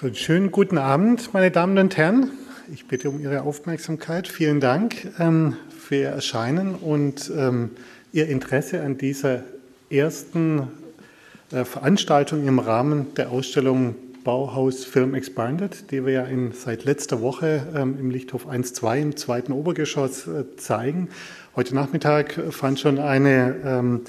So, einen schönen guten Abend, meine Damen und Herren. Ich bitte um Ihre Aufmerksamkeit. Vielen Dank ähm, für Ihr Erscheinen und ähm, Ihr Interesse an dieser ersten äh, Veranstaltung im Rahmen der Ausstellung Bauhaus Film Expanded, die wir ja in, seit letzter Woche ähm, im Lichthof 1-2 im zweiten Obergeschoss äh, zeigen. Heute Nachmittag fand schon eine ähm,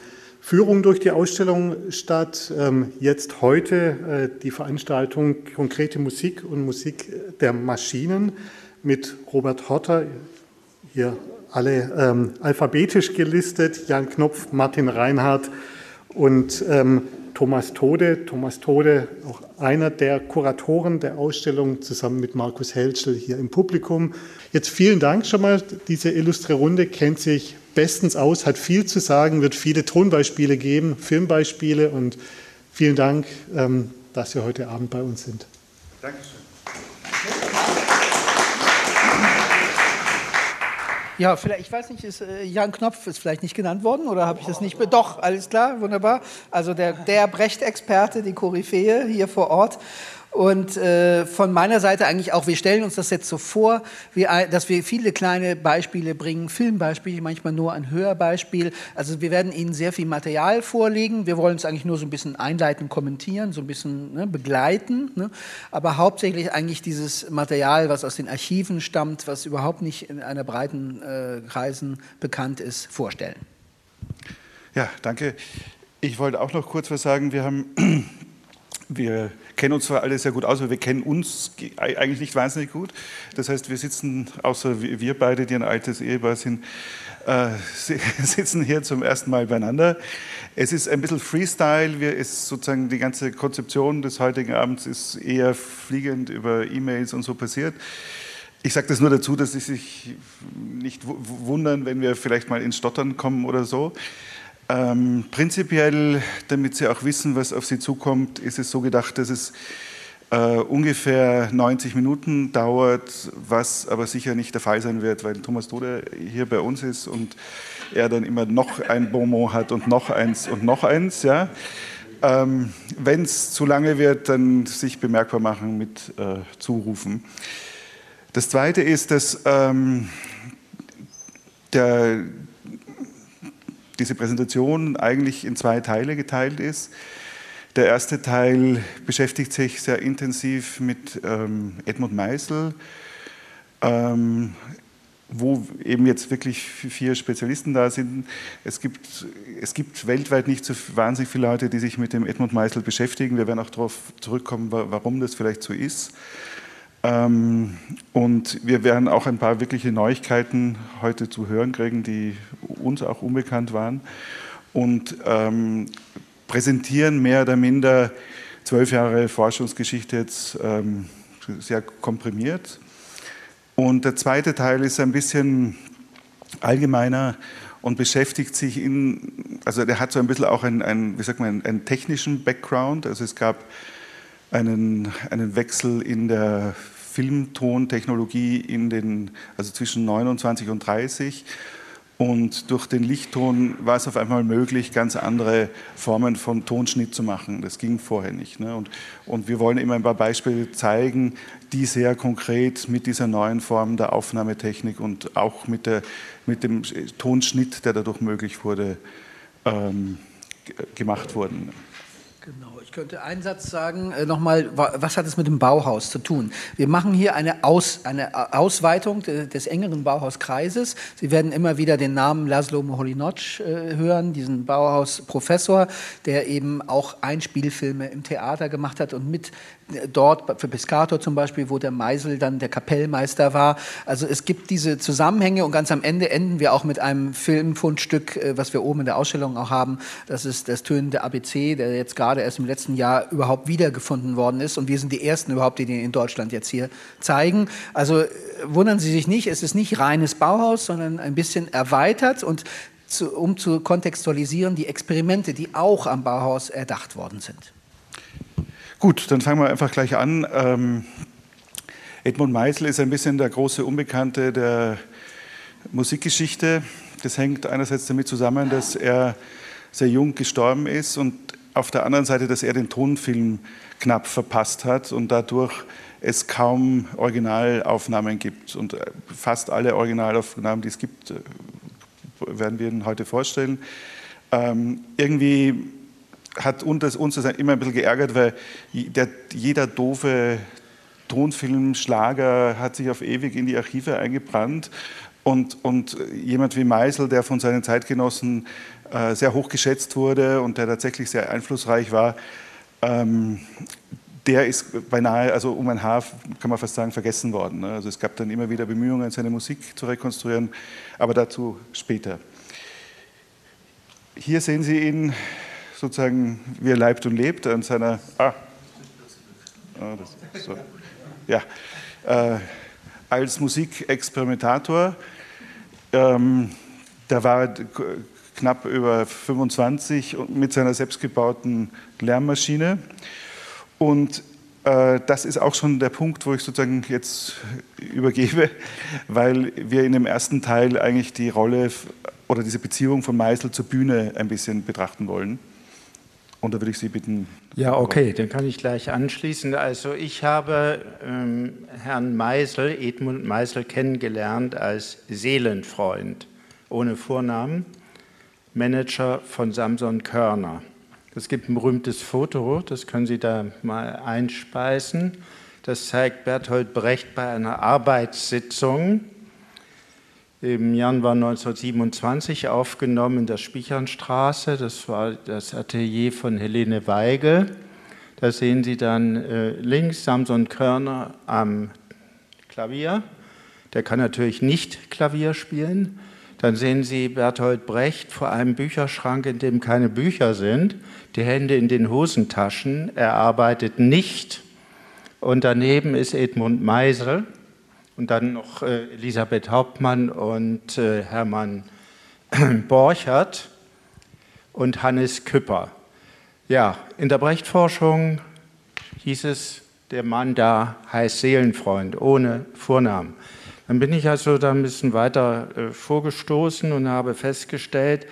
Führung durch die Ausstellung statt. Ähm, jetzt heute äh, die Veranstaltung Konkrete Musik und Musik der Maschinen mit Robert Hotter, hier alle ähm, alphabetisch gelistet, Jan Knopf, Martin Reinhardt und ähm, Thomas Tode. Thomas Tode, auch einer der Kuratoren der Ausstellung, zusammen mit Markus Helschel hier im Publikum. Jetzt vielen Dank schon mal. Diese illustre Runde kennt sich bestens aus, hat viel zu sagen, wird viele Tonbeispiele geben, Filmbeispiele und vielen Dank, ähm, dass Sie heute Abend bei uns sind. Dankeschön. Ja, vielleicht, ich weiß nicht, ist äh, Jan Knopf ist vielleicht nicht genannt worden oder habe ich das nicht? Doch, alles klar, wunderbar. Also der, der Brecht-Experte, die Koryphäe hier vor Ort. Und äh, von meiner Seite eigentlich auch, wir stellen uns das jetzt so vor, wie, dass wir viele kleine Beispiele bringen, Filmbeispiele, manchmal nur ein Hörbeispiel. Also wir werden Ihnen sehr viel Material vorlegen. Wir wollen es eigentlich nur so ein bisschen einleiten, kommentieren, so ein bisschen ne, begleiten. Ne? Aber hauptsächlich eigentlich dieses Material, was aus den Archiven stammt, was überhaupt nicht in einer breiten äh, Kreisen bekannt ist, vorstellen. Ja, danke. Ich wollte auch noch kurz was sagen. Wir haben wir kennen uns zwar alle sehr gut aus, aber wir kennen uns eigentlich nicht wahnsinnig gut. Das heißt, wir sitzen, außer wir beide, die ein altes Ehepaar sind, äh, sitzen hier zum ersten Mal beieinander. Es ist ein bisschen Freestyle. Wir ist sozusagen die ganze Konzeption des heutigen Abends ist eher fliegend über E-Mails und so passiert. Ich sage das nur dazu, dass Sie sich nicht wundern, wenn wir vielleicht mal ins Stottern kommen oder so. Ähm, prinzipiell, damit Sie auch wissen, was auf Sie zukommt, ist es so gedacht, dass es äh, ungefähr 90 Minuten dauert, was aber sicher nicht der Fall sein wird, weil Thomas Tode hier bei uns ist und er dann immer noch ein Bomo hat und noch eins und noch eins. Ja. Ähm, Wenn es zu lange wird, dann sich bemerkbar machen mit äh, Zurufen. Das Zweite ist, dass ähm, der, diese Präsentation eigentlich in zwei Teile geteilt ist. Der erste Teil beschäftigt sich sehr intensiv mit ähm, Edmund Meisel, ähm, wo eben jetzt wirklich vier Spezialisten da sind. Es gibt, es gibt weltweit nicht so wahnsinnig viele Leute, die sich mit dem Edmund Meisel beschäftigen. Wir werden auch darauf zurückkommen, warum das vielleicht so ist. Ähm, und wir werden auch ein paar wirkliche Neuigkeiten heute zu hören kriegen, die uns auch unbekannt waren. Und ähm, präsentieren mehr oder minder zwölf Jahre Forschungsgeschichte jetzt ähm, sehr komprimiert. Und der zweite Teil ist ein bisschen allgemeiner und beschäftigt sich in, also der hat so ein bisschen auch einen, einen wie sagt man, einen technischen Background. Also es gab einen, einen Wechsel in der Filmtontechnologie in den, also zwischen 29 und 30. Und durch den Lichtton war es auf einmal möglich, ganz andere Formen von Tonschnitt zu machen. Das ging vorher nicht. Ne? Und, und wir wollen immer ein paar Beispiele zeigen, die sehr konkret mit dieser neuen Form der Aufnahmetechnik und auch mit, der, mit dem Tonschnitt, der dadurch möglich wurde, ähm, gemacht wurden. Genau, ich könnte einen Satz sagen, äh, nochmal, was hat es mit dem Bauhaus zu tun? Wir machen hier eine, Aus, eine Ausweitung des, des engeren Bauhauskreises. Sie werden immer wieder den Namen Laszlo Moholy-Nagy äh, hören, diesen Bauhausprofessor, der eben auch Einspielfilme im Theater gemacht hat und mit dort für Piscator zum Beispiel, wo der Meisel dann der Kapellmeister war. Also es gibt diese Zusammenhänge und ganz am Ende enden wir auch mit einem Filmfundstück, äh, was wir oben in der Ausstellung auch haben. Das ist das tönende ABC, der jetzt gerade erst im letzten Jahr überhaupt wiedergefunden worden ist und wir sind die ersten überhaupt, die den in Deutschland jetzt hier zeigen. Also äh, wundern Sie sich nicht, es ist nicht reines Bauhaus, sondern ein bisschen erweitert und zu, um zu kontextualisieren die Experimente, die auch am Bauhaus erdacht worden sind. Gut, dann fangen wir einfach gleich an. Ähm, Edmund Meisel ist ein bisschen der große Unbekannte der Musikgeschichte. Das hängt einerseits damit zusammen, dass er sehr jung gestorben ist und auf der anderen Seite, dass er den Tonfilm knapp verpasst hat und dadurch es kaum Originalaufnahmen gibt. Und äh, fast alle Originalaufnahmen, die es gibt, äh, werden wir Ihnen heute vorstellen. Ähm, irgendwie hat uns, uns das immer ein bisschen geärgert, weil der, jeder doofe Tonfilm, Schlager hat sich auf ewig in die Archive eingebrannt. Und, und jemand wie Meisel, der von seinen Zeitgenossen äh, sehr hoch geschätzt wurde und der tatsächlich sehr einflussreich war, ähm, der ist beinahe, also um ein Haar kann man fast sagen, vergessen worden. Ne? Also es gab dann immer wieder Bemühungen, seine Musik zu rekonstruieren, aber dazu später. Hier sehen Sie ihn sozusagen, wie er leibt und lebt, an seiner. Ah, ah das, so. ja, äh, als Musikexperimentator. Ähm, der war knapp über 25 mit seiner selbstgebauten Lärmmaschine. Und äh, das ist auch schon der Punkt, wo ich sozusagen jetzt übergebe, weil wir in dem ersten Teil eigentlich die Rolle oder diese Beziehung von Meisel zur Bühne ein bisschen betrachten wollen. Und da würde ich Sie bitten. Ja, okay, dann kann ich gleich anschließen. Also ich habe ähm, Herrn Meisel, Edmund Meisel, kennengelernt als Seelenfreund, ohne Vornamen, Manager von Samson Körner. Es gibt ein berühmtes Foto, das können Sie da mal einspeisen. Das zeigt Bertolt Brecht bei einer Arbeitssitzung im Januar 1927 aufgenommen in der Spichernstraße. Das war das Atelier von Helene Weigel. Da sehen Sie dann äh, links Samson Körner am Klavier. Der kann natürlich nicht Klavier spielen. Dann sehen Sie Bertolt Brecht vor einem Bücherschrank, in dem keine Bücher sind, die Hände in den Hosentaschen. Er arbeitet nicht. Und daneben ist Edmund Meisel und dann noch äh, Elisabeth Hauptmann und äh, Hermann Borchert und Hannes Küpper. Ja, in der Brecht-Forschung hieß es, der Mann da heißt Seelenfreund, ohne Vornamen. Dann bin ich also da ein bisschen weiter äh, vorgestoßen und habe festgestellt,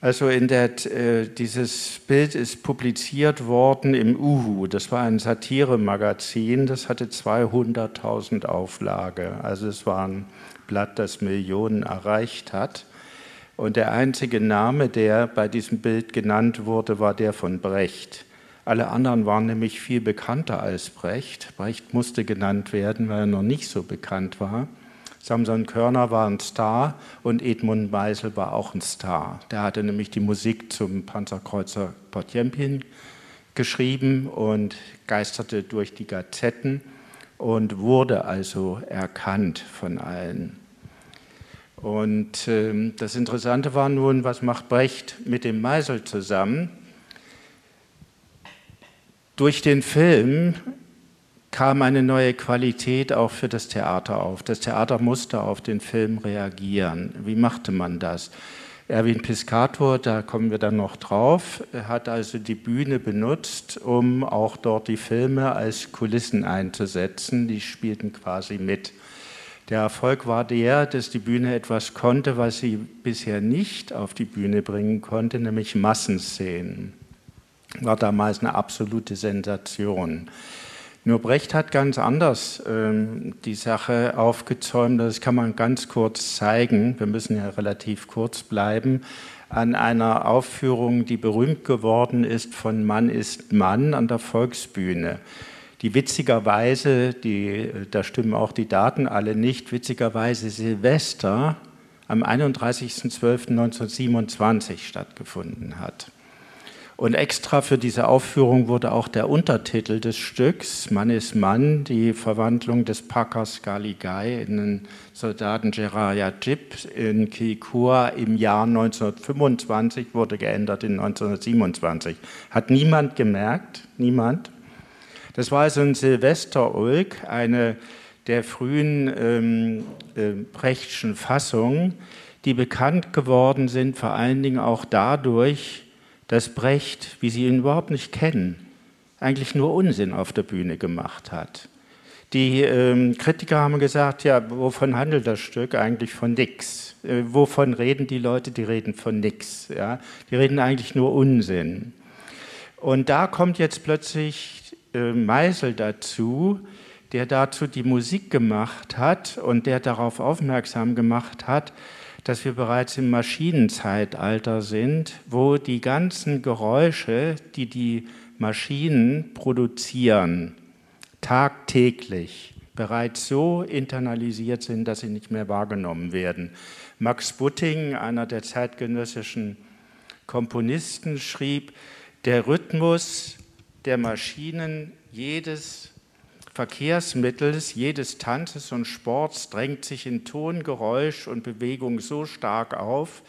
also in der, äh, dieses Bild ist publiziert worden im Uhu. Das war ein Satiremagazin, das hatte 200.000 Auflage. Also es war ein Blatt, das Millionen erreicht hat. Und der einzige Name, der bei diesem Bild genannt wurde, war der von Brecht. Alle anderen waren nämlich viel bekannter als Brecht. Brecht musste genannt werden, weil er noch nicht so bekannt war. Samson Körner war ein Star und Edmund Meisel war auch ein Star. Der hatte nämlich die Musik zum Panzerkreuzer Potjempin geschrieben und geisterte durch die Gazetten und wurde also erkannt von allen. Und äh, das Interessante war nun, was macht Brecht mit dem Meisel zusammen? Durch den Film kam eine neue Qualität auch für das Theater auf. Das Theater musste auf den Film reagieren. Wie machte man das? Erwin Piscator, da kommen wir dann noch drauf, hat also die Bühne benutzt, um auch dort die Filme als Kulissen einzusetzen. Die spielten quasi mit. Der Erfolg war der, dass die Bühne etwas konnte, was sie bisher nicht auf die Bühne bringen konnte, nämlich Massenszenen. War damals eine absolute Sensation. Nur Brecht hat ganz anders ähm, die Sache aufgezäumt. Das kann man ganz kurz zeigen. Wir müssen ja relativ kurz bleiben. An einer Aufführung, die berühmt geworden ist von Mann ist Mann an der Volksbühne. Die witzigerweise, die, da stimmen auch die Daten alle nicht, witzigerweise Silvester am 31.12.1927 stattgefunden hat. Und extra für diese Aufführung wurde auch der Untertitel des Stücks, Mann ist Mann, die Verwandlung des Packers Galigai in den Soldaten Gerayajib in Kilkur im Jahr 1925 wurde geändert in 1927. Hat niemand gemerkt, niemand. Das war also ein Silvesterulk, eine der frühen ähm, äh, Brechtschen Fassungen, die bekannt geworden sind, vor allen Dingen auch dadurch, dass Brecht, wie Sie ihn überhaupt nicht kennen, eigentlich nur Unsinn auf der Bühne gemacht hat. Die ähm, Kritiker haben gesagt, ja, wovon handelt das Stück? Eigentlich von nix. Äh, wovon reden die Leute? Die reden von nix. Ja? Die reden eigentlich nur Unsinn. Und da kommt jetzt plötzlich äh, Meisel dazu, der dazu die Musik gemacht hat und der darauf aufmerksam gemacht hat, dass wir bereits im Maschinenzeitalter sind, wo die ganzen Geräusche, die die Maschinen produzieren, tagtäglich bereits so internalisiert sind, dass sie nicht mehr wahrgenommen werden. Max Butting, einer der zeitgenössischen Komponisten, schrieb, der Rhythmus der Maschinen jedes Verkehrsmittels, jedes Tanzes und Sports drängt sich in Ton, Geräusch und Bewegung so stark auf,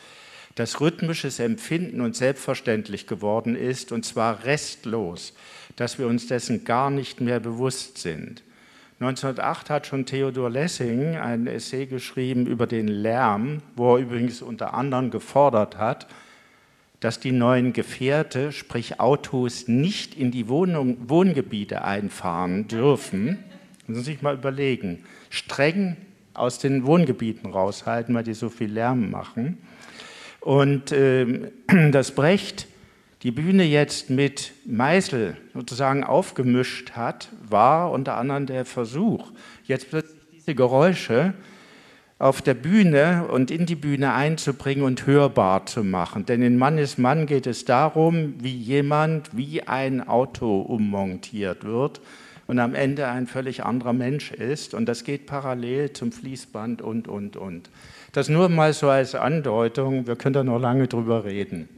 dass rhythmisches Empfinden uns selbstverständlich geworden ist, und zwar restlos, dass wir uns dessen gar nicht mehr bewusst sind. 1908 hat schon Theodor Lessing ein Essay geschrieben über den Lärm, wo er übrigens unter anderem gefordert hat, dass die neuen Gefährte, sprich Autos, nicht in die Wohnung, Wohngebiete einfahren dürfen. Müssen Sie sich mal überlegen. Streng aus den Wohngebieten raushalten, weil die so viel Lärm machen. Und äh, das Brecht die Bühne jetzt mit Meißel sozusagen aufgemischt hat, war unter anderem der Versuch, jetzt plötzlich diese Geräusche auf der Bühne und in die Bühne einzubringen und hörbar zu machen. Denn in Mann ist Mann geht es darum, wie jemand wie ein Auto ummontiert wird und am Ende ein völlig anderer Mensch ist. Und das geht parallel zum Fließband und, und, und. Das nur mal so als Andeutung. Wir können da noch lange drüber reden.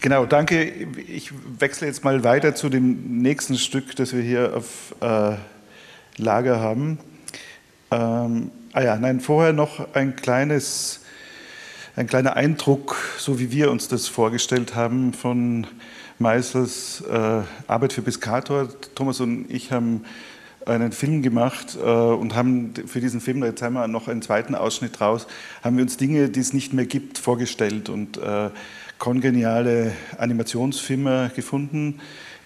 Genau, danke. Ich wechsle jetzt mal weiter zu dem nächsten Stück, das wir hier auf äh, Lager haben. Ähm, ah ja, nein, vorher noch ein kleines, ein kleiner Eindruck, so wie wir uns das vorgestellt haben von Meisels äh, Arbeit für Piscator. Thomas und ich haben einen Film gemacht äh, und haben für diesen Film, jetzt haben wir noch einen zweiten Ausschnitt raus, haben wir uns Dinge, die es nicht mehr gibt, vorgestellt und äh, kongeniale Animationsfilme gefunden,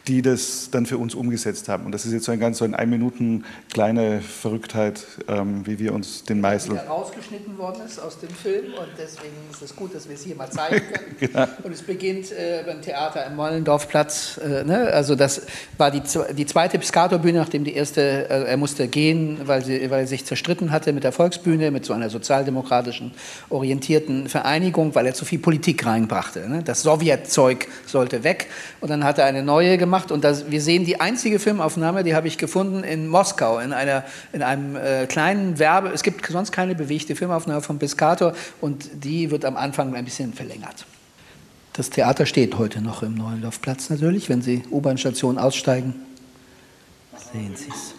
die das dann für uns umgesetzt haben. Und das ist jetzt so ein ganz so ein ein Minuten kleine Verrücktheit, ähm, wie wir uns den Meißel. Der rausgeschnitten worden ist aus dem Film und deswegen ist es gut, dass wir es hier mal zeigen können. genau. Und es beginnt äh, beim Theater im Mollendorfplatz. Äh, ne? Also das war die, die zweite Piscator-Bühne, nachdem die erste, äh, er musste gehen, weil, sie, weil er sich zerstritten hatte mit der Volksbühne, mit so einer sozialdemokratischen orientierten Vereinigung, weil er zu viel Politik reinbrachte. Ne? Das Sowjetzeug sollte weg und dann hat er eine neue gemacht gemacht und das, wir sehen die einzige Filmaufnahme, die habe ich gefunden in Moskau, in, einer, in einem äh, kleinen Werbe, es gibt sonst keine bewegte Filmaufnahme von Piscator und die wird am Anfang ein bisschen verlängert. Das Theater steht heute noch im Neuendorfplatz natürlich, wenn Sie U-Bahn-Station aussteigen, sehen Sie es.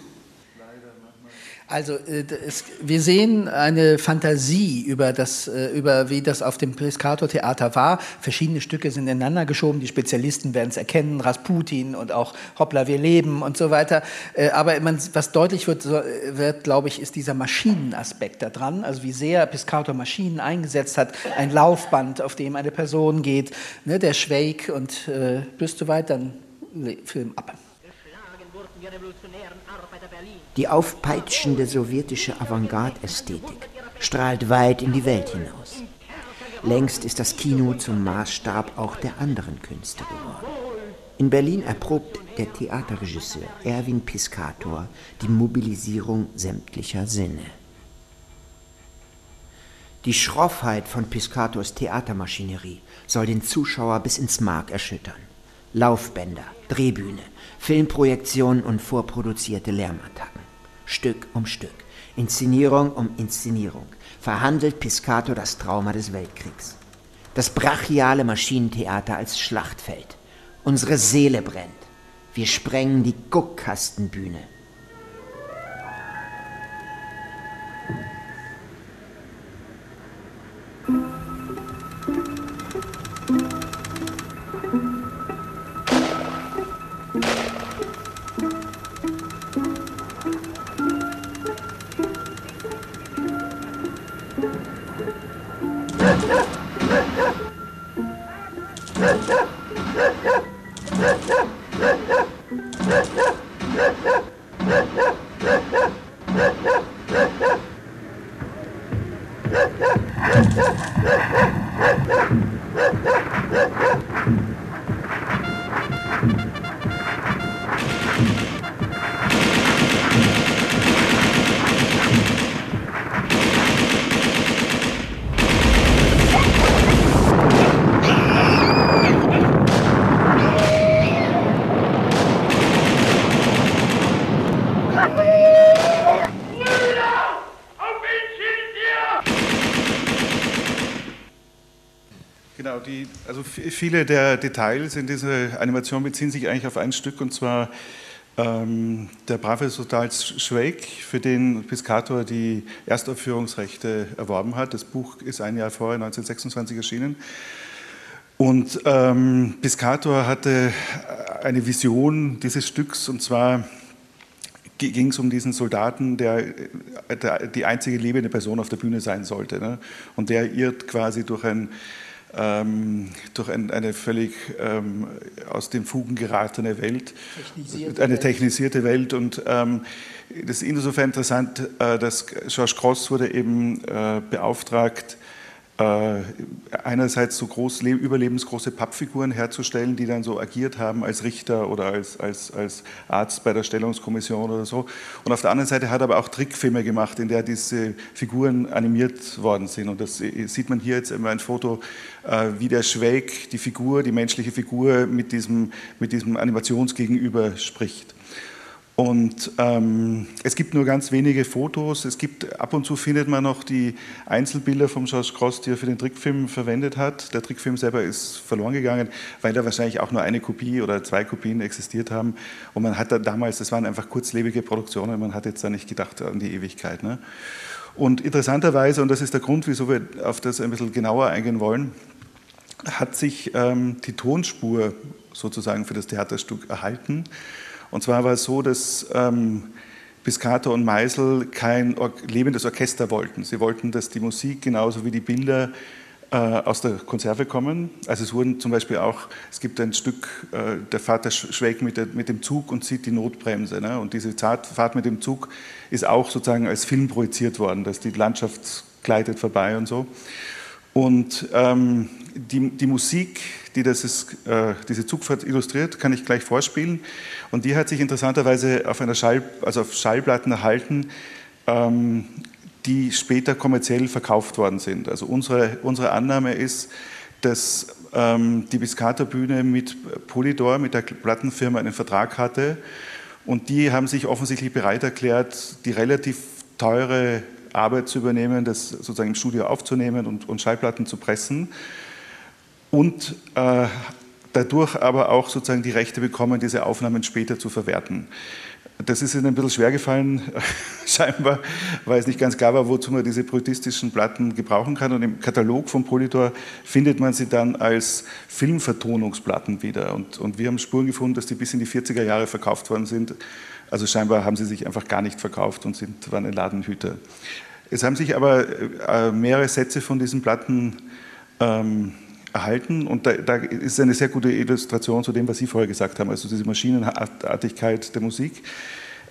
Also äh, es, wir sehen eine Fantasie über, das, äh, über wie das auf dem Piscator-Theater war. Verschiedene Stücke sind ineinander geschoben, die Spezialisten werden es erkennen, Rasputin und auch Hoppla, wir leben und so weiter. Äh, aber man, was deutlich wird, wird, glaube ich, ist dieser Maschinenaspekt da dran, also wie sehr Piscator Maschinen eingesetzt hat, ein Laufband, auf dem eine Person geht, ne, der Schweig und äh, bist du weit, dann Film ab. Die aufpeitschende sowjetische Avantgarde-Ästhetik strahlt weit in die Welt hinaus. Längst ist das Kino zum Maßstab auch der anderen Künste geworden. In Berlin erprobt der Theaterregisseur Erwin Piscator die Mobilisierung sämtlicher Sinne. Die Schroffheit von Piscators Theatermaschinerie soll den Zuschauer bis ins Mark erschüttern. Laufbänder, Drehbühne, Filmprojektionen und vorproduzierte Lärmattacken. Stück um Stück, Inszenierung um Inszenierung, verhandelt Piscator das Trauma des Weltkriegs. Das brachiale Maschinentheater als Schlachtfeld. Unsere Seele brennt. Wir sprengen die Guckkastenbühne. Also viele der Details in dieser Animation beziehen sich eigentlich auf ein Stück und zwar ähm, der brave Soldat Schweig, für den Piscator die Erstaufführungsrechte erworben hat. Das Buch ist ein Jahr vorher, 1926, erschienen. Und ähm, Piscator hatte eine Vision dieses Stücks und zwar ging es um diesen Soldaten, der, der, die einzige lebende Person auf der Bühne sein sollte. Ne? Und der irrt quasi durch ein ähm, durch ein, eine völlig ähm, aus den Fugen geratene Welt, technisierte eine technisierte Welt. Und ähm, das ist insofern interessant, äh, dass George Cross wurde eben äh, beauftragt, einerseits so groß, überlebensgroße Pappfiguren herzustellen, die dann so agiert haben als Richter oder als, als, als Arzt bei der Stellungskommission oder so. Und auf der anderen Seite hat er aber auch Trickfilme gemacht, in der diese Figuren animiert worden sind. Und das sieht man hier jetzt immer ein Foto, äh, wie der Schwäg, die Figur, die menschliche Figur mit diesem, mit diesem Animationsgegenüber spricht. Und ähm, es gibt nur ganz wenige Fotos. Es gibt ab und zu findet man noch die Einzelbilder von George Cross, die er für den Trickfilm verwendet hat. Der Trickfilm selber ist verloren gegangen, weil da wahrscheinlich auch nur eine Kopie oder zwei Kopien existiert haben. Und man hat da damals, das waren einfach kurzlebige Produktionen, man hat jetzt da nicht gedacht an die Ewigkeit. Ne? Und interessanterweise, und das ist der Grund, wieso wir auf das ein bisschen genauer eingehen wollen, hat sich ähm, die Tonspur sozusagen für das Theaterstück erhalten. Und zwar war es so, dass ähm, Piscator und Meisel kein Or lebendes Orchester wollten. Sie wollten, dass die Musik genauso wie die Bilder äh, aus der Konserve kommen. Also es wurden zum Beispiel auch, es gibt ein Stück, äh, der Vater schwelgt mit, mit, dem Zug und zieht die Notbremse. Ne? Und diese Fahrt mit dem Zug ist auch sozusagen als Film projiziert worden, dass die Landschaft gleitet vorbei und so. Und ähm, die, die, Musik, die ist, äh, diese Zugfahrt illustriert, kann ich gleich vorspielen. Und die hat sich interessanterweise auf, einer Schall, also auf Schallplatten erhalten, ähm, die später kommerziell verkauft worden sind. Also unsere, unsere Annahme ist, dass ähm, die Biscata-Bühne mit Polydor, mit der Plattenfirma, einen Vertrag hatte. Und die haben sich offensichtlich bereit erklärt, die relativ teure Arbeit zu übernehmen, das sozusagen im Studio aufzunehmen und, und Schallplatten zu pressen und äh, dadurch aber auch sozusagen die Rechte bekommen, diese Aufnahmen später zu verwerten. Das ist ihnen ein bisschen schwer gefallen, scheinbar, weil es nicht ganz klar war, wozu man diese bruitistischen Platten gebrauchen kann. Und im Katalog von Politor findet man sie dann als Filmvertonungsplatten wieder. Und, und wir haben Spuren gefunden, dass die bis in die 40er Jahre verkauft worden sind. Also scheinbar haben sie sich einfach gar nicht verkauft und sind, waren ein Ladenhüter. Es haben sich aber äh, mehrere Sätze von diesen Platten ähm, erhalten und da, da, ist eine sehr gute Illustration zu dem, was Sie vorher gesagt haben, also diese Maschinenartigkeit der Musik.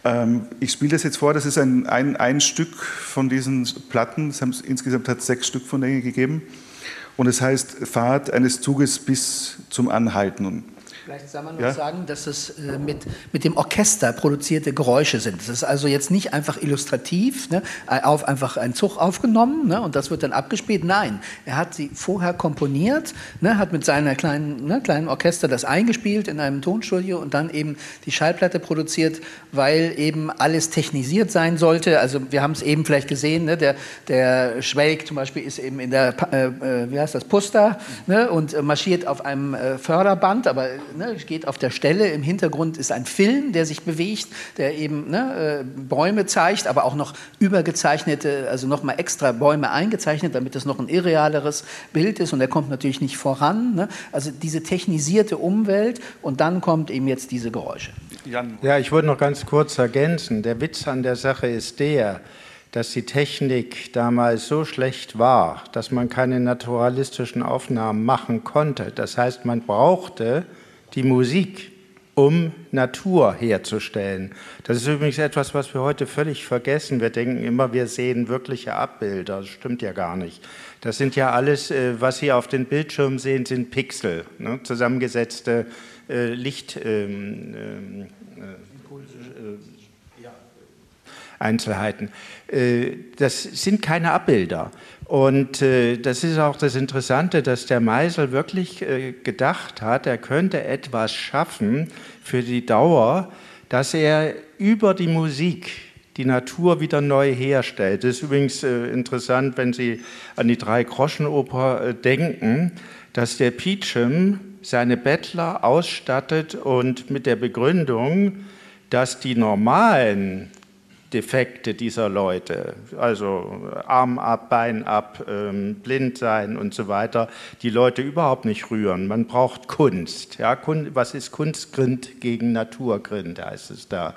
Ähm, ich spiele das jetzt vor, das ist ein, ein, ein Stück von diesen Platten, es haben, insgesamt hat es sechs Stück von denen gegeben und es heißt Fahrt eines Zuges bis zum Anhalten. Vielleicht soll man noch ja? sagen, dass es äh, mit, mit dem Orchester produzierte Geräusche sind. Das ist also jetzt nicht einfach illustrativ, ne, auf einfach ein Zug aufgenommen ne, und das wird dann abgespielt. Nein, er hat sie vorher komponiert, ne, hat mit seiner kleinen, ne, kleinen Orchester das eingespielt in einem Tonstudio und dann eben die Schallplatte produziert, weil eben alles technisiert sein sollte. Also wir haben es eben vielleicht gesehen, ne, der, der Schwelg zum Beispiel ist eben in der, äh, äh wie heißt das, Puster ne, und marschiert auf einem äh, Förderband, aber ne, geht auf der Stelle. Im Hintergrund ist ein Film, der sich bewegt, der eben ne, äh, Bäume zeigt, aber auch noch übergezeichnete, also nochmal extra Bäume eingezeichnet, damit das noch ein irrealeres Bild ist. Und der kommt natürlich nicht voran. Ne? Also diese technisierte Umwelt und dann kommt eben jetzt diese Geräusche. Ja, ich wollte noch ganz kurz ergänzen. Der Witz an der Sache ist der, dass die Technik damals so schlecht war, dass man keine naturalistischen Aufnahmen machen konnte. Das heißt, man brauchte die Musik, um Natur herzustellen. Das ist übrigens etwas, was wir heute völlig vergessen. Wir denken immer, wir sehen wirkliche Abbilder. Das stimmt ja gar nicht. Das sind ja alles, äh, was Sie auf den Bildschirmen sehen, sind Pixel, ne? zusammengesetzte äh, Licht. Ähm, ähm, äh, Einzelheiten. Äh, das sind keine Abbilder. Und äh, das ist auch das Interessante, dass der Meisel wirklich äh, gedacht hat, er könnte etwas schaffen für die Dauer, dass er über die Musik die Natur wieder neu herstellt. Das ist übrigens interessant, wenn Sie an die Drei-Groschen-Oper denken, dass der Peachum seine Bettler ausstattet und mit der Begründung, dass die normalen Defekte dieser Leute, also Arm ab, Bein ab, ähm, blind sein und so weiter, die Leute überhaupt nicht rühren. Man braucht Kunst. Ja, was ist Kunstgrind gegen Naturgrind, heißt es da.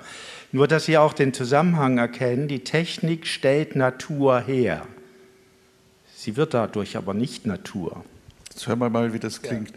Nur, dass Sie auch den Zusammenhang erkennen, die Technik stellt Natur her. Sie wird dadurch aber nicht Natur. Jetzt hören wir mal, wie das klingt. Ja.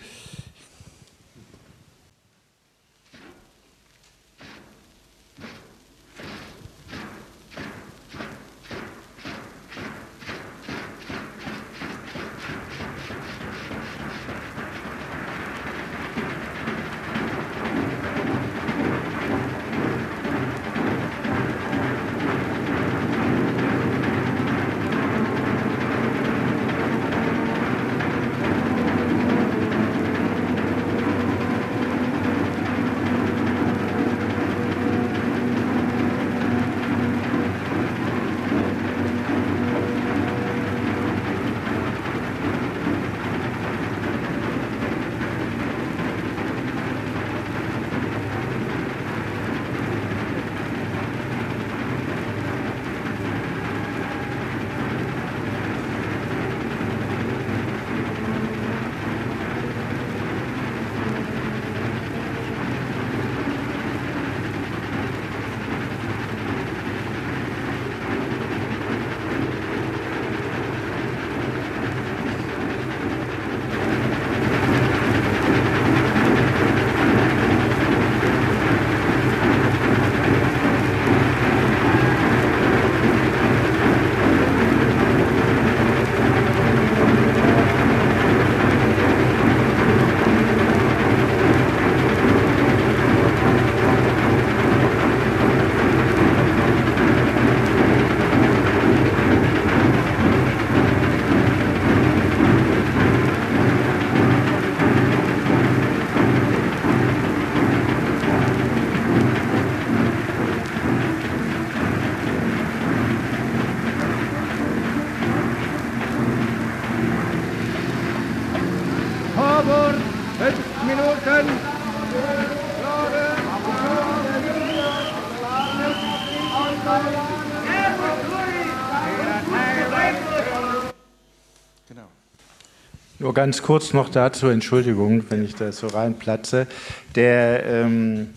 Nur ganz kurz noch dazu, Entschuldigung, wenn ich da so reinplatze. Der ähm,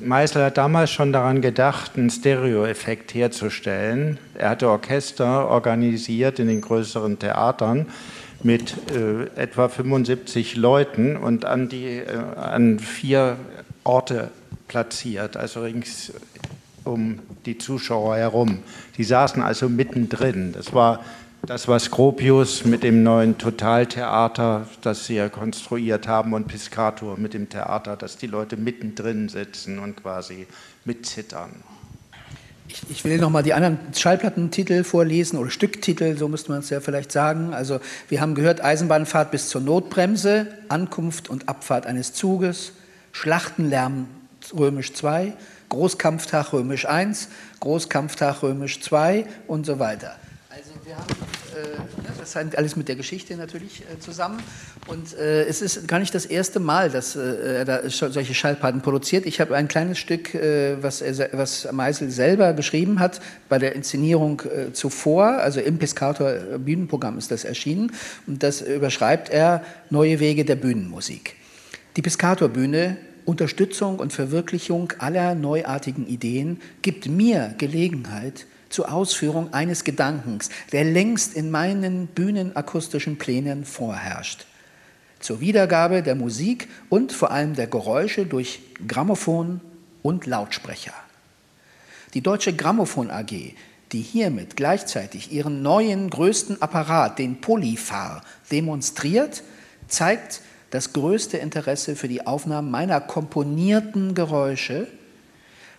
Meißel hat damals schon daran gedacht, einen Stereoeffekt herzustellen. Er hatte Orchester organisiert in den größeren Theatern mit äh, etwa 75 Leuten und an, die, äh, an vier Orte platziert, also rings um die Zuschauer herum. Die saßen also mittendrin. Das war das, was Gropius mit dem neuen Totaltheater, das sie ja konstruiert haben, und Piscator mit dem Theater, dass die Leute mittendrin sitzen und quasi mitzittern. Ich, ich will nochmal die anderen Schallplattentitel vorlesen oder Stücktitel, so müsste man es ja vielleicht sagen. Also wir haben gehört Eisenbahnfahrt bis zur Notbremse, Ankunft und Abfahrt eines Zuges, Schlachtenlärm römisch 2, Großkampftag römisch 1, Großkampftag römisch 2 und so weiter. Wir haben äh, ne, das hängt alles mit der Geschichte natürlich äh, zusammen. Und äh, es ist gar nicht das erste Mal, dass er da solche Schallplatten produziert. Ich habe ein kleines Stück, was, er, was Meisel selber geschrieben hat, bei der Inszenierung zuvor, also im Piscator Bühnenprogramm ist das erschienen. Und das überschreibt er Neue Wege der Bühnenmusik. Die Piscator Bühne Unterstützung und Verwirklichung aller neuartigen Ideen gibt mir Gelegenheit, zur Ausführung eines Gedankens, der längst in meinen bühnenakustischen Plänen vorherrscht. Zur Wiedergabe der Musik und vor allem der Geräusche durch Grammophon und Lautsprecher. Die Deutsche Grammophon AG, die hiermit gleichzeitig ihren neuen größten Apparat, den Polyphar, demonstriert, zeigt das größte Interesse für die Aufnahmen meiner komponierten Geräusche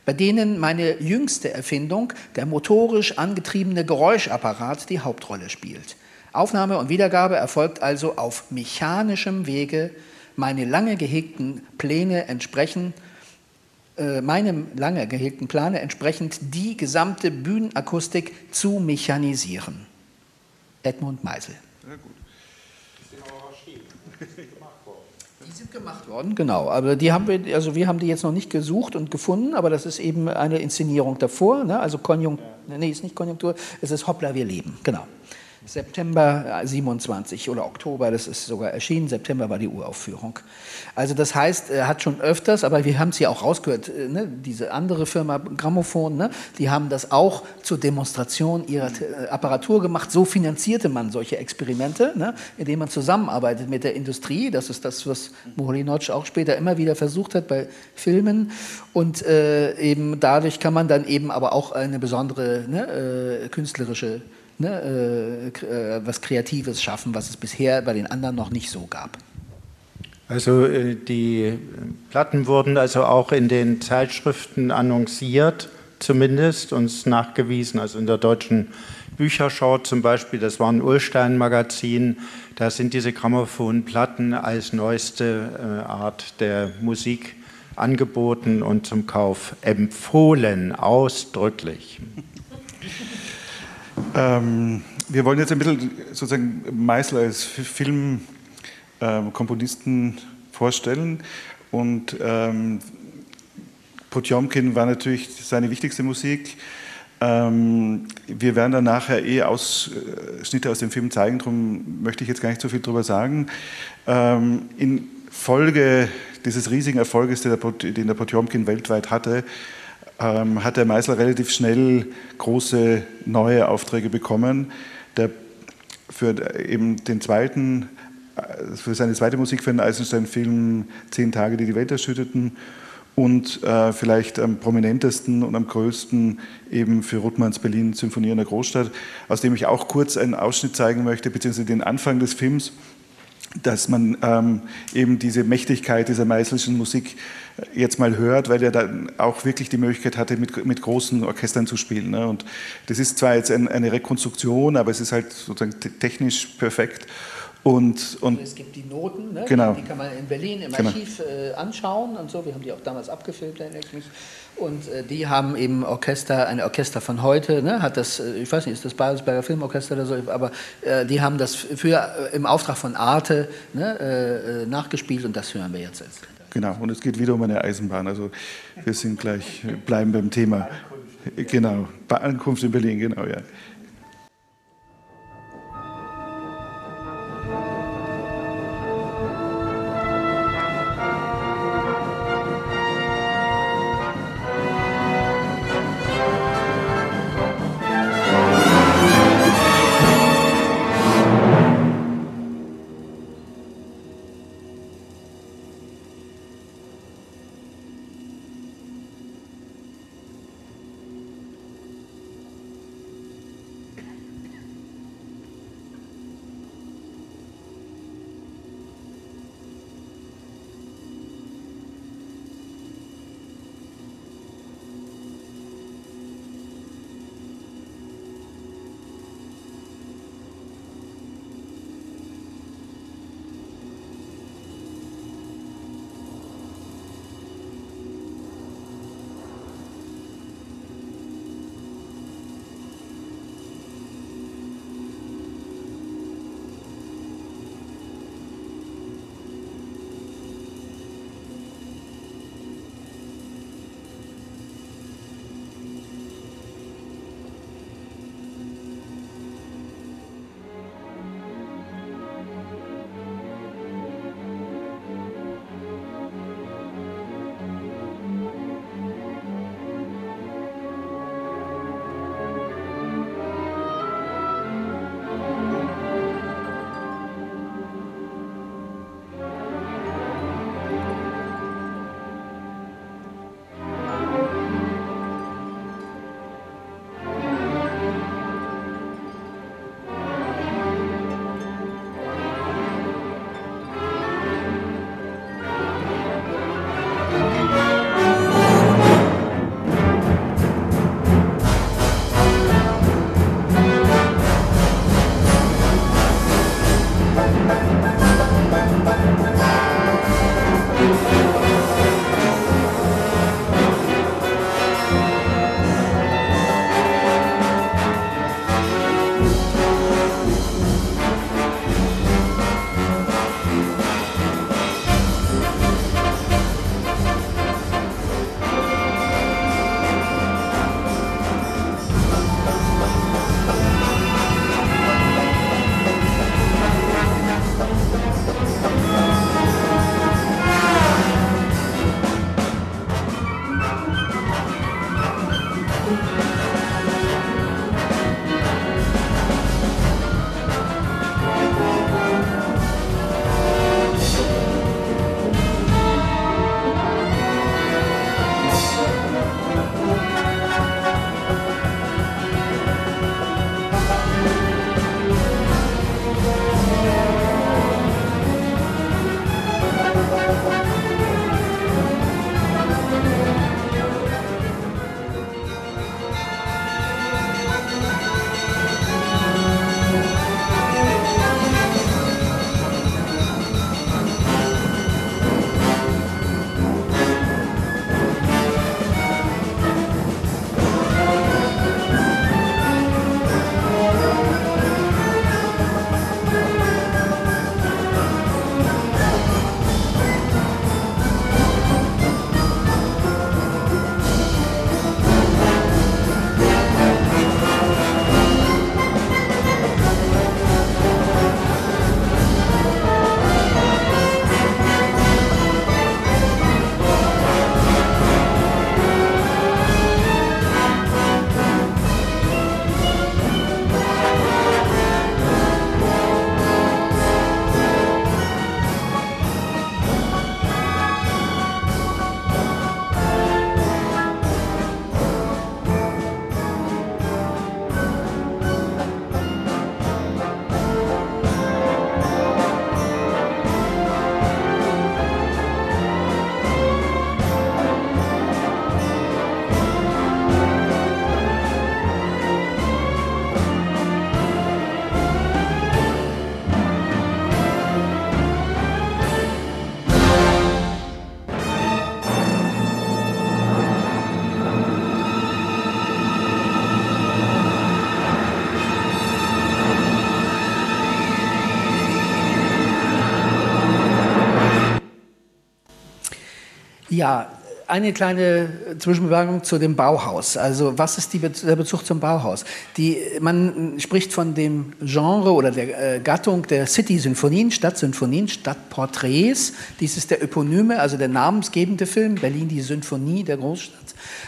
bei denen meine jüngste Erfindung, der motorisch angetriebene Geräuschapparat, die Hauptrolle spielt. Aufnahme und Wiedergabe erfolgt also auf mechanischem Wege. Meine lange gehegten Pläne entsprechen äh, meinem lange gehegten Plane entsprechend die gesamte Bühnenakustik zu mechanisieren. Edmund Meisel. Sehr gut. Sind gemacht worden, genau. Aber die haben wir, also wir haben die jetzt noch nicht gesucht und gefunden, aber das ist eben eine Inszenierung davor. Ne? Also Konjunktur, nee, ist nicht Konjunktur, es ist Hoppla, wir leben, genau. September 27 oder Oktober, das ist sogar erschienen, September war die Uraufführung. Also das heißt, er hat schon öfters, aber wir haben es ja auch rausgehört, äh, ne, diese andere Firma Grammophon, ne, die haben das auch zur Demonstration ihrer äh, Apparatur gemacht. So finanzierte man solche Experimente, ne, indem man zusammenarbeitet mit der Industrie. Das ist das, was Moholy-Nagy auch später immer wieder versucht hat bei Filmen. Und äh, eben dadurch kann man dann eben aber auch eine besondere ne, äh, künstlerische ne, äh, äh, was Kreatives schaffen, was es bisher bei den anderen noch nicht so gab. Also äh, die Platten wurden also auch in den Zeitschriften annonciert, zumindest uns nachgewiesen, also in der deutschen Bücherschau zum Beispiel, das war ein Ulstein-Magazin, da sind diese Grammophonplatten als neueste äh, Art der Musik angeboten und zum Kauf empfohlen, ausdrücklich. Ähm, wir wollen jetzt ein bisschen sozusagen Meißel als Filmkomponisten ähm, vorstellen und ähm, Potjomkin war natürlich seine wichtigste Musik. Ähm, wir werden dann nachher eh Ausschnitte aus dem Film zeigen, darum möchte ich jetzt gar nicht so viel darüber sagen. Ähm, in Folge dieses riesigen Erfolges, den der Potjomkin weltweit hatte, ähm, hat der Meißel relativ schnell große neue Aufträge bekommen. Der für eben den zweiten, äh, für seine zweite Musik für den Eisenstein-Film Zehn Tage, die die Welt erschütterten und äh, vielleicht am prominentesten und am größten eben für Ruttmanns Berlin Symphonie in der Großstadt, aus dem ich auch kurz einen Ausschnitt zeigen möchte, beziehungsweise den Anfang des Films, dass man ähm, eben diese Mächtigkeit dieser meißelschen Musik jetzt mal hört, weil er dann auch wirklich die Möglichkeit hatte, mit, mit großen Orchestern zu spielen. Ne? Und das ist zwar jetzt ein, eine Rekonstruktion, aber es ist halt sozusagen technisch perfekt. Und, und es gibt die Noten, ne? genau. die kann man in Berlin im genau. Archiv äh, anschauen und so. Wir haben die auch damals abgefilmt, erinnere ich mich. Und äh, die haben eben Orchester, ein Orchester von heute, ne, hat das, äh, ich weiß nicht, ist das Babelsberger Filmorchester oder so, aber äh, die haben das für, äh, im Auftrag von Arte ne, äh, nachgespielt und das hören wir jetzt. Als genau, und es geht wieder um eine Eisenbahn, also wir sind gleich, bleiben beim Thema. Genau, bei Ankunft in Berlin, genau, ja. Ja, eine kleine Zwischenbemerkung zu dem Bauhaus. Also was ist die, der Bezug zum Bauhaus? Die, man spricht von dem Genre oder der äh, Gattung der City-Symphonien, Stadtsymphonien, Stadtporträts. Dies ist der Eponyme, also der namensgebende Film, Berlin die Symphonie der Großstadt.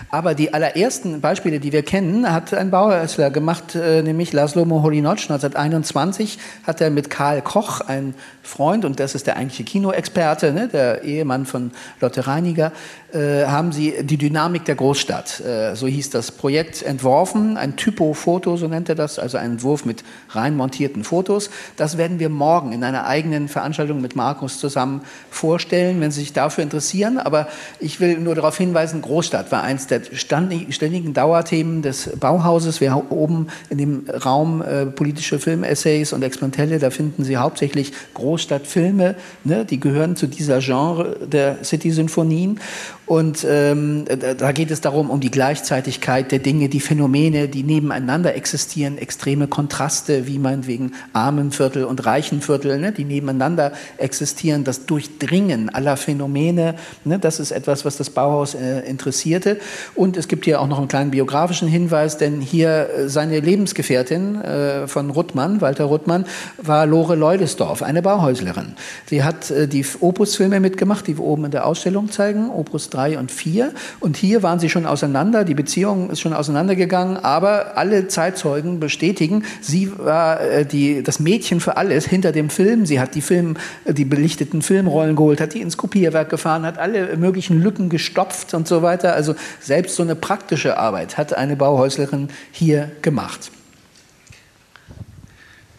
Aber die allerersten Beispiele, die wir kennen, hat ein Bauhäusler gemacht, äh, nämlich Laszlo Moholy-Nagy. 1921 hat er mit Karl Koch, ein Freund, und das ist der eigentliche Kinoexperte, ne, der Ehemann von Lotte Reiniger, äh, haben sie die Dynamik der Großstadt, äh, so hieß das Projekt, entworfen. Ein Typo-Foto, so nennt er das, also ein Entwurf mit rein montierten Fotos. Das werden wir morgen in einer eigenen Veranstaltung mit Markus zusammen vorstellen, wenn Sie sich dafür interessieren. Aber ich will nur darauf hinweisen, Großstadt war der ständigen Dauerthemen des Bauhauses. Wir haben oben in dem Raum äh, politische Filmessays und Experimentelle, da finden Sie hauptsächlich Großstadtfilme, ne? die gehören zu dieser Genre der City-Symphonien. Und ähm, da geht es darum, um die Gleichzeitigkeit der Dinge, die Phänomene, die nebeneinander existieren, extreme Kontraste, wie meinetwegen Armenviertel und Reichenviertel, ne, die nebeneinander existieren, das Durchdringen aller Phänomene, ne, das ist etwas, was das Bauhaus äh, interessierte. Und es gibt hier auch noch einen kleinen biografischen Hinweis, denn hier äh, seine Lebensgefährtin äh, von Ruttmann, Walter Ruttmann, war Lore Leudesdorf, eine Bauhäuslerin. Sie hat äh, die Opus-Filme mitgemacht, die wir oben in der Ausstellung zeigen, Opus 3 und 4. Und hier waren sie schon auseinander, die Beziehung ist schon auseinandergegangen, aber alle Zeitzeugen bestätigen, sie war äh, die, das Mädchen für alles hinter dem Film. Sie hat die, Film, die belichteten Filmrollen geholt, hat die ins Kopierwerk gefahren, hat alle möglichen Lücken gestopft und so weiter. Also selbst so eine praktische Arbeit hat eine Bauhäuslerin hier gemacht.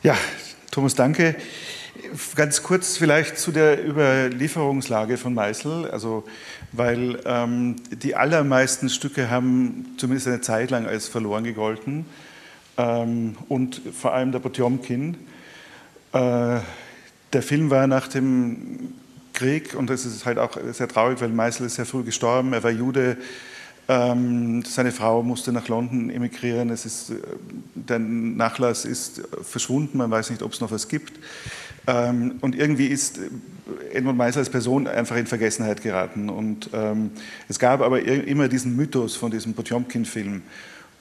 Ja, Thomas, danke. Ganz kurz vielleicht zu der Überlieferungslage von Meißel. Also weil ähm, die allermeisten Stücke haben zumindest eine Zeit lang als verloren gegolten ähm, und vor allem der Potjomkin. Äh, der Film war nach dem Krieg und das ist halt auch sehr traurig, weil Meisel ist sehr früh gestorben, er war Jude, seine Frau musste nach London emigrieren, es ist, äh, der Nachlass ist verschwunden, man weiß nicht, ob es noch was gibt. Ähm, und irgendwie ist Edmund Meisel als Person einfach in Vergessenheit geraten. Und ähm, es gab aber immer diesen Mythos von diesem Potjomkin-Film.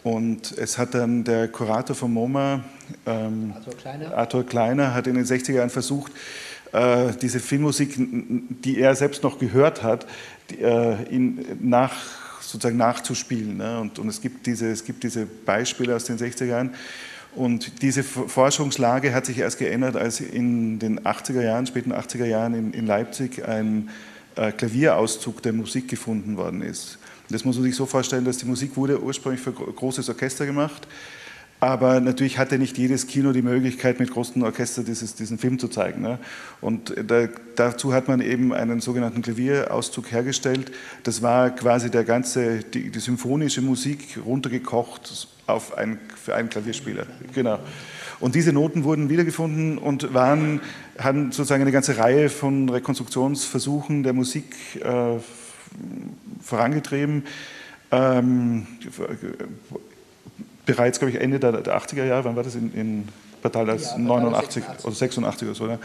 Und es hat dann der Kurator von MoMA, ähm, Arthur, Kleiner. Arthur Kleiner, hat in den 60er Jahren versucht, äh, diese Filmmusik, die er selbst noch gehört hat, die, äh, ihn nach, sozusagen nachzuspielen. Ne? Und, und es, gibt diese, es gibt diese Beispiele aus den 60er Jahren. Und diese Forschungslage hat sich erst geändert, als in den 80er Jahren, späten 80er Jahren in, in Leipzig ein äh, Klavierauszug der Musik gefunden worden ist. Das muss man sich so vorstellen, dass die Musik wurde ursprünglich für großes Orchester gemacht, aber natürlich hatte nicht jedes Kino die Möglichkeit, mit großen Orchester dieses, diesen Film zu zeigen. Ne? Und da, dazu hat man eben einen sogenannten Klavierauszug hergestellt. Das war quasi der ganze, die, die symphonische Musik runtergekocht auf ein, für einen Klavierspieler. Genau. Und diese Noten wurden wiedergefunden und waren, haben sozusagen eine ganze Reihe von Rekonstruktionsversuchen der Musik äh, vorangetrieben. Ähm, bereits, glaube ich, Ende der, der 80er Jahre, wann war das in, in Batal als ja, 89 oder 86 oder so. Ne?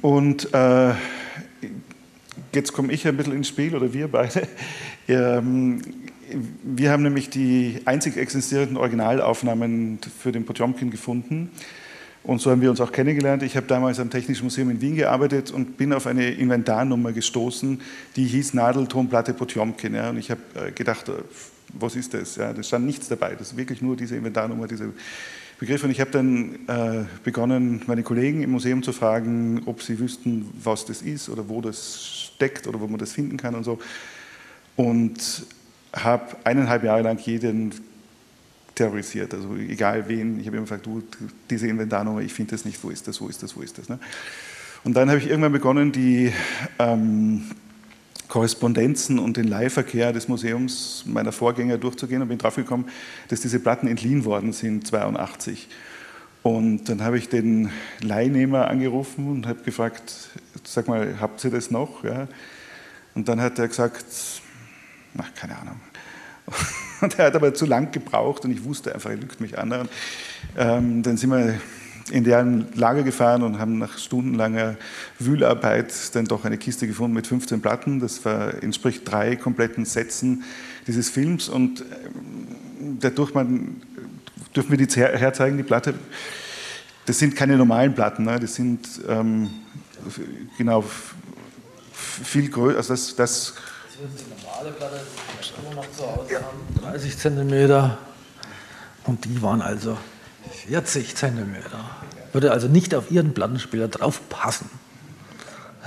Und äh, jetzt komme ich ein bisschen ins Spiel, oder wir beide. Ähm, wir haben nämlich die einzig existierenden Originalaufnahmen für den Potjomkin gefunden. Und so haben wir uns auch kennengelernt. Ich habe damals am Technischen Museum in Wien gearbeitet und bin auf eine Inventarnummer gestoßen, die hieß Nadeltonplatte Potjomkin. Ja. Und ich habe äh, gedacht, äh, was ist das? Ja, da stand nichts dabei. Das ist wirklich nur diese Inventarnummer, diese Begriff. Und ich habe dann äh, begonnen, meine Kollegen im Museum zu fragen, ob sie wüssten, was das ist oder wo das steckt oder wo man das finden kann und so. Und habe eineinhalb Jahre lang jeden terrorisiert, also egal wen. Ich habe immer gefragt, du, diese Inventarnummer, ich finde das nicht, wo ist das, wo ist das, wo ist das. Ne? Und dann habe ich irgendwann begonnen, die ähm, Korrespondenzen und den Leihverkehr des Museums meiner Vorgänger durchzugehen und bin draufgekommen, dass diese Platten entliehen worden sind, 82. Und dann habe ich den Leihnehmer angerufen und habe gefragt, sag mal, habt ihr das noch? Ja? Und dann hat er gesagt, ach, keine Ahnung. Und er hat aber zu lang gebraucht und ich wusste einfach, er lügt mich an. Ähm, dann sind wir in deren Lager gefahren und haben nach stundenlanger Wühlarbeit dann doch eine Kiste gefunden mit 15 Platten. Das war, entspricht drei kompletten Sätzen dieses Films und ähm, dadurch man, dürfen wir die herzeigen, die Platte. Das sind keine normalen Platten, ne? das sind ähm, genau viel größer. Also das, das, die normale Platte immer noch zu Hause haben, 30 Zentimeter und die waren also 40 Zentimeter. Würde also nicht auf Ihren Plattenspieler drauf passen.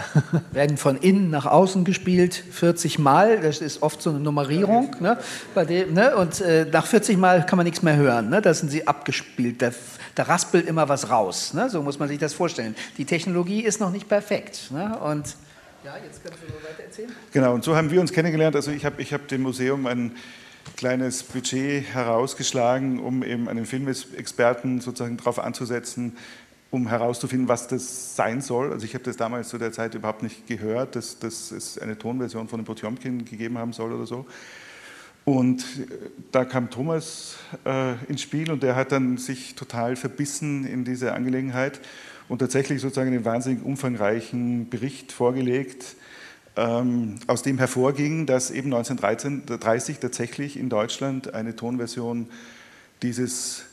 werden von innen nach außen gespielt, 40 Mal. Das ist oft so eine Nummerierung. Ne, bei dem, ne, und äh, nach 40 Mal kann man nichts mehr hören. Ne, da sind sie abgespielt. Da, da raspelt immer was raus. Ne, so muss man sich das vorstellen. Die Technologie ist noch nicht perfekt. Ne, und ja, jetzt kannst du weiter erzählen. Genau, und so haben wir uns kennengelernt. Also ich habe ich hab dem Museum ein kleines Budget herausgeschlagen, um eben einen Filmexperten sozusagen darauf anzusetzen, um herauszufinden, was das sein soll. Also ich habe das damals zu der Zeit überhaupt nicht gehört, dass, dass es eine Tonversion von dem Potjomkin gegeben haben soll oder so. Und äh, da kam Thomas äh, ins Spiel und der hat dann sich total verbissen in diese Angelegenheit und tatsächlich sozusagen einen wahnsinnig umfangreichen Bericht vorgelegt, aus dem hervorging, dass eben 1930 tatsächlich in Deutschland eine Tonversion dieses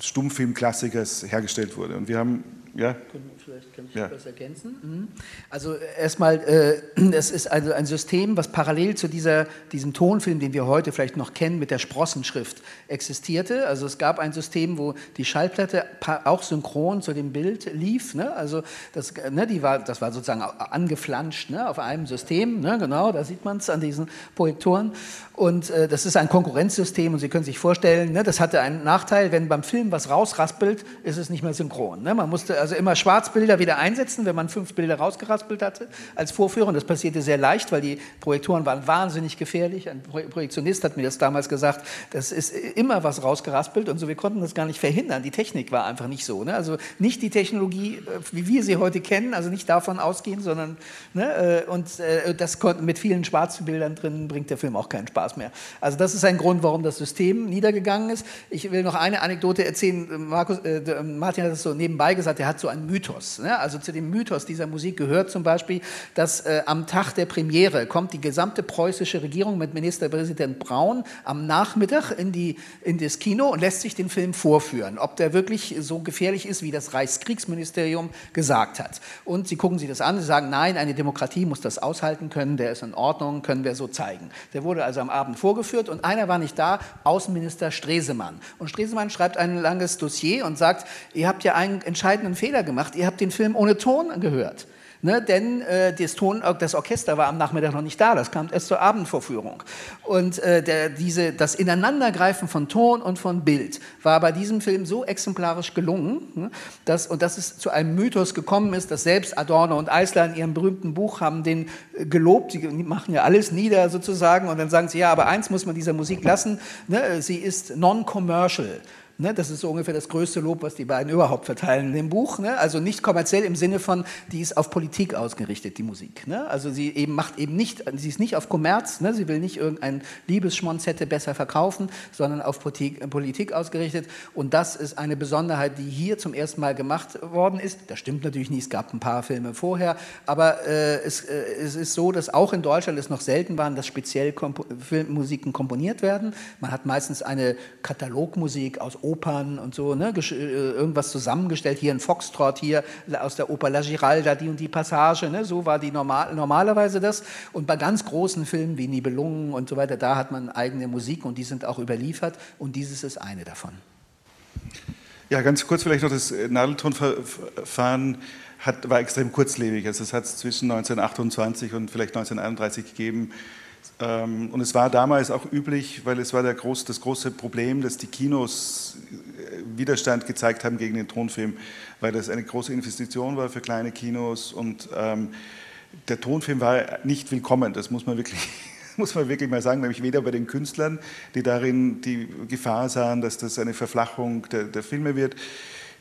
Stummfilmklassikers hergestellt wurde. Und wir haben ja. Vielleicht kann ich ja. das ergänzen. Mhm. Also erstmal, äh, es ist also ein System, was parallel zu dieser, diesem Tonfilm, den wir heute vielleicht noch kennen, mit der Sprossenschrift existierte. Also es gab ein System, wo die Schallplatte auch synchron zu dem Bild lief. Ne? Also das, ne, die war, das war sozusagen angeflanscht ne, auf einem System. Ne? Genau, da sieht man es an diesen Projektoren. Und äh, das ist ein Konkurrenzsystem und Sie können sich vorstellen, ne, das hatte einen Nachteil, wenn beim Film was rausraspelt, ist es nicht mehr synchron. Ne? Man musste also immer Schwarzbilder wieder einsetzen, wenn man fünf Bilder rausgeraspelt hatte als Vorführer. Und das passierte sehr leicht, weil die Projektoren waren wahnsinnig gefährlich. Ein Projektionist hat mir das damals gesagt, das ist immer was rausgeraspelt und so, wir konnten das gar nicht verhindern. Die Technik war einfach nicht so. Ne? Also nicht die Technologie, äh, wie wir sie heute kennen, also nicht davon ausgehen, sondern ne, äh, und äh, das mit vielen Schwarzbildern drin bringt der Film auch keinen Spaß. Spaß mehr. Also das ist ein Grund, warum das System niedergegangen ist. Ich will noch eine Anekdote erzählen. Markus, äh, Martin hat es so nebenbei gesagt, er hat so einen Mythos. Ne? Also zu dem Mythos dieser Musik gehört zum Beispiel, dass äh, am Tag der Premiere kommt die gesamte preußische Regierung mit Ministerpräsident Braun am Nachmittag in, die, in das Kino und lässt sich den Film vorführen, ob der wirklich so gefährlich ist, wie das Reichskriegsministerium gesagt hat. Und sie gucken sich das an, sie sagen, nein, eine Demokratie muss das aushalten können, der ist in Ordnung, können wir so zeigen. Der wurde also am Abend vorgeführt und einer war nicht da, Außenminister Stresemann. Und Stresemann schreibt ein langes Dossier und sagt, ihr habt ja einen entscheidenden Fehler gemacht, ihr habt den Film ohne Ton gehört. Ne, denn äh, das, Ton, das Orchester war am Nachmittag noch nicht da, das kam erst zur Abendvorführung. Und äh, der, diese, das Ineinandergreifen von Ton und von Bild war bei diesem Film so exemplarisch gelungen, ne, dass, und dass es zu einem Mythos gekommen ist, dass selbst Adorno und Eisler in ihrem berühmten Buch haben den äh, gelobt, sie machen ja alles nieder sozusagen, und dann sagen sie, ja, aber eins muss man dieser Musik lassen, ne, sie ist non-commercial. Ne, das ist so ungefähr das größte Lob, was die beiden überhaupt verteilen in dem Buch. Ne? Also nicht kommerziell im Sinne von, die ist auf Politik ausgerichtet, die Musik. Ne? Also sie eben macht eben nicht, sie ist nicht auf Kommerz, ne? sie will nicht irgendein Liebesschmonzette besser verkaufen, sondern auf Politik, Politik, ausgerichtet. Und das ist eine Besonderheit, die hier zum ersten Mal gemacht worden ist. Das stimmt natürlich nicht, es gab ein paar Filme vorher, aber äh, es, äh, es, ist so, dass auch in Deutschland es noch selten war, dass speziell Kompo Filmmusiken komponiert werden. Man hat meistens eine Katalogmusik aus Opern und so, ne, äh, irgendwas zusammengestellt, hier ein Foxtrot, hier aus der Oper La Giralda, die und die Passage, ne, so war die normal, normalerweise das. Und bei ganz großen Filmen wie Nibelungen und so weiter, da hat man eigene Musik und die sind auch überliefert und dieses ist eine davon. Ja, ganz kurz vielleicht noch das Nadeltonverfahren hat, war extrem kurzlebig. Also es hat es zwischen 1928 und vielleicht 1931 gegeben. Ähm, und es war damals auch üblich, weil es war groß, das große Problem, dass die Kinos äh, Widerstand gezeigt haben gegen den Tonfilm, weil das eine große Investition war für kleine Kinos und ähm, der Tonfilm war nicht willkommen, das muss man wirklich muss man wirklich mal sagen, nämlich weder bei den Künstlern, die darin die Gefahr sahen, dass das eine Verflachung der, der Filme wird,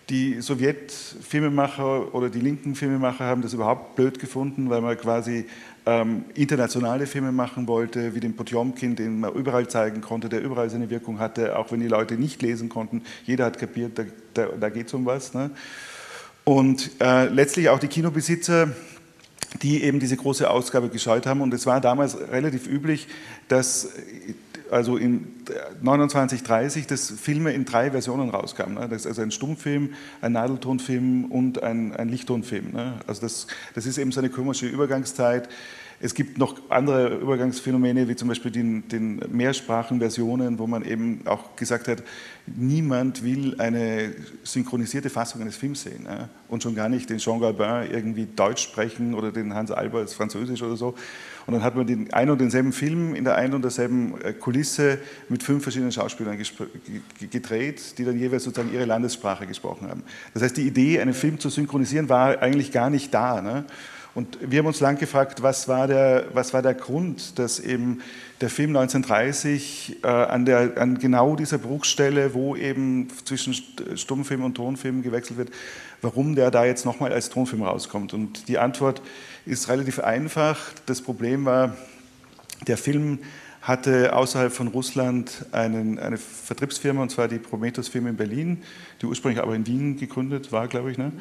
die Sowjetfilmemacher oder die linken Filmemacher haben das überhaupt blöd gefunden, weil man quasi ähm, internationale Filme machen wollte, wie den Potjomkin, den man überall zeigen konnte, der überall seine Wirkung hatte, auch wenn die Leute nicht lesen konnten. Jeder hat kapiert, da, da, da geht es um was. Ne? Und äh, letztlich auch die Kinobesitzer, die eben diese große Ausgabe gescheut haben. Und es war damals relativ üblich, dass also in 29, 30, dass Filme in drei Versionen rauskamen. Ne? Also ein Stummfilm, ein Nadeltonfilm und ein, ein Lichttonfilm. Ne? Also das, das ist eben so eine komische Übergangszeit. Es gibt noch andere Übergangsphänomene, wie zum Beispiel den, den Mehrsprachenversionen, wo man eben auch gesagt hat, niemand will eine synchronisierte Fassung eines Films sehen. Ja? Und schon gar nicht den Jean Gabin irgendwie Deutsch sprechen oder den Hans Albers Französisch oder so. Und dann hat man den einen und denselben Film in der einen und derselben äh, Kulisse mit fünf verschiedenen Schauspielern gedreht, die dann jeweils sozusagen ihre Landessprache gesprochen haben. Das heißt, die Idee, einen Film zu synchronisieren, war eigentlich gar nicht da. Ne? Und wir haben uns lang gefragt, was war der, was war der Grund, dass eben der Film 1930 äh, an, der, an genau dieser Bruchstelle, wo eben zwischen Stummfilm und Tonfilm gewechselt wird, warum der da jetzt nochmal als Tonfilm rauskommt. Und die Antwort ist relativ einfach. Das Problem war, der Film hatte außerhalb von Russland einen, eine Vertriebsfirma, und zwar die Prometheus-Firma in Berlin, die ursprünglich aber in Wien gegründet war, glaube ich. Ne?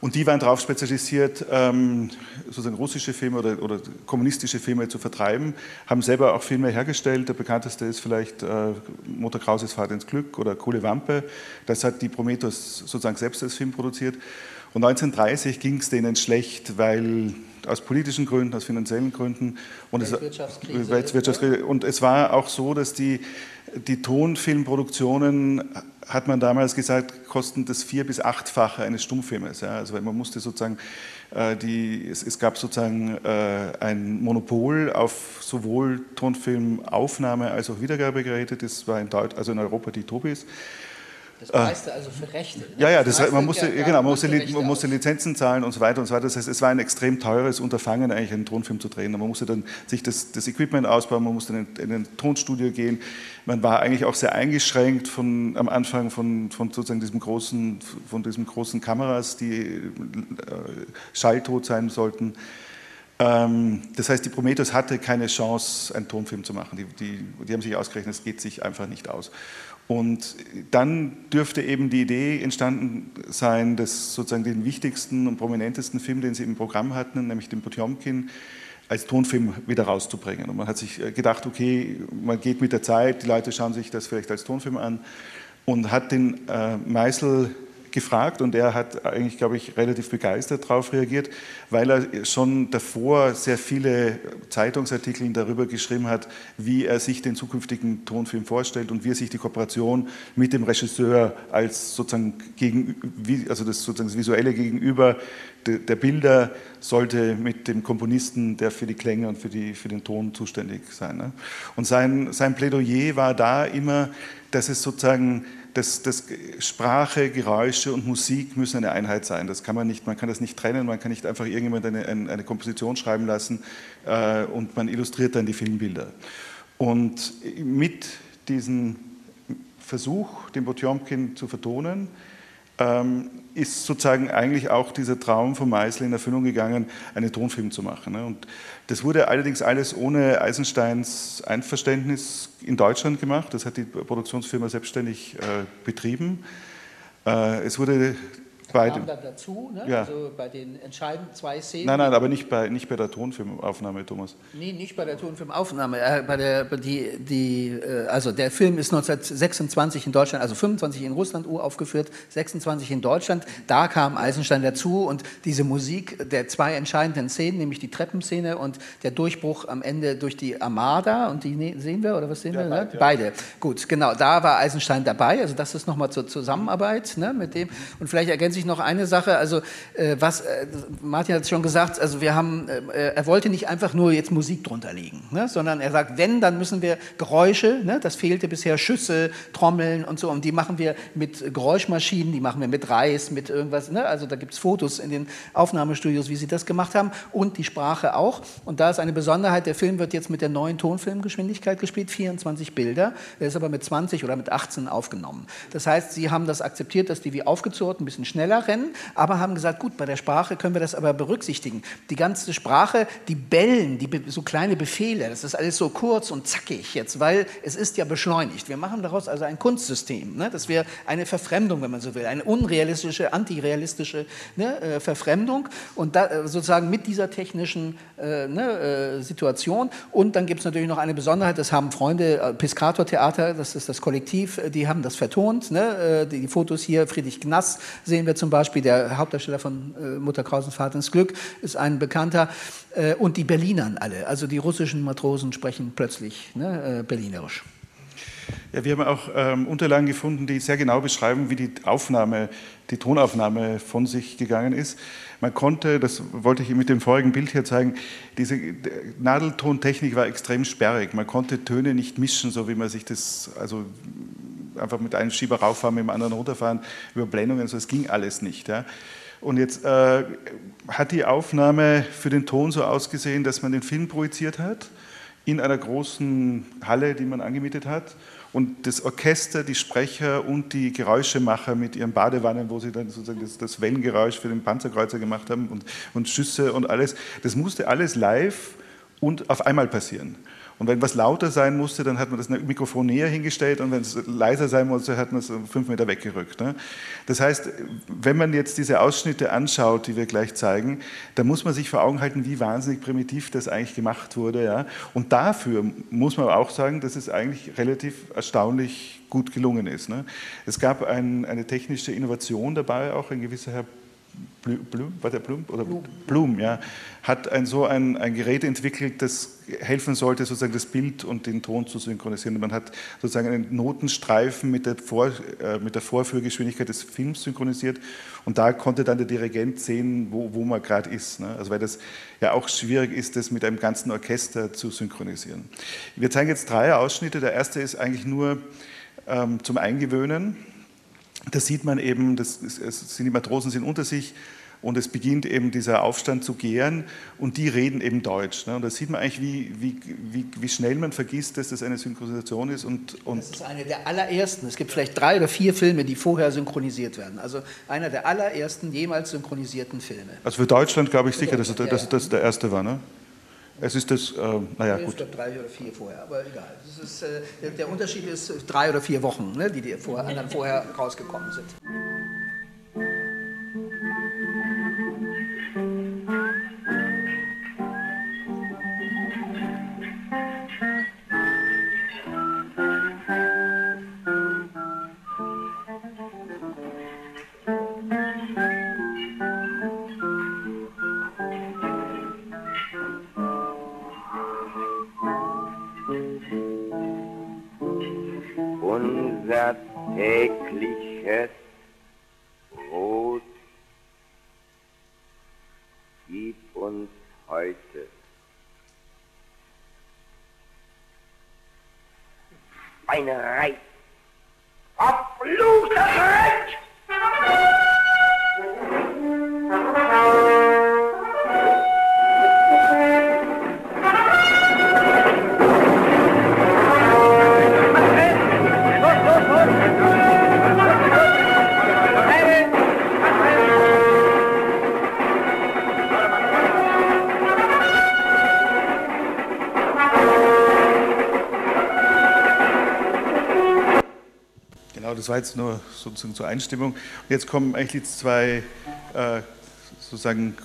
Und die waren darauf spezialisiert, ähm, sozusagen russische Filme oder, oder, kommunistische Filme zu vertreiben, haben selber auch Filme hergestellt. Der bekannteste ist vielleicht äh, Mutter Krauses Fahrt ins Glück oder Kohle Wampe. Das hat die Prometheus sozusagen selbst als Film produziert. Und 1930 ging es denen schlecht, weil aus politischen Gründen, aus finanziellen Gründen. Und es, Weltwirtschaftskrise. Und es war auch so, dass die, die Tonfilmproduktionen, hat man damals gesagt, kosten das vier- bis achtfache eines Stummfilmes. Ja. Also man musste sozusagen, äh, die, es, es, gab sozusagen äh, ein Monopol auf sowohl Tonfilmaufnahme als auch Wiedergabegeräte. Das war in, Deut also in Europa die Tobis. Das meiste also für Rechte. Ne? Ja, ja, das, man, musste, ja, genau, man, musste, man musste Lizenzen zahlen und so weiter und so weiter. Das heißt, es war ein extrem teures Unterfangen, eigentlich einen Tonfilm zu drehen. Man musste dann sich das, das Equipment ausbauen, man musste in, in ein Tonstudio gehen. Man war eigentlich auch sehr eingeschränkt von, am Anfang von, von sozusagen diesem großen, von diesen großen Kameras, die äh, schalltot sein sollten. Ähm, das heißt, die Prometheus hatte keine Chance, einen Tonfilm zu machen. Die, die, die haben sich ausgerechnet, es geht sich einfach nicht aus. Und dann dürfte eben die Idee entstanden sein, dass sozusagen den wichtigsten und prominentesten Film, den sie im Programm hatten, nämlich den Potjomkin, als Tonfilm wieder rauszubringen. Und man hat sich äh, gedacht, okay, man geht mit der Zeit, die Leute schauen sich das vielleicht als Tonfilm an und hat den äh, Meißel gefragt und er hat eigentlich, glaube ich, relativ begeistert darauf reagiert, weil er schon davor sehr viele Zeitungsartikel darüber geschrieben hat, wie er sich den zukünftigen Tonfilm vorstellt und wie er sich die Kooperation mit dem Regisseur als sozusagen gegen, also das sozusagen das visuelle Gegenüber der Bilder sollte mit dem Komponisten, der für die Klänge und für, die, für den Ton zuständig sein. Ne? Und sein, sein Plädoyer war da immer, dass es sozusagen das, das, Sprache, Geräusche und Musik müssen eine Einheit sein. Das kann man nicht, man kann das nicht trennen, man kann nicht einfach irgendjemand eine, eine, Komposition schreiben lassen äh, und man illustriert dann die Filmbilder. Und mit diesem Versuch, den Potjomkin zu vertonen, ähm, ist sozusagen eigentlich auch dieser Traum von Meisel in Erfüllung gegangen, einen Tonfilm zu machen. Ne? Und das wurde allerdings alles ohne Eisensteins Einverständnis in Deutschland gemacht. Das hat die Produktionsfirma selbstständig äh, betrieben. Äh, es wurde bei kam dann dazu, ne? ja. also bei den entscheidenden zwei Szenen. Nein, nein, aber nicht bei, nicht bei der Tonfilmaufnahme, Thomas. Nee, nicht bei der Tonfilmaufnahme. Äh, bei der, die, die, äh, also der Film ist 1926 in Deutschland, also 25 in Russland uraufgeführt, 26 in Deutschland. Da kam Eisenstein dazu und diese Musik der zwei entscheidenden Szenen, nämlich die Treppenszene und der Durchbruch am Ende durch die Armada, und die ne, sehen wir, oder was sehen ja, wir? Beide, ne? ja. beide. Gut, genau, da war Eisenstein dabei, also das ist nochmal zur Zusammenarbeit ne, mit dem. Und vielleicht ergänze ich noch eine Sache, also äh, was, äh, Martin hat es schon gesagt, also wir haben, äh, er wollte nicht einfach nur jetzt Musik drunter legen, ne, sondern er sagt, wenn, dann müssen wir Geräusche, ne, das fehlte bisher, Schüsse, Trommeln und so, und die machen wir mit Geräuschmaschinen, die machen wir mit Reis, mit irgendwas, ne, also da gibt es Fotos in den Aufnahmestudios, wie sie das gemacht haben, und die Sprache auch. Und da ist eine Besonderheit, der Film wird jetzt mit der neuen Tonfilmgeschwindigkeit gespielt, 24 Bilder, der ist aber mit 20 oder mit 18 aufgenommen. Das heißt, sie haben das akzeptiert, dass die wie aufgezurrt ein bisschen schneller rennen, aber haben gesagt, gut, bei der Sprache können wir das aber berücksichtigen. Die ganze Sprache, die Bellen, die so kleine Befehle, das ist alles so kurz und zackig jetzt, weil es ist ja beschleunigt. Wir machen daraus also ein Kunstsystem, ne, dass wir eine Verfremdung, wenn man so will, eine unrealistische, antirealistische ne, äh, Verfremdung und da, äh, sozusagen mit dieser technischen äh, ne, äh, Situation. Und dann gibt es natürlich noch eine Besonderheit, das haben Freunde, äh, Piscator Theater, das ist das Kollektiv, äh, die haben das vertont. Ne? Die, die, Fotos hier, Friedrich Gnass sehen wir zum Beispiel, der Hauptdarsteller von Mutter Krausens Vater ins Glück, ist ein Bekannter. Und die Berlinern alle, also die russischen Matrosen sprechen plötzlich ne, Berlinerisch. Ja, wir haben auch ähm, Unterlagen gefunden, die sehr genau beschreiben, wie die Aufnahme, die Tonaufnahme von sich gegangen ist. Man konnte, das wollte ich mit dem vorigen Bild hier zeigen, diese Nadeltontechnik war extrem sperrig. Man konnte Töne nicht mischen, so wie man sich das, also einfach mit einem Schieber rauffahren, mit dem anderen runterfahren, über Blendungen, so das ging alles nicht. Ja. Und jetzt äh, hat die Aufnahme für den Ton so ausgesehen, dass man den Film projiziert hat in einer großen Halle, die man angemietet hat und das Orchester, die Sprecher und die Geräuschemacher mit ihren Badewannen, wo sie dann sozusagen das, das Wellengeräusch für den Panzerkreuzer gemacht haben und, und Schüsse und alles, das musste alles live und auf einmal passieren. Und wenn was lauter sein musste, dann hat man das Mikrofon näher hingestellt und wenn es leiser sein musste, hat man es fünf Meter weggerückt. Ne? Das heißt, wenn man jetzt diese Ausschnitte anschaut, die wir gleich zeigen, dann muss man sich vor Augen halten, wie wahnsinnig primitiv das eigentlich gemacht wurde. Ja? Und dafür muss man auch sagen, dass es eigentlich relativ erstaunlich gut gelungen ist. Ne? Es gab ein, eine technische Innovation dabei, auch ein gewisser Herr Blum, war der Blum? Oder Blum, Blum ja, hat ein, so ein, ein, Gerät entwickelt, das helfen sollte, sozusagen das Bild und den Ton zu synchronisieren. Man hat sozusagen einen Notenstreifen mit der, Vor, äh, mit der Vorführgeschwindigkeit des Films synchronisiert und da konnte dann der Dirigent sehen, wo, wo man gerade ist. Ne? Also weil das ja auch schwierig ist, das mit einem ganzen Orchester zu synchronisieren. Wir zeigen jetzt drei Ausschnitte. Der erste ist eigentlich nur ähm, zum Eingewöhnen da sieht man eben, das, es, die Matrosen sind unter sich und es beginnt eben dieser Aufstand zu gären und die reden eben Deutsch. Ne? Und da sieht man eigentlich, wie, wie, wie, wie, schnell man vergisst, dass das eine Synchronisation ist. Und, und das ist eine der allerersten. Es gibt vielleicht drei oder vier Filme, die vorher synchronisiert werden. Also einer der allerersten jemals synchronisierten Filme. Also für Deutschland glaube ich sicher, dass das der erste war. Ne? Es ist das, äh, naja, gut. Ich drei oder vier vorher, aber egal. Ist, äh, der Unterschied ist drei oder vier Wochen, ne, die, die vor, anderen vorher rausgekommen sind. Eine das war jetzt nur sozusagen zur Einstimmung. Und jetzt kommen eigentlich die zwei äh, sozusagen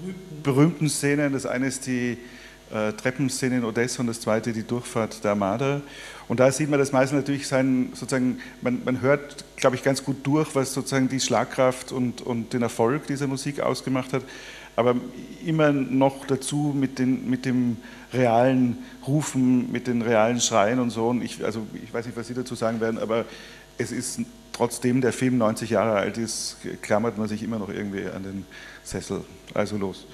berühmten. berühmten Szenen. Das eine ist die äh, Treppenszene in Odessa und das zweite die Durchfahrt der Armada. Und da sieht man, dass Meisel natürlich sein, sozusagen, man, man hört, glaube ich, ganz gut durch, was sozusagen die Schlagkraft und, und den Erfolg dieser Musik ausgemacht hat aber immer noch dazu mit, den, mit dem realen Rufen, mit den realen Schreien und so. Und ich, also ich weiß nicht, was Sie dazu sagen werden, aber es ist trotzdem der Film 90 Jahre alt ist, klammert man sich immer noch irgendwie an den Sessel. Also los.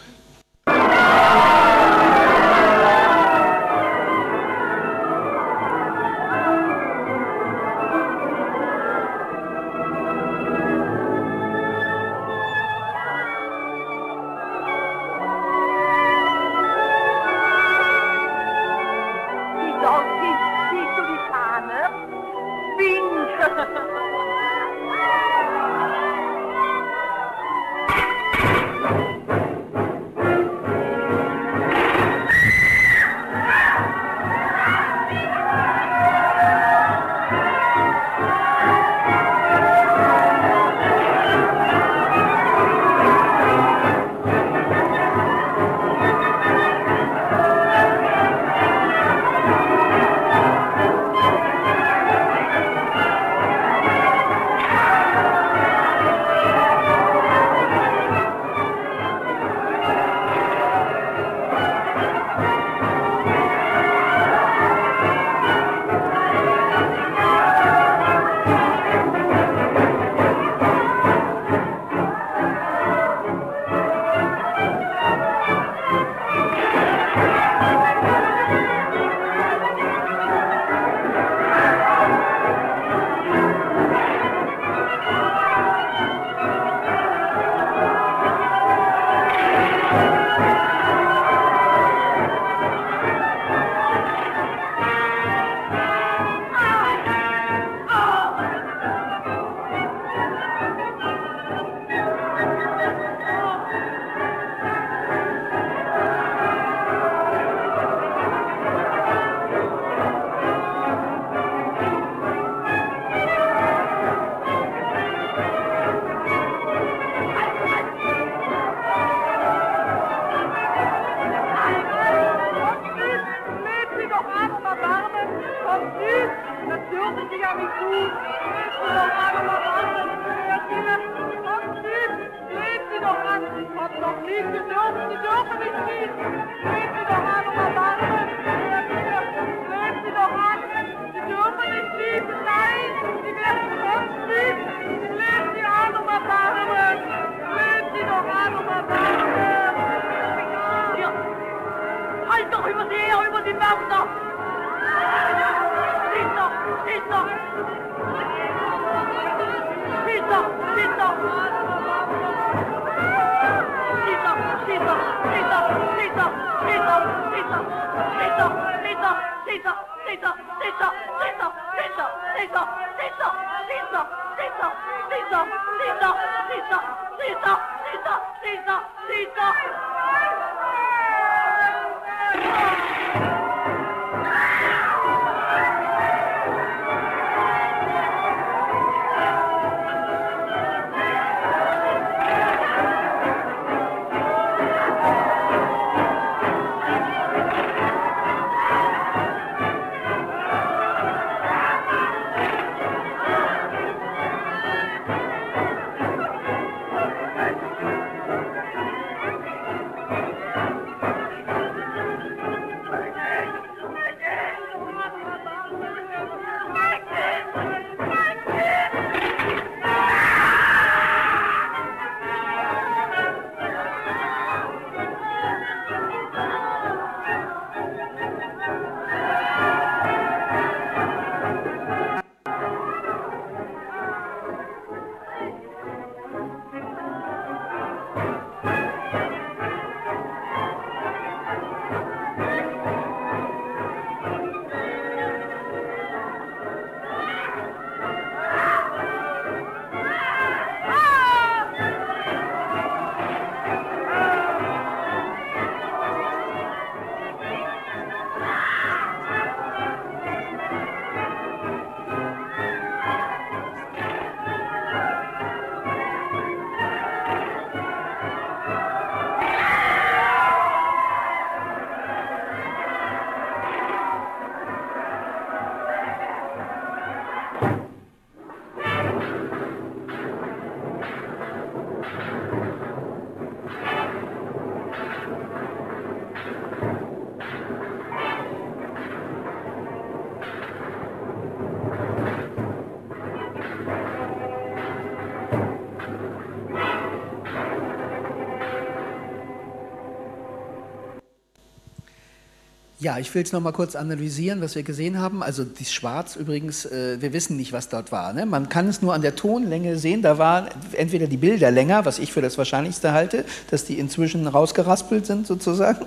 Ja, ich will es noch mal kurz analysieren, was wir gesehen haben. Also die Schwarz übrigens, äh, wir wissen nicht, was dort war. Ne? Man kann es nur an der Tonlänge sehen. Da waren entweder die Bilder länger, was ich für das Wahrscheinlichste halte, dass die inzwischen rausgeraspelt sind sozusagen.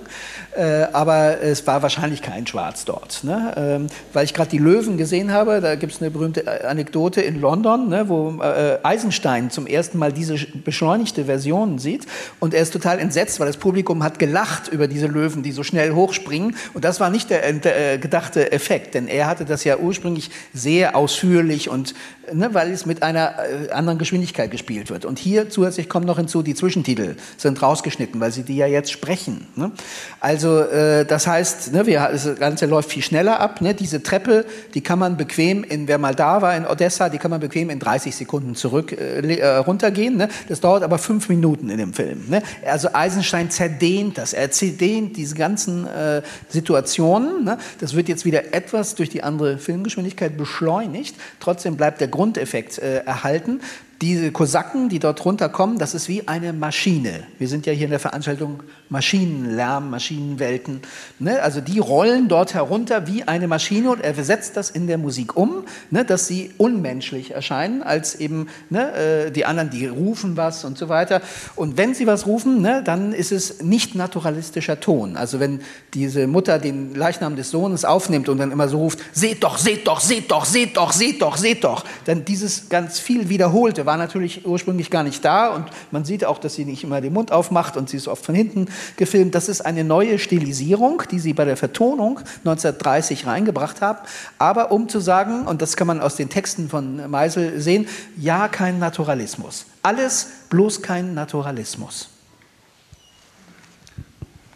Äh, aber es war wahrscheinlich kein Schwarz dort. Ne? Ähm, weil ich gerade die Löwen gesehen habe, da gibt es eine berühmte äh, Anekdote in London, ne, wo äh, Eisenstein zum ersten Mal diese beschleunigte Version sieht. Und er ist total entsetzt, weil das Publikum hat gelacht über diese Löwen, die so schnell hochspringen. Und das war nicht der, der, gedachte Effekt, denn er hatte das ja ursprünglich sehr ausführlich und ne, weil es mit einer äh, anderen Geschwindigkeit gespielt wird. Und hier zusätzlich kommt noch hinzu, die Zwischentitel sind rausgeschnitten, weil sie die ja jetzt sprechen. Ne? Also äh, das heißt, ne, wir, das Ganze läuft viel schneller ab. Ne? Diese Treppe, die kann man bequem, in, wer mal da war in Odessa, die kann man bequem in 30 Sekunden zurück äh, äh, runtergehen. Ne? Das dauert aber fünf Minuten in dem Film. Ne? Also Eisenstein zerdehnt das, er zerdehnt diese ganzen äh, Situationen. Ne? Das wird jetzt wieder etwas durch die andere Filmgeschwindigkeit beschleunigt. Trotzdem bleibt der Grundeffekt äh, erhalten diese Kosaken, die dort runterkommen, das ist wie eine Maschine. Wir sind ja hier in der Veranstaltung Maschinenlärm, Maschinenwelten. Ne? Also die rollen dort herunter wie eine Maschine und er setzt das in der Musik um, ne? dass sie unmenschlich erscheinen, als eben ne? äh, die anderen, die rufen was und so weiter. Und wenn sie was rufen, ne? dann ist es nicht naturalistischer Ton. Also wenn diese Mutter den Leichnam des Sohnes aufnimmt und dann immer so ruft, seht doch, seht doch, seht doch, seht doch, seht doch, seht doch, dann dieses ganz viel wiederholte war natürlich ursprünglich gar nicht da und man sieht auch, dass sie nicht immer den Mund aufmacht und sie ist oft von hinten gefilmt. Das ist eine neue Stilisierung, die sie bei der Vertonung 1930 reingebracht haben. Aber um zu sagen, und das kann man aus den Texten von Meisel sehen, ja, kein Naturalismus. Alles bloß kein Naturalismus.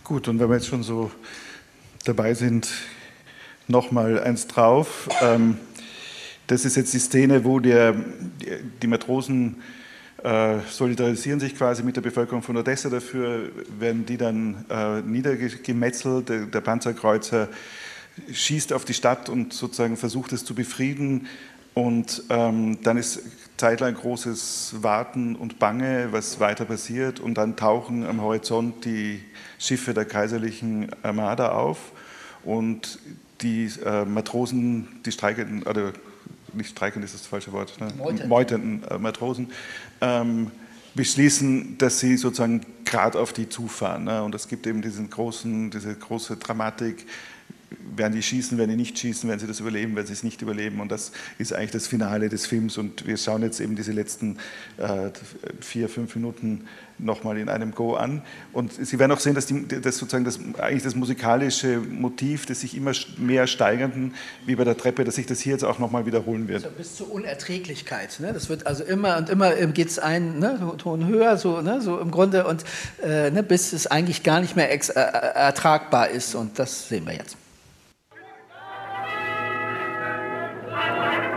Gut, und wenn wir jetzt schon so dabei sind, noch mal eins drauf. Ähm, das ist jetzt die Szene, wo der, die Matrosen äh, solidarisieren sich quasi mit der Bevölkerung von Odessa dafür, werden die dann äh, niedergemetzelt. Der, der, Panzerkreuzer schießt auf die Stadt und sozusagen versucht es zu befrieden. Und ähm, dann ist zeitlang großes Warten und Bange, was weiter passiert. Und dann tauchen am Horizont die Schiffe der kaiserlichen Armada auf. Und die äh, Matrosen, die streikenden, oder nicht streikend ist das falsche Wort, ne? meutenden äh, Matrosen, ähm, beschließen, dass sie sozusagen gerade auf die zufahren. Ne? Und es gibt eben diesen großen, diese große Dramatik, werden die schießen, werden die nicht schießen, werden sie das überleben, werden sie es nicht überleben. Und das ist eigentlich das Finale des Films. Und wir schauen jetzt eben diese letzten äh, vier, fünf Minuten nochmal in einem Go an. Und Sie werden auch sehen, dass, die, dass sozusagen das, eigentlich das musikalische Motiv des sich immer mehr steigernden, wie bei der Treppe, dass sich das hier jetzt auch nochmal wiederholen wird. Also bis zur Unerträglichkeit. Ne? Das wird also immer und immer ähm, geht es ein ne? Ton höher, so, ne? so im Grunde, und äh, ne? bis es eigentlich gar nicht mehr äh, äh, ertragbar ist. Und das sehen wir jetzt. Euch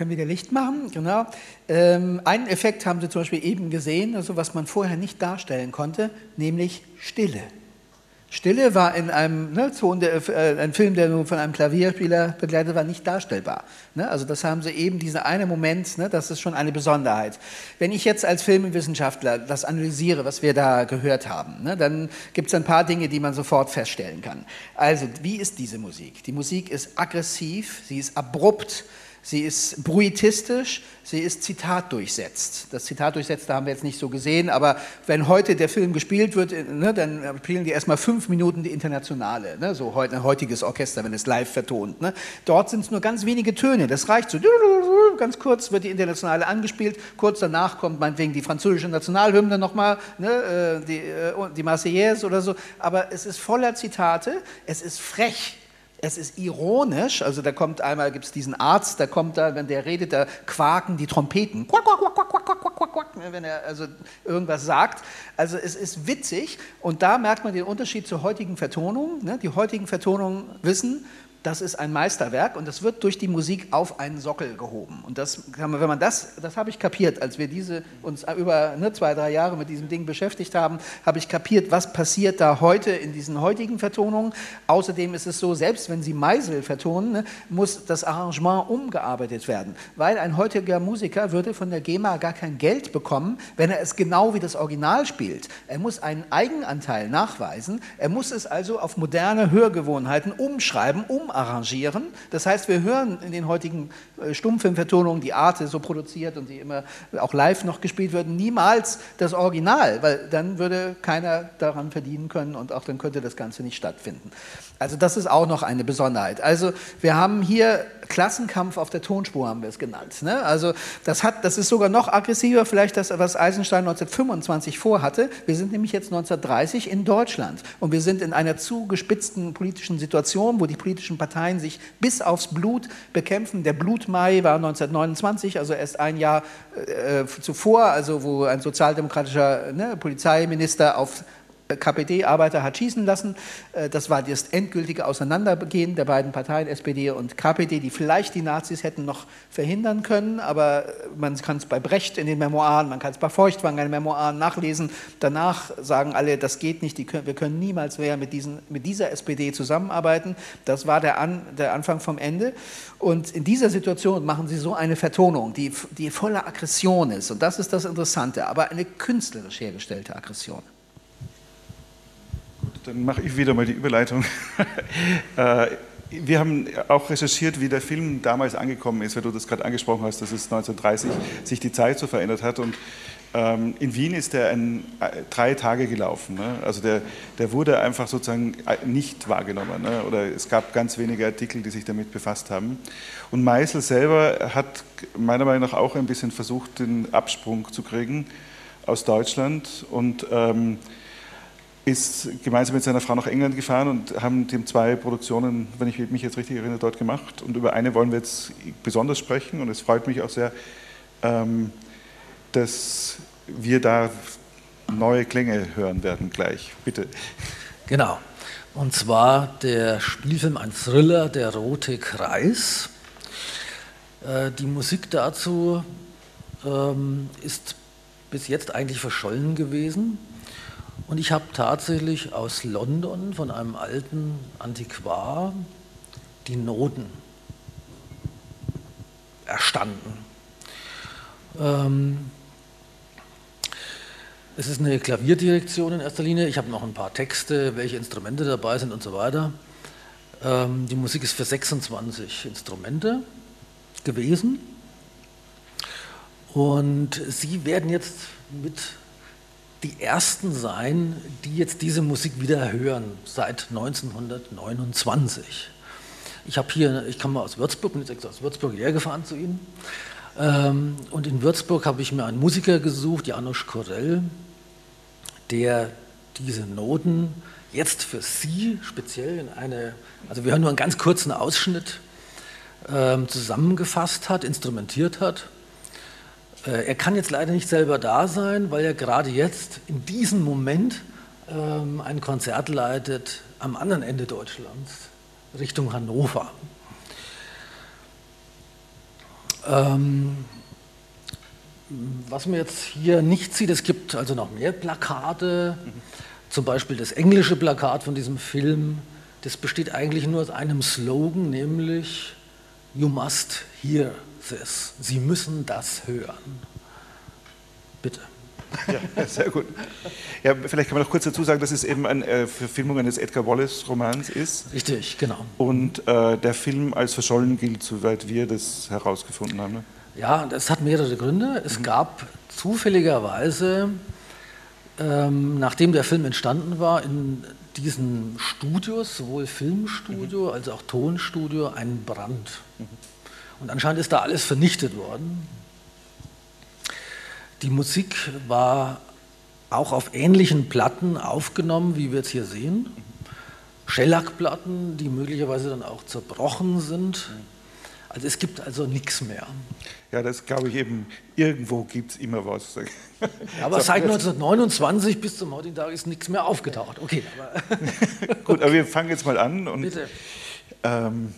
können wieder Licht machen, genau. Ähm, einen Effekt haben Sie zum Beispiel eben gesehen, also was man vorher nicht darstellen konnte, nämlich Stille. Stille war in einem ne, der, äh, ein Film, der nur von einem Klavierspieler begleitet war, nicht darstellbar. Ne? Also das haben Sie eben, dieser eine Moment, ne, das ist schon eine Besonderheit. Wenn ich jetzt als Filmwissenschaftler das analysiere, was wir da gehört haben, ne, dann gibt es ein paar Dinge, die man sofort feststellen kann. Also, wie ist diese Musik? Die Musik ist aggressiv, sie ist abrupt, Sie ist bruitistisch, sie ist zitatdurchsetzt. Das Zitatdurchsetzte haben wir jetzt nicht so gesehen, aber wenn heute der Film gespielt wird, ne, dann spielen die erstmal fünf Minuten die Internationale, ne, so heute, ein heutiges Orchester, wenn es live vertont. Ne. Dort sind es nur ganz wenige Töne, das reicht so. Ganz kurz wird die Internationale angespielt, kurz danach kommt meinetwegen die französische Nationalhymne nochmal, ne, die, die Marseillaise oder so, aber es ist voller Zitate, es ist frech, es ist ironisch, also da kommt einmal, gibt es diesen Arzt, da kommt da, wenn der redet, da quaken die Trompeten. Quack, quack, quack, quack, quack, quack, quack, quack, wenn er also irgendwas sagt. Also es ist witzig und da merkt man den Unterschied zur heutigen Vertonung. Ne? Die heutigen Vertonungen wissen, das ist ein Meisterwerk und das wird durch die Musik auf einen Sockel gehoben. Und das, wenn man das, das habe ich kapiert, als wir diese, uns über ne, zwei, drei Jahre mit diesem Ding beschäftigt haben, habe ich kapiert, was passiert da heute in diesen heutigen Vertonungen. Außerdem ist es so, selbst wenn Sie Meisel vertonen, ne, muss das Arrangement umgearbeitet werden, weil ein heutiger Musiker würde von der GEMA gar kein Geld bekommen, wenn er es genau wie das Original spielt. Er muss einen Eigenanteil nachweisen, er muss es also auf moderne Hörgewohnheiten umschreiben, um umarrangieren. Das heißt, wir hören in den heutigen äh, Stummfilmvertonungen, die Arte so produziert und die immer auch live noch gespielt werden, niemals das Original, weil dann würde keiner daran verdienen können und auch dann könnte das Ganze nicht stattfinden. Also das ist auch noch eine Besonderheit. Also wir haben hier Klassenkampf auf der Tonspur, haben wir es genannt. Ne? Also das, hat, das ist sogar noch aggressiver, vielleicht das, was Eisenstein 1925 vorhatte. Wir sind nämlich jetzt 1930 in Deutschland und wir sind in einer zugespitzten politischen Situation, wo die politischen Parteien sich bis aufs Blut bekämpfen. Der Blutmai war 1929, also erst ein Jahr äh, zuvor, also wo ein sozialdemokratischer ne, Polizeiminister auf KPD-Arbeiter hat schießen lassen. Das war das endgültige Auseinandergehen der beiden Parteien, SPD und KPD, die vielleicht die Nazis hätten noch verhindern können, aber man kann es bei Brecht in den Memoiren, man kann es bei Feuchtwang in den Memoiren nachlesen. Danach sagen alle, das geht nicht, können, wir können niemals mehr mit, diesen, mit dieser SPD zusammenarbeiten. Das war der, An, der Anfang vom Ende. Und in dieser Situation machen sie so eine Vertonung, die, die voller Aggression ist. Und das ist das Interessante, aber eine künstlerisch hergestellte Aggression. Dann mache ich wieder mal die Überleitung. Äh, wir haben auch recherchiert, wie der Film damals angekommen ist, weil du das gerade angesprochen hast, dass es 1930 sich die Zeit so verändert hat. Und ähm, in Wien ist der ein, äh, drei Tage gelaufen. Ne? Also der, der wurde einfach sozusagen äh, nicht wahrgenommen. Ne? Oder es gab ganz wenige Artikel, die sich damit befasst haben. Und Meisel selber hat meiner Meinung nach auch ein bisschen versucht, den Absprung zu kriegen aus Deutschland und ähm, ist gemeinsam mit seiner Frau nach England gefahren und haben dem zwei Produktionen, wenn ich mich jetzt richtig erinnere, dort gemacht. Und über eine wollen wir jetzt besonders sprechen und es freut mich auch sehr, ähm, dass wir da neue Klänge hören werden gleich. Bitte. Genau. Und zwar der Spielfilm Ein Thriller, Der Rote Kreis. Äh, die Musik dazu ähm, ist bis jetzt eigentlich verschollen gewesen. Und ich habe tatsächlich aus London von einem alten Antiquar die Noten erstanden. Ähm, es ist eine Klavierdirektion in erster Linie. Ich habe noch ein paar Texte, welche Instrumente dabei sind und so weiter. Ähm, die Musik ist für 26 Instrumente gewesen. Und Sie werden jetzt mit die ersten sein, die jetzt diese Musik wieder hören, seit 1929. Ich habe hier, ich komme aus Würzburg, bin jetzt aus Würzburg hergefahren zu Ihnen. Ähm, und in Würzburg habe ich mir einen Musiker gesucht, Janusz Korell, der diese Noten jetzt für Sie speziell in eine, also wir hören nur einen ganz kurzen Ausschnitt, ähm, zusammengefasst hat, instrumentiert hat. Äh, er kann jetzt leider nicht selber da sein, weil er gerade jetzt in diesem Moment ähm, ein Konzert leitet am anderen Ende Deutschlands, Richtung Hannover. Ähm, was man jetzt hier nicht sieht, es gibt also noch mehr Plakate, zum Beispiel das englische Plakat von diesem Film, das besteht eigentlich nur aus einem Slogan, nämlich You must hear this. Sie müssen das hören. Bitte. Ja, sehr gut. Ja, vielleicht kann man noch kurz dazu sagen, dass es eben eine äh, Verfilmung eines Edgar Wallace-Romans ist. Richtig, genau. Und äh, der Film als verschollen gilt, soweit wir das herausgefunden haben. Ne? Ja, das hat mehrere Gründe. Es mhm. gab zufälligerweise, ähm, nachdem der Film entstanden war, in diesen Studios, sowohl Filmstudio mhm. als auch Tonstudio, einen Brand. Mhm. Und anscheinend ist da alles vernichtet worden. Die Musik war auch auf ähnlichen Platten aufgenommen, wie wir jetzt hier sehen. Schellackplatten, die möglicherweise dann auch zerbrochen sind. Also es gibt also nichts mehr. Ja, das glaube ich eben, irgendwo gibt es immer was. Ja, aber seit 1929 bis zum heutigen Tag ist nichts mehr aufgetaucht. Okay. Aber Gut, aber wir fangen jetzt mal an. Und, Bitte. Ähm,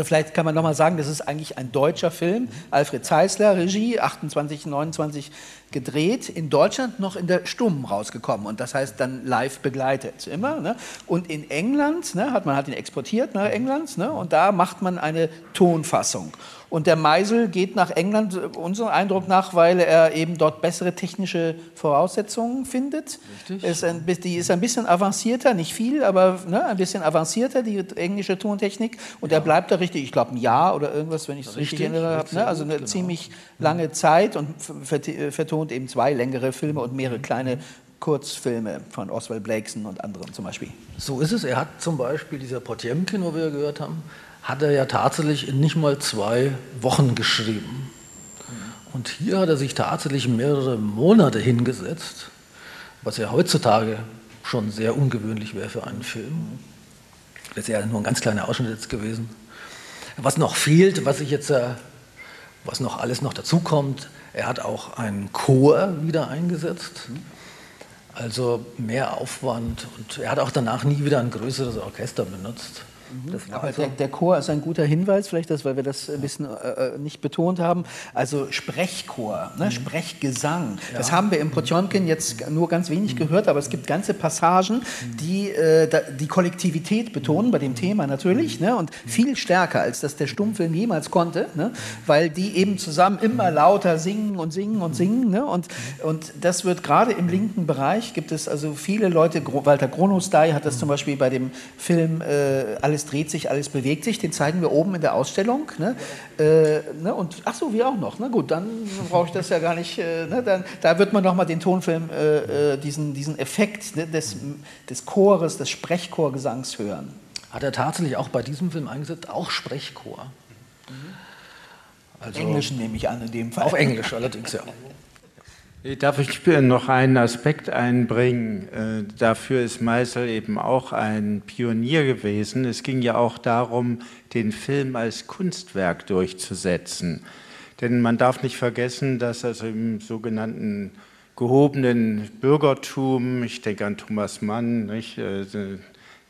Also vielleicht kann man nochmal sagen, das ist eigentlich ein deutscher Film. Alfred Zeisler, Regie, 28, 29 gedreht, in Deutschland noch in der Stumm rausgekommen und das heißt dann live begleitet immer. Ne? Und in England, ne, hat man hat ihn exportiert nach England ne, und da macht man eine Tonfassung. Und der Meisel geht nach England, unserem Eindruck nach, weil er eben dort bessere technische Voraussetzungen findet. Richtig. Ist ein, die ist ein bisschen avancierter, nicht viel, aber ne, ein bisschen avancierter, die englische Tontechnik. Und ja. er bleibt da richtig, ich glaube, ein Jahr oder irgendwas, wenn ich es richtig, erinnere. Ne? Also eine genau. ziemlich lange Zeit und vertont eben zwei längere Filme und mehrere kleine Kurzfilme von Oswald Blakeson und anderen zum Beispiel. So ist es. Er hat zum Beispiel dieser Potjemkin, wo wir gehört haben, hat er ja tatsächlich in nicht mal zwei Wochen geschrieben. Und hier hat er sich tatsächlich mehrere Monate hingesetzt, was ja heutzutage schon sehr ungewöhnlich wäre für einen Film. Das ist ja nur ein ganz kleiner Ausschnitt jetzt gewesen. Was noch fehlt, was ich jetzt, äh, was noch alles noch dazukommt, er hat auch einen Chor wieder eingesetzt. Also mehr Aufwand und er hat auch danach nie wieder ein größeres Orchester benutzt. Mhm. Aber der, der, Chor ist ein guter Hinweis, vielleicht, das, weil wir das ein bisschen äh, äh, nicht betont haben. Also Sprechchor, ne? Mhm. Sprechgesang. Ja. Das haben wir im Potjomkin jetzt nur ganz wenig mhm. gehört, aber es gibt ganze Passagen, mhm. die äh, die Kollektivität betonen, bei dem Thema natürlich, ne? und viel stärker, als das der Stummfilm jemals konnte, ne? weil die eben zusammen immer lauter singen und singen und singen. Ne? Und, und das wird gerade im linken Bereich, gibt es also viele Leute, Walter Gronostay hat das zum Beispiel bei dem Film äh, Alles alles dreht sich, alles bewegt sich. Den zeigen wir oben in der Ausstellung. Ne? Äh, ne? Und ach so, wir auch noch. Na gut, dann brauche ich das ja gar nicht. Äh, ne? dann, da wird man nochmal den Tonfilm, äh, äh, diesen, diesen Effekt ne? des, des Chores, des Sprechchorgesangs hören. Hat er tatsächlich auch bei diesem Film eingesetzt, auch Sprechchor? Mhm. Also, Englisch nehme ich an in dem Fall. Auf Englisch allerdings, ja. Darf ich noch einen Aspekt einbringen? Äh, dafür ist Meisel eben auch ein Pionier gewesen. Es ging ja auch darum, den Film als Kunstwerk durchzusetzen. Denn man darf nicht vergessen, dass also im sogenannten gehobenen Bürgertum, ich denke an Thomas Mann, nicht, äh,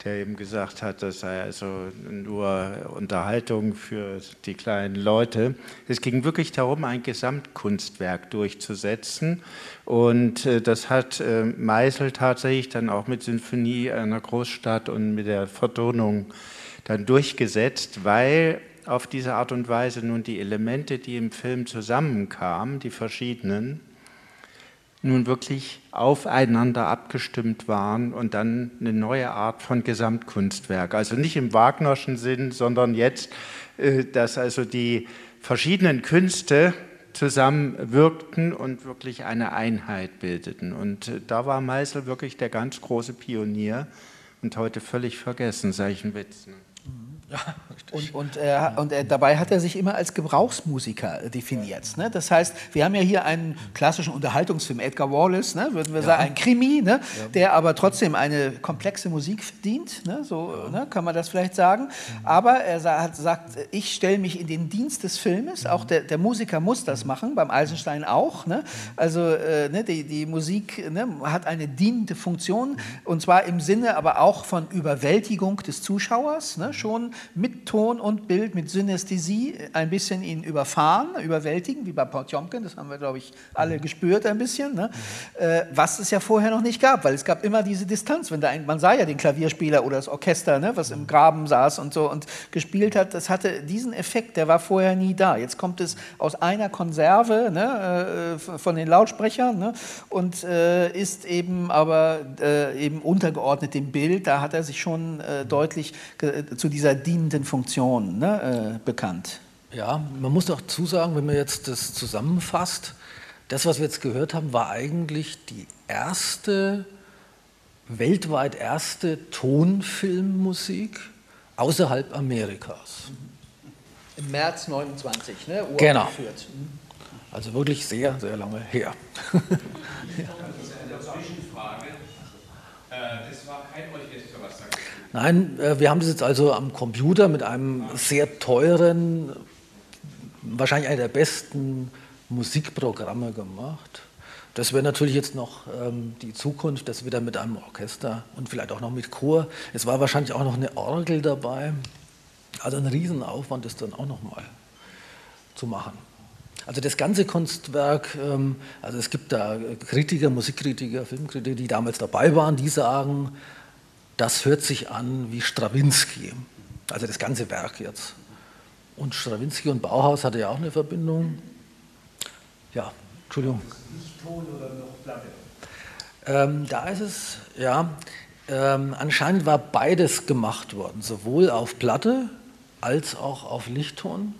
der eben gesagt hat, das sei also nur Unterhaltung für die kleinen Leute. Es ging wirklich darum, ein Gesamtkunstwerk durchzusetzen. Und äh, das hat äh, Meisel tatsächlich dann auch mit Sinfonie einer Großstadt und mit der Vertonung dann durchgesetzt, weil auf diese Art und Weise nun die Elemente, die im Film zusammenkamen, die verschiedenen, nun wirklich aufeinander abgestimmt waren und dann eine neue Art von Gesamtkunstwerk. Also nicht im Wagnerschen Sinn, sondern jetzt, äh, dass also die verschiedenen Künste zusammenwirkten und wirklich eine Einheit bildeten. Und äh, da war Meisel wirklich der ganz große Pionier und heute völlig vergessen, sage ich einen Witz. Ja, und, und, äh, und äh, dabei hat er sich immer als Gebrauchsmusiker definiert. Ne? Das heißt, wir haben ja hier einen klassischen Unterhaltungsfilm, Edgar Wallace, ne? würden wir ja. sagen, ein Krimi, ne? Ja. der aber trotzdem eine komplexe Musik verdient, ne? so. Ne? kann man das vielleicht sagen. Mhm. Aber er hat, sagt, ich stelle mich in den Dienst des Filmes, auch der, der Musiker muss das machen, beim Eisenstein auch. Ne? Also äh, die, die Musik hat eine dienende Funktion, und zwar im Sinne aber auch von Überwältigung des Zuschauers, schon mit Ton und Bild, mit Synästhesie ein bisschen ihn überfahren, überwältigen, wie bei Potjomkin, das haben wir, glaube ich, alle mhm. gespürt ein bisschen, ne? mhm. äh, was es ja vorher noch nicht gab, weil es gab immer diese Distanz, wenn da ein, man sah ja den Klavierspieler oder das Orchester, ne, was im Graben saß und so und gespielt hat, das hatte diesen Effekt, der war vorher nie da. Jetzt kommt es aus einer Konserve ne, äh, von den Lautsprechern ne, und äh, ist eben aber äh, eben untergeordnet dem Bild, da hat er sich schon äh, deutlich zu dieser dienenden Funktion ne, äh, bekannt. Ja, man muss doch zusagen, wenn man jetzt das zusammenfasst, das, was wir jetzt gehört haben, war eigentlich die erste, weltweit erste Tonfilmmusik außerhalb Amerikas. Im März 29, ne? Uraufgeführt. Genau. Also wirklich sehr, sehr lange her. ja. Zwischenfrage. Äh, das war kein Orchester, was da Nein, äh, wir haben das jetzt also am Computer mit einem sehr teuren, wahrscheinlich einer der besten Musikprogramme gemacht. Das wäre natürlich jetzt noch ähm, die Zukunft, das wieder mit einem Orchester und vielleicht auch noch mit Chor. Es war wahrscheinlich auch noch eine Orgel dabei. Also ein Riesenaufwand ist dann auch nochmal zu machen. Also das ganze Kunstwerk, ähm, also es gibt da Kritiker, Musikkritiker, Filmkritiker, die damals dabei waren, die sagen, das hört sich an wie Strawinski. Also das ganze Werk jetzt. Und Strawinski und Bauhaus hatte ja auch eine Verbindung. Ja, Entschuldigung. Nicht Ton oder noch Platte? Ähm, da ist es, ja, ähm, anscheinend war beides gemacht worden, sowohl auf Platte als auch auf Lichtton.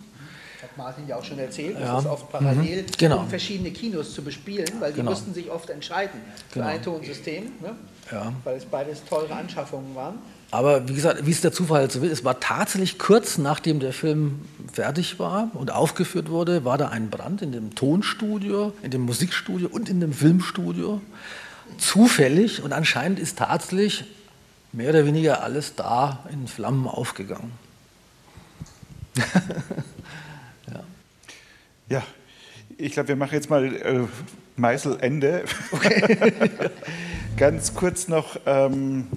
Hat Martin ja auch schon erzählt, Ja. das ist oft parallel, Mhm. Genau. um verschiedene Kinos zu bespielen, weil die Genau. mussten sich oft entscheiden für Genau. ein Tonsystem, ne? Ja. weil es beides teure Anschaffungen waren. Aber wie gesagt, wie es der Zufall so will, es war tatsächlich kurz nachdem der Film fertig war und aufgeführt wurde, war da ein Brand in dem Tonstudio, in dem Musikstudio und in dem Filmstudio. Zufällig und anscheinend ist tatsächlich mehr oder weniger alles da in Flammen aufgegangen. Ja, ich glaube, wir machen jetzt mal äh, Meißel Ende. Ganz kurz noch. Ähm,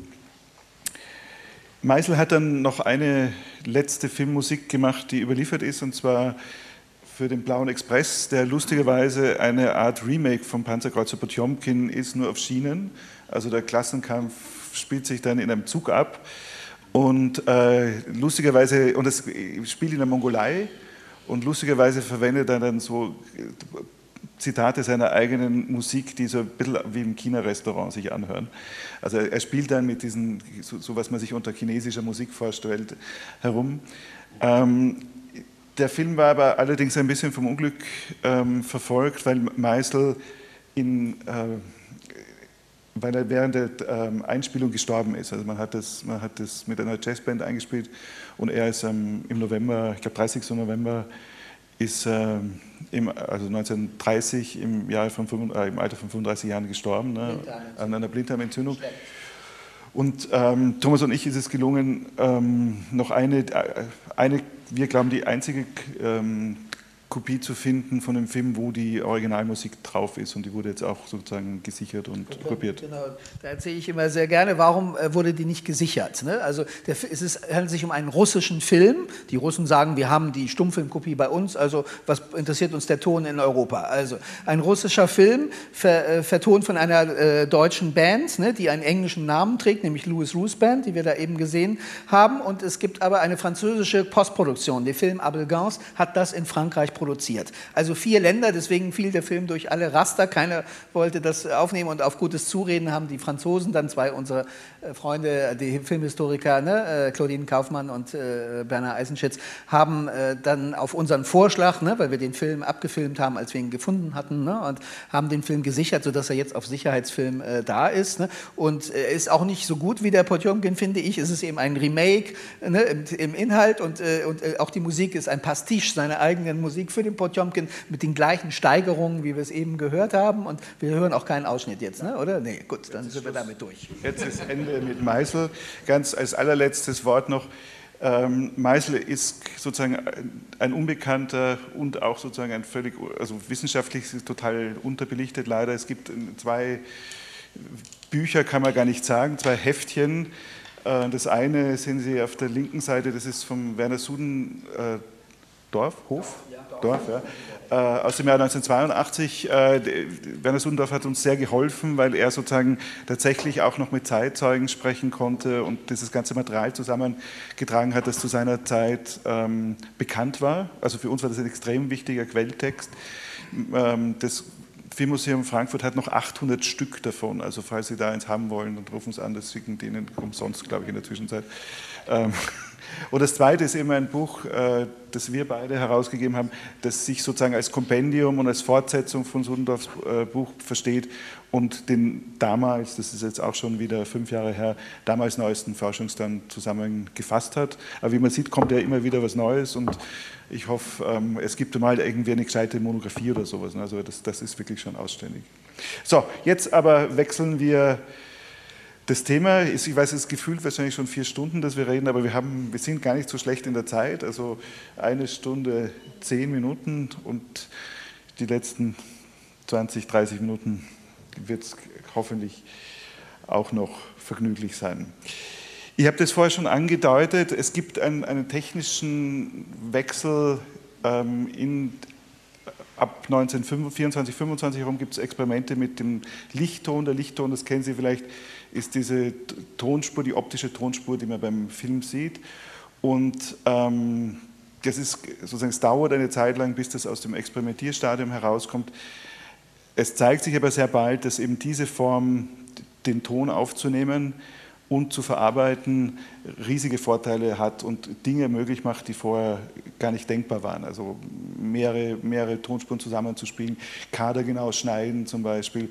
Meißel hat dann noch eine letzte Filmmusik gemacht, die überliefert ist, und zwar für den Blauen Express, der lustigerweise eine Art Remake vom Panzerkreuzer Potjomkin ist, nur auf Schienen. Also der Klassenkampf spielt sich dann in einem Zug ab. Und äh, lustigerweise, und es spielt in der Mongolei, und lustigerweise verwendet er dann so äh, Zitate seiner eigenen Musik, die so ein bisschen wie im China-Restaurant sich anhören. Also er spielt dann mit diesen, so, so was man sich unter chinesischer Musik vorstellt, herum. Ähm, der Film war aber allerdings ein bisschen vom Unglück ähm, verfolgt, weil Meisel in, äh, weil er während der ähm, Einspielung gestorben ist. Also man hat, das, man hat das mit einer Jazzband eingespielt und er ist ähm, im November, ich glaube 30. November, ist ähm, im, also 1930 im, Jahr von, fünf- äh, im Alter von 35 Jahren gestorben ne, an einer Blinddarmentzündung. Und ähm, Thomas und ich ist es gelungen, ähm, noch eine, äh, eine, wir glauben, die einzige ähm, Kopie zu finden von dem Film, wo die Originalmusik drauf ist. Und die wurde jetzt auch sozusagen gesichert und kopiert. Genau, da erzähle ich immer sehr gerne, warum äh, wurde die nicht gesichert? Ne? Also der, es ist, handelt sich um einen russischen Film. Die Russen sagen, wir haben die Stummfilmkopie bei uns, also was interessiert uns der Ton in Europa? Also ein russischer Film, ver, äh, vertont von einer äh, deutschen Band, ne, die einen englischen Namen trägt, nämlich Louis Roos Band, die wir da eben gesehen haben. Und es gibt aber eine französische Postproduktion. Der Film Abelgance hat das in Frankreich produziert. Also vier Länder, deswegen fiel der Film durch alle Raster. Keiner wollte das aufnehmen und auf gutes Zureden haben die Franzosen, dann zwei unserer äh, Freunde, die Filmhistoriker, ne, äh, Claudine Kaufmann und äh, Bernhard Eisenschitz, haben äh, dann auf unseren Vorschlag, ne, weil wir den Film abgefilmt haben, als wir ihn gefunden hatten, ne, und haben den Film gesichert, sodass er jetzt auf Sicherheitsfilm äh, da ist. Ne, und er ist auch nicht so gut wie der Potjomkin, finde ich. Es ist eben ein Remake ne, im, im Inhalt und, äh, und äh, auch die Musik ist ein Pastiche seiner eigenen Musik für den Potjomkin mit den gleichen Steigerungen, wie wir es eben gehört haben. Und wir hören auch keinen Ausschnitt jetzt, ne, oder? Nee, gut, dann sind wir damit durch. Jetzt ist Ende mit Meißel. Ganz als allerletztes Wort noch. Ähm, Meißel ist sozusagen ein- Unbekannter und auch sozusagen ein völlig, also wissenschaftlich ist es total unterbelichtet leider. Es gibt zwei Bücher, kann man gar nicht sagen, zwei Heftchen. Äh, Das eine sehen Sie auf der linken Seite, das ist vom Werner Suden äh, Dorf, Hof? Dorf, ja. Äh, aus dem Jahr 1982. Äh, Werner Sudendorf hat uns sehr geholfen, weil er sozusagen tatsächlich auch noch mit Zeitzeugen sprechen konnte und dieses ganze Material zusammengetragen hat, das zu seiner Zeit ähm, bekannt war. Also für uns war das ein extrem wichtiger Quelltext. Ähm, das Filmmuseum Frankfurt hat noch 800 Stück davon. Also falls Sie da eins haben wollen, dann rufen Sie an, das schicken die Ihnen umsonst, glaube ich, in der Zwischenzeit. Ähm, Und das Zweite ist eben ein Buch, äh, das wir beide herausgegeben haben, das sich sozusagen als Kompendium und als Fortsetzung von Sudendorfs äh, Buch versteht und den damals, das ist jetzt auch schon wieder fünf Jahre her, damals neuesten Forschungsstand zusammengefasst hat. Aber wie man sieht, kommt ja immer wieder was Neues und ich hoffe, ähm, es gibt mal irgendwie eine gescheite Monographie oder sowas. ne? Also das, das ist wirklich schon ausständig. So, jetzt aber wechseln wir das Thema ist, ich weiß, es ist gefühlt wahrscheinlich schon vier Stunden, dass wir reden, aber wir, haben, wir sind gar nicht so schlecht in der Zeit. Also eine Stunde, zehn Minuten und die letzten 20, 30 Minuten wird es hoffentlich auch noch vergnüglich sein. Ich habe das vorher schon angedeutet, es gibt einen, einen technischen Wechsel ähm, in, ab 1924, 25 herum gibt es Experimente mit dem Lichtton. Der Lichtton, das kennen Sie vielleicht, ist diese Tonspur, die optische Tonspur, die man beim Film sieht. Und ähm, das ist sozusagen, es dauert eine Zeit lang, bis das aus dem Experimentierstadium herauskommt. Es zeigt sich aber sehr bald, dass eben diese Form, den Ton aufzunehmen und zu verarbeiten, riesige Vorteile hat und Dinge möglich macht, die vorher gar nicht denkbar waren. Also mehrere, mehrere Tonspuren zusammenzuspielen, Kader genau schneiden zum Beispiel.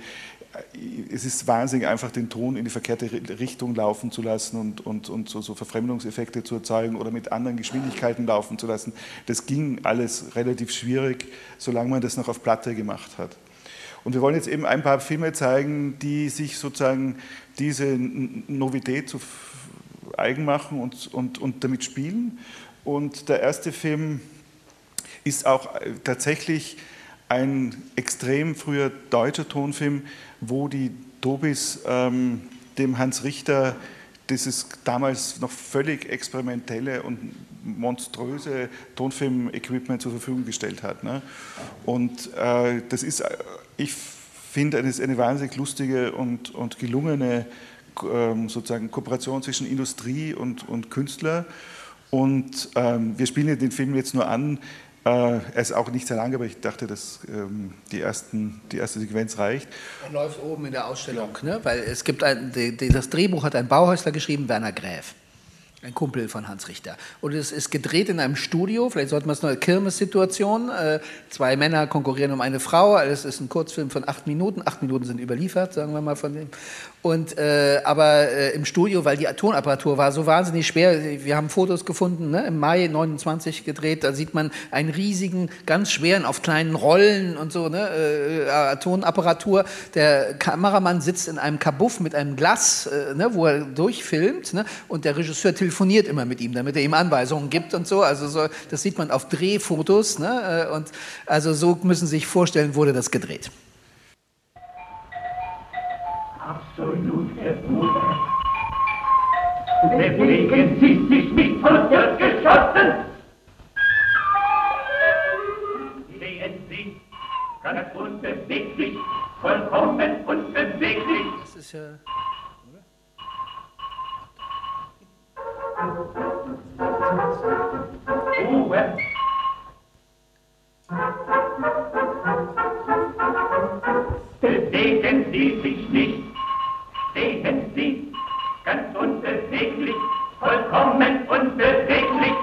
Es ist wahnsinnig einfach, den Ton in die verkehrte Richtung laufen zu lassen und, und, und so, so Verfremdungseffekte zu erzeugen oder mit anderen Geschwindigkeiten laufen zu lassen. Das ging alles relativ schwierig, solange man das noch auf Platte gemacht hat. Und wir wollen jetzt eben ein paar Filme zeigen, die sich sozusagen diese Novität zu eigen machen und, und, und damit spielen. Und der erste Film ist auch äh, tatsächlich ein extrem früher deutscher Tonfilm, wo die Dobis ähm, dem Hans Richter dieses damals noch völlig experimentelle und monströse Tonfilm-Equipment zur Verfügung gestellt hat. Ne? Und äh, das ist äh, ich finde, ist eine wahnsinnig lustige und, und gelungene ähm, sozusagen Kooperation zwischen Industrie und, und Künstler. Und ähm, wir spielen den Film jetzt nur an. Äh, er ist auch nicht sehr lang, aber ich dachte, dass ähm, die, ersten, die erste Sequenz reicht. Er läuft oben in der Ausstellung, ja. ne? weil es gibt ein, die, die, das Drehbuch hat ein Bauhäusler geschrieben, Werner Gräf. Ein Kumpel von Hans Richter. Und es ist gedreht in einem Studio, vielleicht sollten wir es noch eine Kirmes-Situation. Äh, zwei Männer konkurrieren um eine Frau. Es ist ein Kurzfilm von acht Minuten. Acht Minuten sind überliefert, sagen wir mal von dem. Und, äh, aber äh, im Studio, weil die Tonapparatur war so wahnsinnig schwer, wir haben Fotos gefunden, ne, im Mai 29 gedreht, da sieht man einen riesigen, ganz schweren, auf kleinen Rollen und so, ne, äh, Tonapparatur. Der Kameramann sitzt in einem Kabuff mit einem Glas, äh, ne, wo er durchfilmt ne, und der Regisseur telefoniert immer mit ihm, damit er ihm Anweisungen gibt und so. Also so, das sieht man auf Drehfotos. Ne, äh, und also so müssen Sie sich vorstellen, wurde das gedreht absolute Mutter. Bewegen Sie sich mit runtergeschossen! Sehen Sie, ganz unbeweglich, vollkommen unbeweglich. Das ist ja... Ruhe! Bewegen Sie sich nicht! sehen Sie, ganz unbeweglich, vollkommen unbeweglich.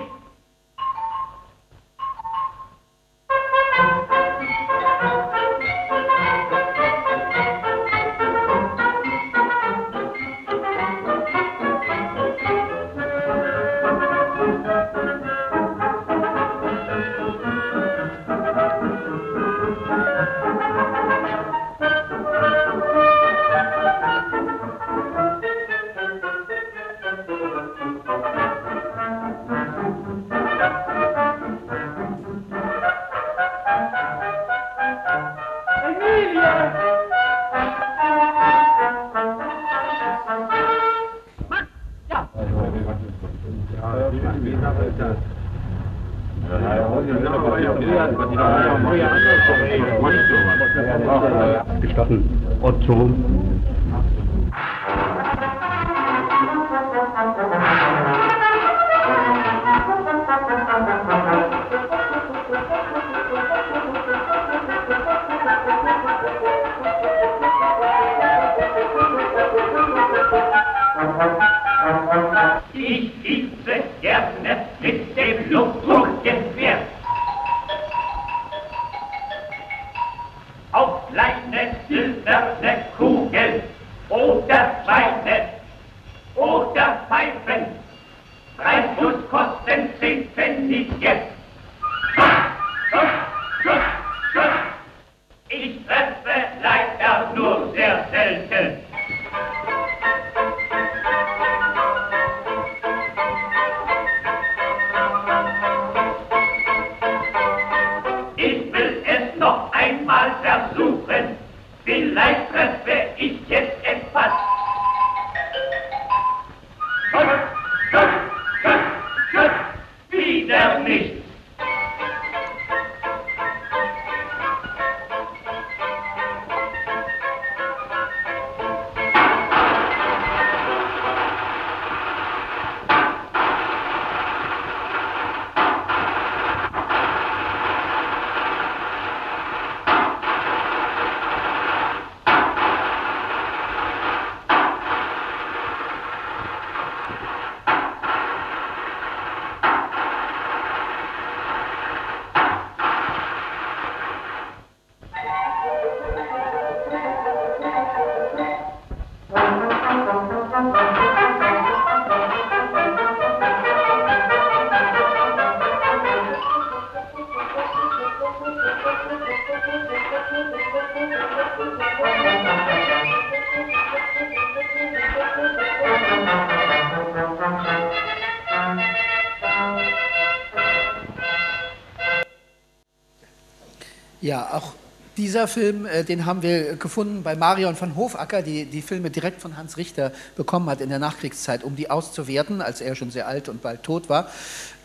Dieser Film, äh, den haben wir gefunden bei Marion von Hofacker, die die Filme direkt von Hans Richter bekommen hat in der Nachkriegszeit, um die auszuwerten, als er schon sehr alt und bald tot war.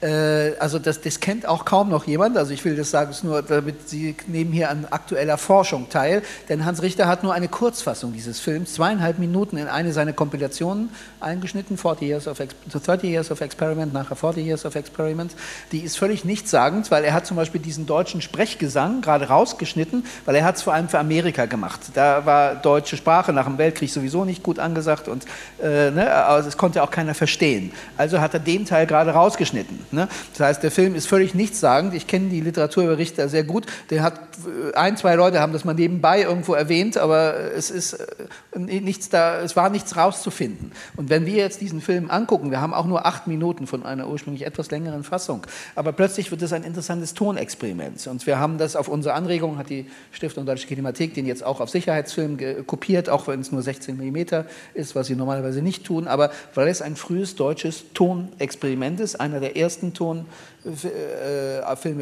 Äh, also das, das kennt auch kaum noch jemand. Also ich will das sagen, nur, damit Sie nehmen hier an aktueller Forschung teil. Denn Hans Richter hat nur eine Kurzfassung dieses Films, zweieinhalb Minuten in eine seiner Kompilationen eingeschnitten, 40 Years of, 30 Years of Experiment, nachher 40 Years of Experiment. Die ist völlig nichtssagend, weil er hat zum Beispiel diesen deutschen Sprechgesang gerade rausgeschnitten, weil er hat es vor allem für Amerika gemacht. Da war deutsche Sprache nach dem Weltkrieg sowieso nicht gut angesagt und äh, ne, also es konnte auch keiner verstehen. Also hat er den Teil gerade rausgeschnitten. Ne? Das heißt, der Film ist völlig nichtssagend. Ich kenne die Literatur über Richter sehr gut. Der hat äh, ein, zwei Leute haben das mal nebenbei irgendwo erwähnt, aber es ist äh, nichts da, es war nichts rauszufinden. Und wenn wir jetzt diesen Film angucken, wir haben auch nur acht Minuten von einer ursprünglich etwas längeren Fassung, aber plötzlich wird es ein interessantes Tonexperiment. Und wir haben das auf unsere Anregung, hat die Stiftung Deutsche Kinemathek den jetzt auch auf Sicherheitsfilm kopiert, auch wenn es nur 16 mm ist, was sie normalerweise nicht tun, aber weil es ein frühes deutsches Tonexperiment ist, einer der ersten Tonfilme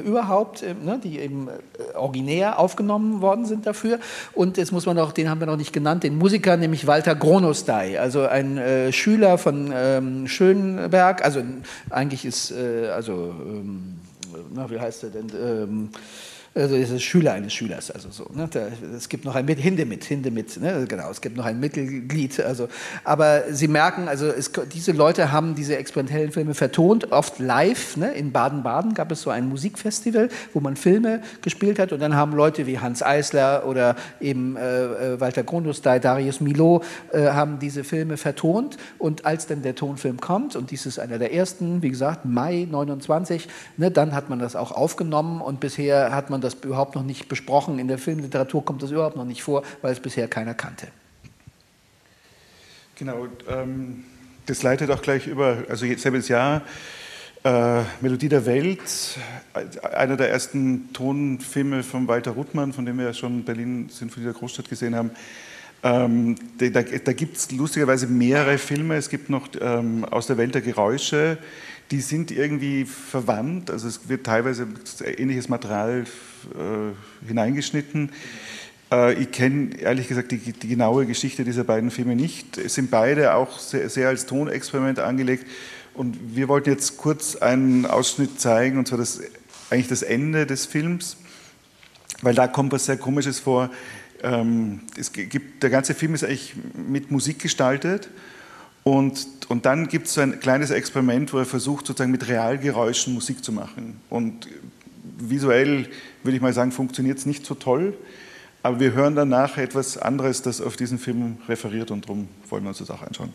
äh, überhaupt, äh, ne, die eben äh, originär aufgenommen worden sind dafür. Und jetzt muss man noch, den haben wir noch nicht genannt, den Musiker, nämlich Walter Gronostai, also ein äh, Schüler von ähm, Schönberg, also eigentlich ist, äh, also, ähm, na, wie heißt er denn? Ähm, also ist es Schüler eines Schülers, also so. Ne? Da, es gibt noch ein Hindemith, Hindemith, ne? genau, es gibt noch ein Mittelglied. Also, aber Sie merken, also es, diese Leute haben diese experimentellen Filme vertont, oft live. Ne? In Baden-Baden gab es so ein Musikfestival, wo man Filme gespielt hat und dann haben Leute wie Hans Eisler oder eben äh, äh Walter Grundustay, Darius Milot äh, haben diese Filme vertont und als dann der Tonfilm kommt und dies ist einer der ersten, wie gesagt, Mai 29, ne, dann hat man das auch aufgenommen und bisher hat man das überhaupt noch nicht besprochen. In der Filmliteratur kommt das überhaupt noch nicht vor, weil es bisher keiner kannte. Genau, ähm, das leitet auch gleich über, also selbes Jahr, äh, Melodie der Welt, einer der ersten Tonfilme von Walter Ruttmann, von dem wir ja schon Berlin Sinfonie der Großstadt gesehen haben. Ähm, da, da gibt es lustigerweise mehrere Filme. Es gibt noch ähm, Aus der Welt der Geräusche, die sind irgendwie verwandt. Also es wird teilweise ähnliches Material äh, hineingeschnitten. Äh, ich kenne ehrlich gesagt die, die, genaue Geschichte dieser beiden Filme nicht. Es sind beide auch sehr, sehr, als Tonexperiment angelegt. Und wir wollten jetzt kurz einen Ausschnitt zeigen, und zwar das, eigentlich das Ende des Films, weil da kommt was sehr Komisches vor. Ähm, es gibt, der ganze Film ist eigentlich mit Musik gestaltet und, und dann gibt es so ein kleines Experiment, wo er versucht, sozusagen mit Realgeräuschen Musik zu machen. Und visuell, würde ich mal sagen, funktioniert es nicht so toll. Aber wir hören danach etwas anderes, das auf diesen Film referiert und darum wollen wir uns das auch anschauen.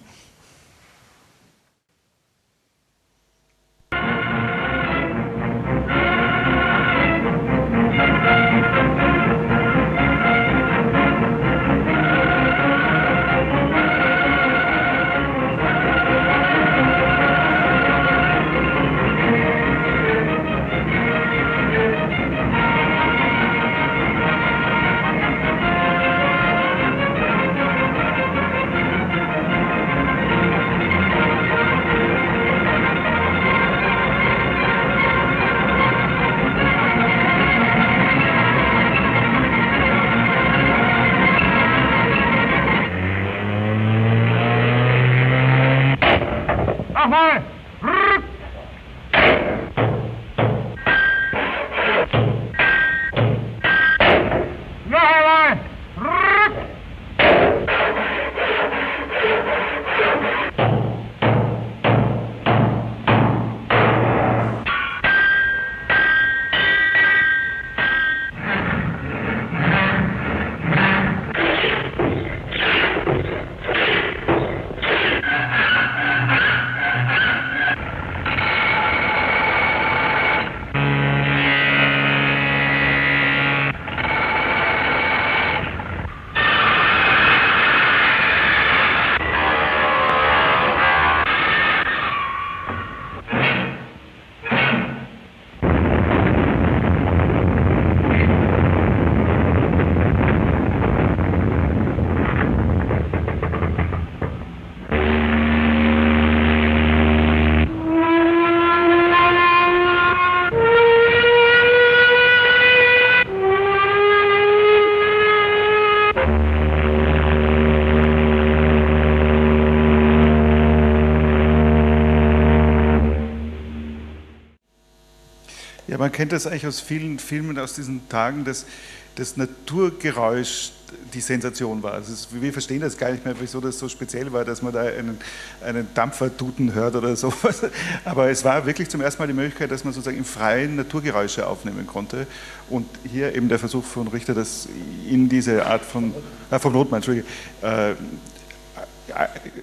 Kennt das eigentlich aus vielen Filmen aus diesen Tagen, dass das Naturgeräusch die Sensation war. Also wir verstehen das gar nicht mehr, wieso das so speziell war, dass man da einen, einen Dampfer hört oder sowas. Aber es war wirklich zum ersten Mal die Möglichkeit, dass man sozusagen im Freien Naturgeräusche aufnehmen konnte. Und hier eben der Versuch von Richter, das in diese Art von, äh, vom Notmann, Entschuldige, äh,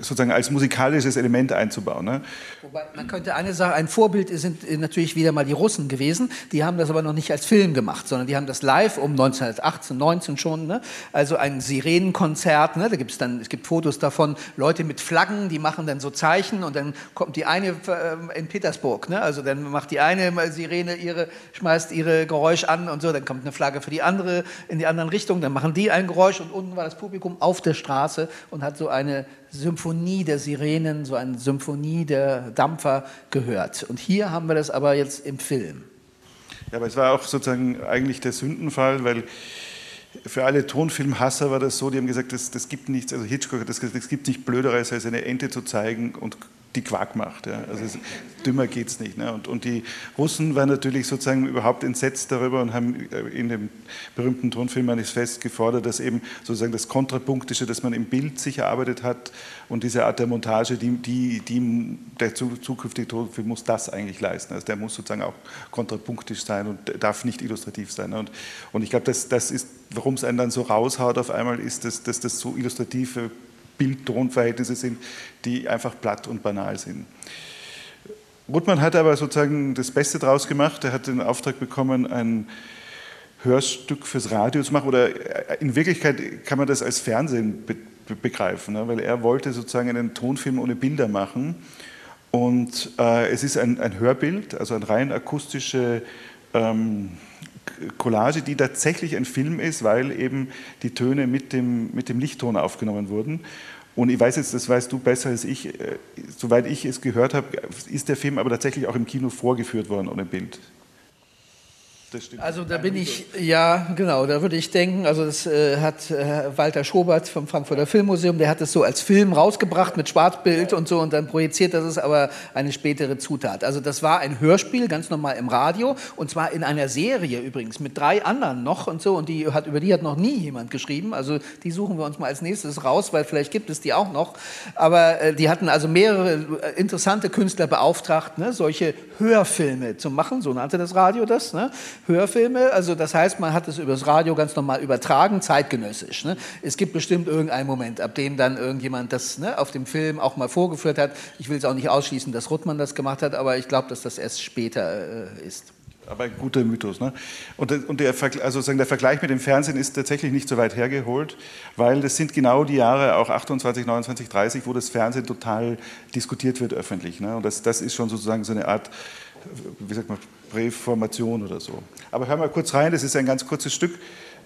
sozusagen als musikalisches Element einzubauen. Ne? Wobei man könnte eine Sache, ein Vorbild sind natürlich wieder mal die Russen gewesen, die haben das aber noch nicht als Film gemacht, sondern die haben das live um 1918, 19 schon, ne? also ein Sirenenkonzert, ne? da gibt es dann, es gibt Fotos davon, Leute mit Flaggen, die machen dann so Zeichen und dann kommt die eine äh, in Petersburg, ne? also dann macht die eine Sirene ihre, schmeißt ihre Geräusch an und so, dann kommt eine Flagge für die andere in die anderen Richtung, dann machen die ein Geräusch und unten war das Publikum auf der Straße und hat so eine Symphonie der Sirenen, so eine Symphonie der Dampfer gehört. Und hier haben wir das aber jetzt im Film. Ja, aber es war auch sozusagen eigentlich der Sündenfall, weil für alle Tonfilmhasser war das so, die haben gesagt, das, das gibt nichts, also Hitchcock, das, das gibt nicht Blöderes, als eine Ente zu zeigen und die Quark macht. Ja. Also es, dümmer geht es nicht. Ne. Und, und, die Russen waren natürlich sozusagen überhaupt entsetzt darüber und haben äh, in dem berühmten Tonfilmmanifest gefordert, dass eben sozusagen das Kontrapunktische, das man im Bild sich erarbeitet hat und diese Art der Montage, die, die, die der zukünftige Tonfilm muss das eigentlich leisten. Also der muss sozusagen auch kontrapunktisch sein und darf nicht illustrativ sein. Ne. Und, und ich glaube, das, das ist, warum es einen dann so raushaut auf einmal, ist, dass, dass das so illustrative Bild-Ton-Verhältnisse sind, die einfach platt und banal sind. Ruttmann hat aber sozusagen das Beste draus gemacht. Er hat den Auftrag bekommen, ein Hörstück fürs Radio zu machen. Oder in Wirklichkeit kann man das als Fernsehen be begreifen, ne? weil er wollte sozusagen einen Tonfilm ohne Bilder machen. Und äh, es ist ein, ein, Hörbild, also eine rein akustische ähm, Collage, die tatsächlich ein Film ist, weil eben die Töne mit dem, mit dem Lichtton aufgenommen wurden. Und ich weiß jetzt, das weißt du besser als ich, äh, soweit ich es gehört habe, ist der Film aber tatsächlich auch im Kino vorgeführt worden ohne Bild das stimmt. Also da bin ich, ja, genau, da würde ich denken, also das äh, hat äh, Walter Schobert vom Frankfurter Filmmuseum, der hat es so als Film rausgebracht mit Schwarzbild und so und dann projiziert, das ist aber eine spätere Zutat. Also das war ein Hörspiel, ganz normal im Radio und zwar in einer Serie übrigens mit drei anderen noch und so und die hat, über die hat noch nie jemand geschrieben, also die suchen wir uns mal als nächstes raus, weil vielleicht gibt es die auch noch, aber äh, die hatten also mehrere äh, interessante Künstler beauftragt, ne, solche Hörfilme zu machen, so nannte das Radio das, ne? Hörfilme. Also das heißt, man hat es übers Radio ganz normal übertragen, zeitgenössisch. Ne? Es gibt bestimmt irgendeinen Moment, ab dem dann irgendjemand das ne, auf dem Film auch mal vorgeführt hat. Ich will es auch nicht ausschließen, dass Ruttmann das gemacht hat, aber ich glaube, dass das erst später äh, ist. Aber ein guter Mythos. Ne? Und, und der, also sagen, der Vergleich mit dem Fernsehen ist tatsächlich nicht so weit hergeholt, weil das sind genau die Jahre, auch 28, 29, 30, wo das Fernsehen total diskutiert wird öffentlich. Ne? Und das, das ist schon sozusagen so eine Art, wie sagt man, Präformation oder so. Aber hör mal kurz rein, das ist ein ganz kurzes Stück.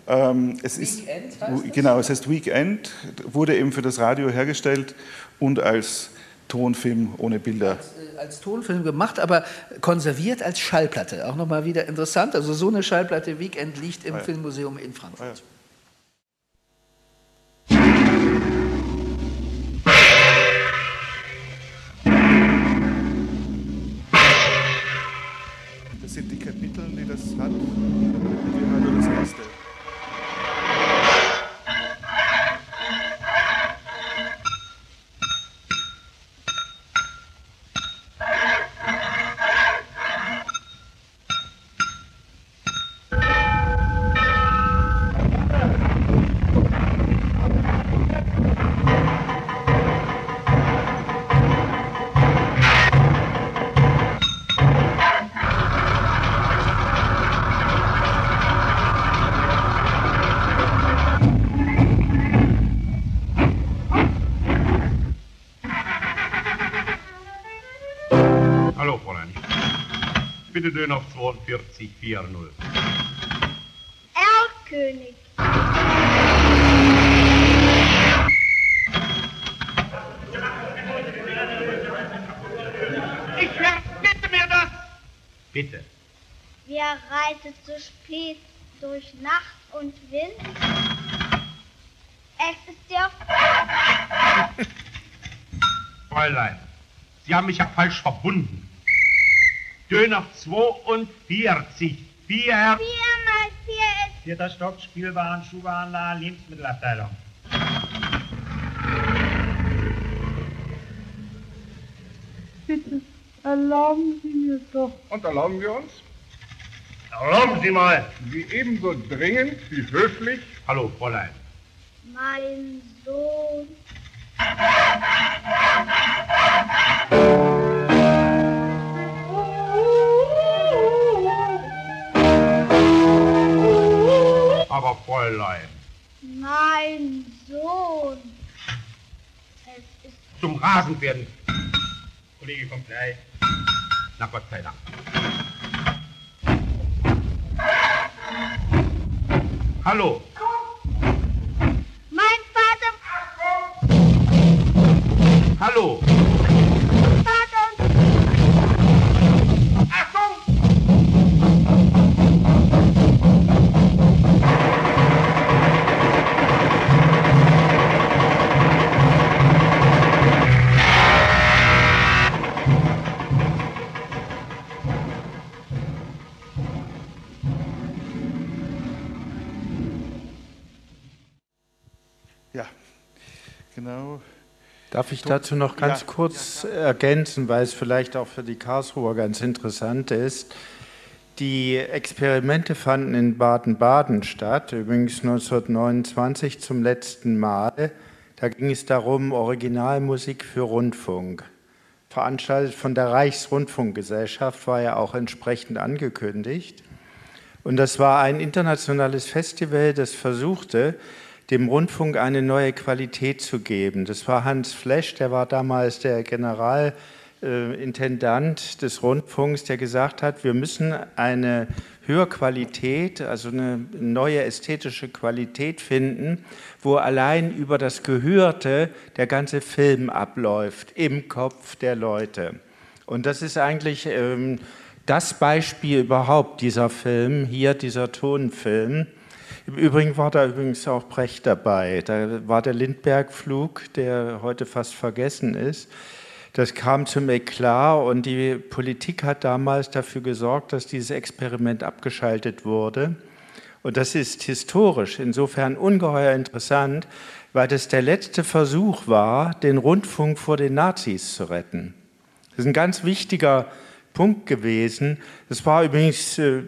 Ähm, es ist, Weekend genau, es heißt Weekend, wurde eben für das Radio hergestellt und als Tonfilm ohne Bilder. Als, äh, als, Tonfilm gemacht, aber konserviert als Schallplatte. Auch nochmal wieder interessant. Also so eine Schallplatte Weekend liegt im ah ja. Filmmuseum in Frankfurt. Ah ja. Die Kapitel, die das hat. Wir hören nur das erste. Schön auf 4240. Erlkönig. Ich verbitte mir das. Bitte. Wer reitet so spät durch Nacht und Wind? Es ist der... Fräulein, Sie haben mich ja falsch verbunden. Döner 42. Vier. Vier mal vier ist Vierter Stock, Spielwaren, Schuhwarenladen, Lebensmittelabteilung. Bitte, erlauben Sie mir doch. Und erlauben wir uns? Erlauben Sie mal. Wie ebenso dringend wie höflich. Hallo, Fräulein. mein Sohn. Aber Fräulein, Mein Sohn. Es ist zum Rasenpferden. Kollege kommt gleich. Na Gott sei Dank. Hallo. mein Vater. Hallo. Darf ich dazu noch ganz Ja, kurz ergänzen, weil es vielleicht auch für die Karlsruher ganz interessant ist. Die Experimente fanden in Baden-Baden statt, übrigens 1929 zum letzten Mal. Da ging es darum, Originalmusik für Rundfunk. Veranstaltet von der Reichsrundfunkgesellschaft, war ja auch entsprechend angekündigt. Und das war ein internationales Festival, das versuchte, dem Rundfunk eine neue Qualität zu geben. Das war Hans Flesch, der war damals der Generalintendant des Rundfunks, der gesagt hat, wir müssen eine Hörqualität, also eine neue ästhetische Qualität finden, wo allein über das Gehörte der ganze Film abläuft, im Kopf der Leute. Und das ist eigentlich ähm, das Beispiel überhaupt, dieser Film, hier dieser Tonfilm. Im Übrigen war da übrigens auch Brecht dabei. Da war der Lindbergh-Flug, der heute fast vergessen ist. Das kam zum Eklat und die Politik hat damals dafür gesorgt, dass dieses Experiment abgeschaltet wurde. Und das ist historisch insofern ungeheuer interessant, weil das der letzte Versuch war, den Rundfunk vor den Nazis zu retten. Das ist ein ganz wichtiger Punkt gewesen. Das war übrigens äh,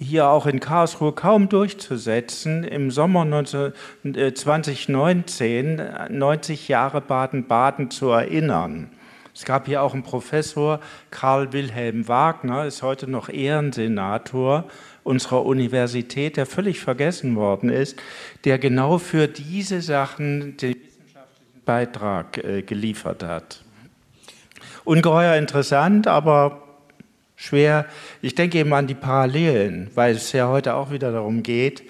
hier auch in Karlsruhe kaum durchzusetzen. Im Sommer 19, äh, 2019 90 Jahre Baden-Baden zu erinnern. Es gab hier auch einen Professor, Karl Wilhelm Wagner, ist heute noch Ehrensenator unserer Universität, der völlig vergessen worden ist, der genau für diese Sachen den wissenschaftlichen Beitrag äh, geliefert hat. Ungeheuer interessant, aber schwer. Ich denke eben an die Parallelen, weil es ja heute auch wieder darum geht,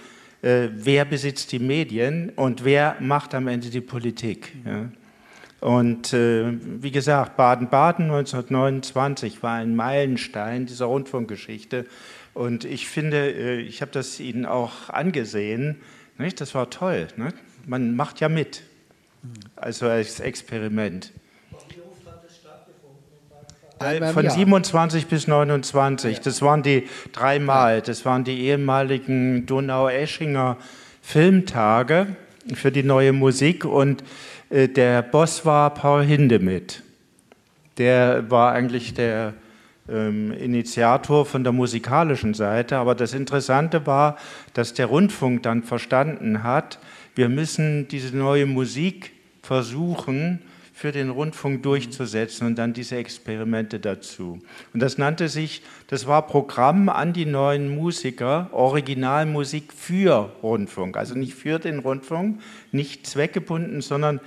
äh, wer besitzt die Medien und wer macht am Ende die Politik. Ja. Und äh, wie gesagt, Baden-Baden 1929 war ein Meilenstein dieser Rundfunkgeschichte. Und ich finde, äh, ich habe das Ihnen auch angesehen, nicht? das war toll. Nicht? Man macht ja mit, also als Experiment. Einmal Von Jahr. 27 bis 29, das waren die dreimal, das waren die ehemaligen Donau-Eschinger Filmtage für die neue Musik. Und äh, der Boss war Paul Hindemith. Der war eigentlich der ähm, Initiator von der musikalischen Seite, aber das Interessante war, dass der Rundfunk dann verstanden hat, wir müssen diese neue Musik versuchen, für den Rundfunk durchzusetzen und dann diese Experimente dazu. Und das nannte sich, das war Programm an die neuen Musiker, Originalmusik für Rundfunk, also nicht für den Rundfunk, nicht zweckgebunden, sondern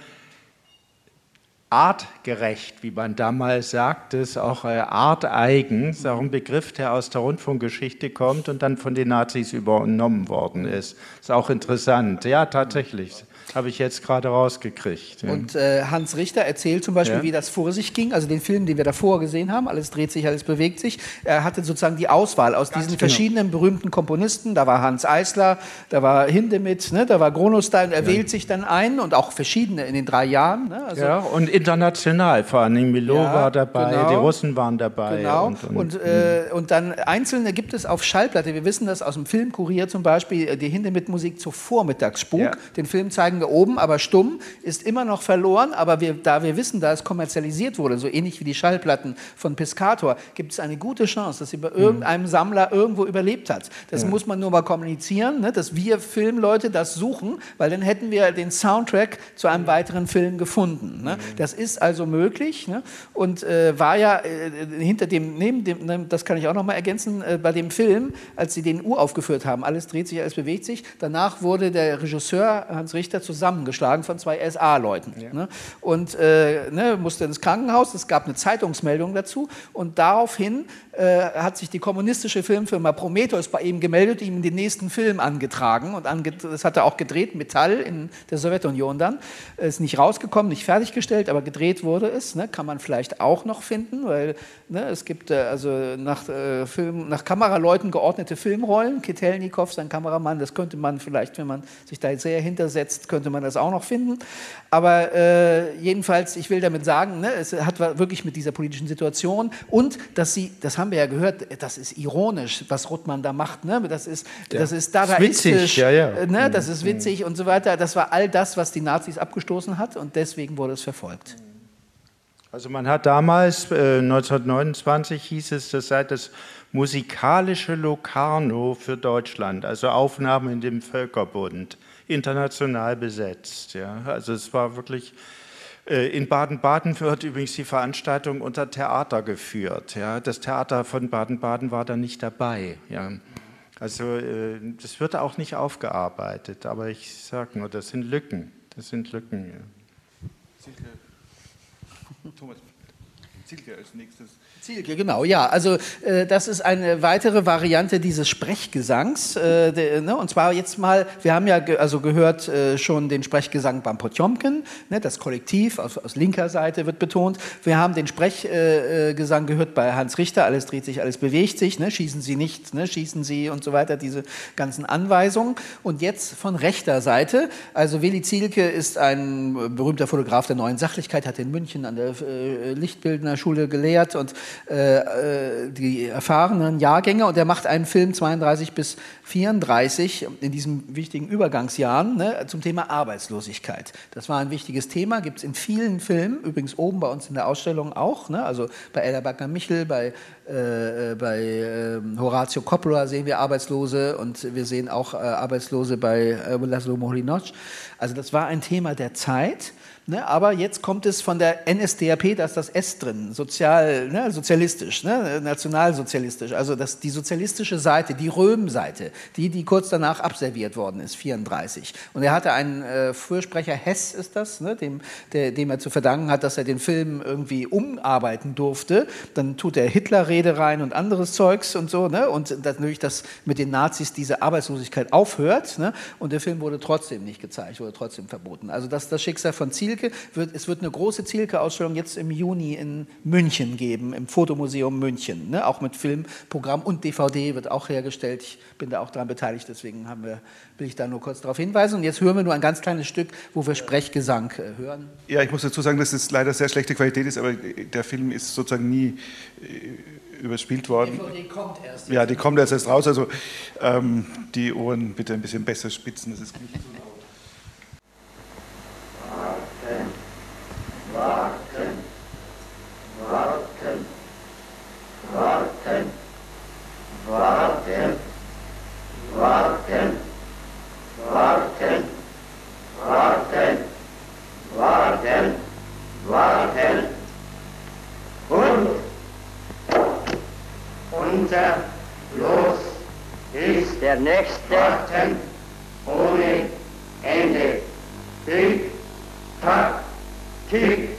artgerecht, wie man damals sagte, ist auch äh, arteigen, ist auch ein Begriff, der aus der Rundfunkgeschichte kommt und dann von den Nazis übernommen worden ist. Ist auch interessant. Ja, tatsächlich. Habe ich jetzt gerade rausgekriegt. Ja. Und äh, Hans Richter erzählt zum Beispiel, Ja. wie das vor sich ging. Also den Film, den wir davor gesehen haben, alles dreht sich, alles bewegt sich. Er hatte sozusagen die Auswahl aus diesen genau. verschiedenen berühmten Komponisten. Da war Hans Eisler, da war Hindemith, ne, da war Gronostein. Er wählt sich dann ein und auch verschiedene in den drei Jahren. Ne? Also, Ja, und in international, vor allem Milo Ja, war dabei, genau. die Russen waren dabei. Genau. Und, Und, und, äh, und dann einzelne gibt es auf Schallplatte. Wir wissen das aus dem Filmkurier zum Beispiel, äh, die Hintermitmusik zur Vormittagsspuk. Ja. Den Film zeigen wir oben, aber stumm, ist immer noch verloren. Aber wir, da wir wissen, da es kommerzialisiert wurde, so ähnlich wie die Schallplatten von Piscator, gibt es eine gute Chance, dass sie bei irgendeinem Sammler irgendwo überlebt hat. Das Ja. muss man nur mal kommunizieren, ne, dass wir Filmleute das suchen, weil dann hätten wir den Soundtrack zu einem weiteren Film gefunden. Ne? Das ist also möglich ne? und äh, war ja äh, hinter dem, neben dem, ne, das kann ich auch noch mal ergänzen, äh, bei dem Film, als sie den uraufgeführt haben, alles dreht sich, alles bewegt sich, danach wurde der Regisseur Hans Richter zusammengeschlagen von zwei SA-Leuten ne? und äh, ne, musste ins Krankenhaus, es gab eine Zeitungsmeldung dazu. Und daraufhin äh, hat sich die kommunistische Filmfirma Prometheus bei ihm gemeldet, ihm den nächsten Film angetragen und ange das hat er auch gedreht, Metall in der Sowjetunion dann, ist nicht rausgekommen, nicht fertiggestellt, aber gedreht wurde es, ne? kann man vielleicht auch noch finden, weil ne, es gibt äh, also nach, äh, Film, nach Kameraleuten geordnete Filmrollen, Kitelnikow, sein Kameramann, das könnte man vielleicht, wenn man sich da sehr hintersetzt, könnte man das auch noch finden, aber äh, jedenfalls, ich will damit sagen, ne, es hat wirklich mit dieser politischen Situation und dass sie, das haben wir ja gehört, das ist ironisch, was Ruttmann da macht, ne? das ist, Ja. das ist Das ist witzig, dadaistisch, ja, ja. äh, Ne? das ist witzig und so weiter, das war all das, was die Nazis abgestoßen hat und deswegen wurde es verfolgt. Also man hat damals, äh, 1929 hieß es, das sei das musikalische Locarno für Deutschland, also Aufnahme in dem Völkerbund, international besetzt. Ja. Also es war wirklich, äh, in Baden-Baden wird übrigens die Veranstaltung unter Theater geführt. Ja. Das Theater von Baden-Baden war da nicht dabei. Ja. Also äh, das wird auch nicht aufgearbeitet, aber ich sage nur, das sind Lücken. Das sind Lücken. Ja. Thomas, Silke als nächstes. Zielke, genau, ja. Also äh, das ist eine weitere Variante dieses Sprechgesangs. Äh, der, ne, und zwar jetzt mal, wir haben ja ge also gehört äh, schon den Sprechgesang beim Potjomkin, ne, das Kollektiv aus, aus linker Seite wird betont. Wir haben den Sprechgesang äh, Gesang gehört bei Hans Richter, alles dreht sich, alles bewegt sich, ne, schießen Sie nicht, ne, schießen Sie und so weiter, diese ganzen Anweisungen. Und jetzt von rechter Seite, also Willi Zielke ist ein berühmter Fotograf der neuen Sachlichkeit, hat in München an der äh, Lichtbildner Schule gelehrt und äh, äh, die erfahrenen Jahrgänge und er macht einen Film 32 bis 34 in diesen wichtigen Übergangsjahren ne, zum Thema Arbeitslosigkeit. Das war ein wichtiges Thema, gibt es in vielen Filmen, übrigens oben bei uns in der Ausstellung auch, ne, also bei Ella Backner-Michel, bei, äh, bei äh, Horatio Coppola sehen wir Arbeitslose und wir sehen auch äh, Arbeitslose bei äh, Laszlo Moholy-Nagy. Also das war ein Thema der Zeit. Ne, aber jetzt kommt es von der NSDAP, da ist das S drin, sozial, ne, sozialistisch, ne, nationalsozialistisch. Also das, die sozialistische Seite, die Röhm-Seite, die, die kurz danach abserviert worden ist, 34. Und er hatte einen äh, Fürsprecher, Hess ist das, ne, dem, der, dem er zu verdanken hat, dass er den Film irgendwie umarbeiten durfte. Dann tut er Hitlerrede rein und anderes Zeugs und so. Ne, und natürlich, dass mit den Nazis diese Arbeitslosigkeit aufhört. Ne, und der Film wurde trotzdem nicht gezeigt, wurde trotzdem verboten. Also das, das Schicksal von Zielke. Wird, es wird eine große Zielke-Ausstellung jetzt im Juni in München geben, im Fotomuseum München. Ne? Auch mit Filmprogramm und DVD wird auch hergestellt. Ich bin da auch daran beteiligt, deswegen haben wir, will ich da nur kurz darauf hinweisen. Und jetzt hören wir nur ein ganz kleines Stück, wo wir Sprechgesang äh, hören. Ja, ich muss dazu sagen, dass es leider sehr schlechte Qualität ist, aber der Film ist sozusagen nie äh, überspielt worden. DVD kommt erst. Ja, die kommt erst erst raus. Also ähm, die Ohren bitte ein bisschen besser spitzen, das ist nicht so Warten, warten, warten, warten, warten, warten, warten, warten, warten. Und unser Los ist der nächste. Warten. Ohne Ende. Tick, tack, cinco,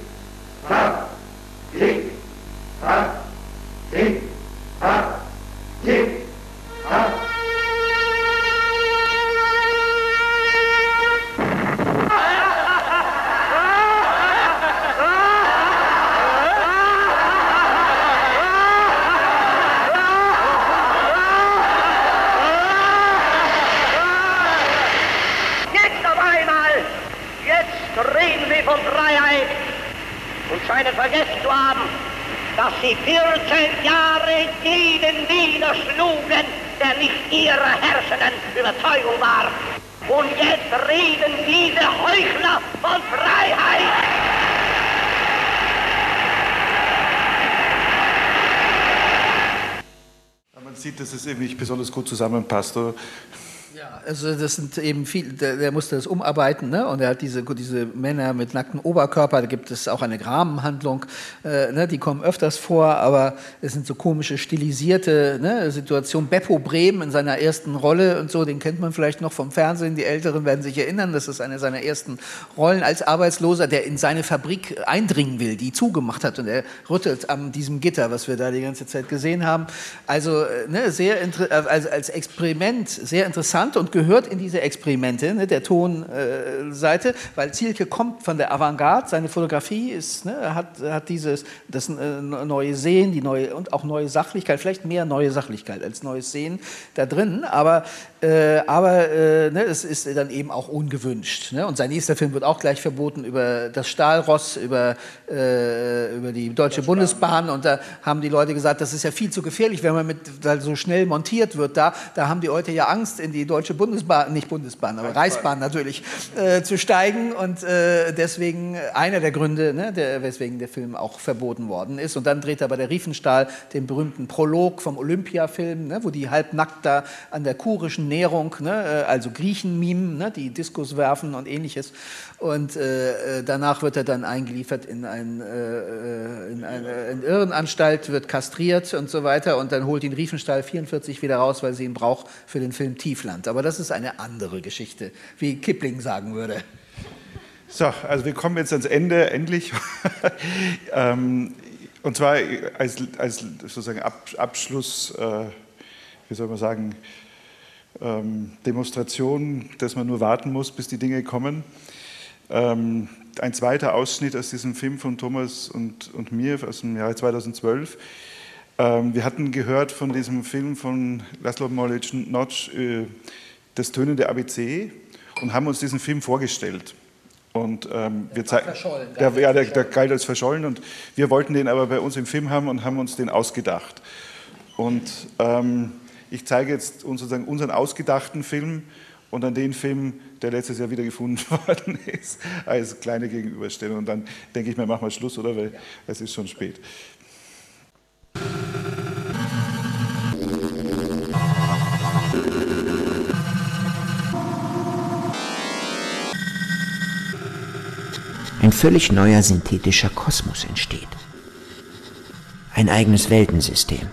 quatro, cinco, quatro, cinco, quatro, cinco, quatro. Scheinen vergessen zu haben, dass sie 14 Jahre jeden niederschlugen, der nicht ihrer herrschenden Überzeugung war. Und jetzt reden diese Heuchler von Freiheit. Man sieht, dass es eben nicht besonders gut zusammenpasst. Oder? Ja, also das sind eben viel, der, der musste das umarbeiten, ne? Und er hat diese, diese Männer mit nacktem Oberkörper, da gibt es auch eine Rahmenhandlung, äh, ne? die kommen öfters vor, aber es sind so komische, stilisierte ne? Situationen. Beppo Bremen in seiner ersten Rolle und so, den kennt man vielleicht noch vom Fernsehen, die Älteren werden sich erinnern, das ist eine seiner ersten Rollen als Arbeitsloser, der in seine Fabrik eindringen will, die zugemacht hat und er rüttelt an diesem Gitter, was wir da die ganze Zeit gesehen haben. Also äh, ne? sehr als, als Experiment, sehr interessant und gehört in diese Experimente ne, der Tonseite, äh, weil Zielke kommt von der Avantgarde, seine Fotografie ist, ne, hat, hat dieses das äh, neue Sehen, die neue und auch neue Sachlichkeit, vielleicht mehr neue Sachlichkeit als neues Sehen da drin, aber äh, aber äh, ne, es ist dann eben auch ungewünscht. Ne? Und sein nächster Film wird auch gleich verboten über das Stahlross, über, äh, über die Deutsche Bundesbahn. Und da haben die Leute gesagt, das ist ja viel zu gefährlich, wenn man mit, so schnell montiert wird. Da, da haben die Leute ja Angst, in die Deutsche Bundesbahn, nicht Bundesbahn, aber Reichsbahn, Reichsbahn natürlich, äh, zu steigen. Und äh, deswegen einer der Gründe, ne, der, weswegen der Film auch verboten worden ist. Und dann dreht er bei der Riefenstahl den berühmten Prolog vom Olympiafilm, ne, wo die halbnackt da an der kurischen Ernährung, ne, äh, also Griechenmimen, ne, die Diskus werfen und ähnliches. Und äh, äh, danach wird er dann eingeliefert in, ein, äh, in eine in Irrenanstalt, wird kastriert und so weiter. Und dann holt ihn Riefenstahl 44 wieder raus, weil sie ihn braucht für den Film Tiefland. Aber das ist eine andere Geschichte, wie Kipling sagen würde. So, also wir kommen jetzt ans Ende, endlich. ähm, und zwar als, als sozusagen Abschluss, äh, wie soll man sagen, ähm, Demonstration, dass man nur warten muss, bis die Dinge kommen. Ähm, ein zweiter Ausschnitt aus diesem Film von Thomas und, und mir aus dem Jahre 2012. Ähm, wir hatten gehört von diesem Film von Laszlo Molic Notch, äh, Das tönende ABC, und haben uns diesen Film vorgestellt. Und ähm, wir zeigen, der, ja, der, der galt als verschollen und wir wollten den aber bei uns im Film haben und haben uns den ausgedacht. Und ähm, ich zeige jetzt sozusagen unseren ausgedachten Film und dann den Film, der letztes Jahr wieder gefunden worden ist, als kleine Gegenüberstellung. Und dann denke ich mir, machen wir Schluss, oder? Weil es ist schon spät. Ein völlig neuer synthetischer Kosmos entsteht. Ein eigenes Weltensystem.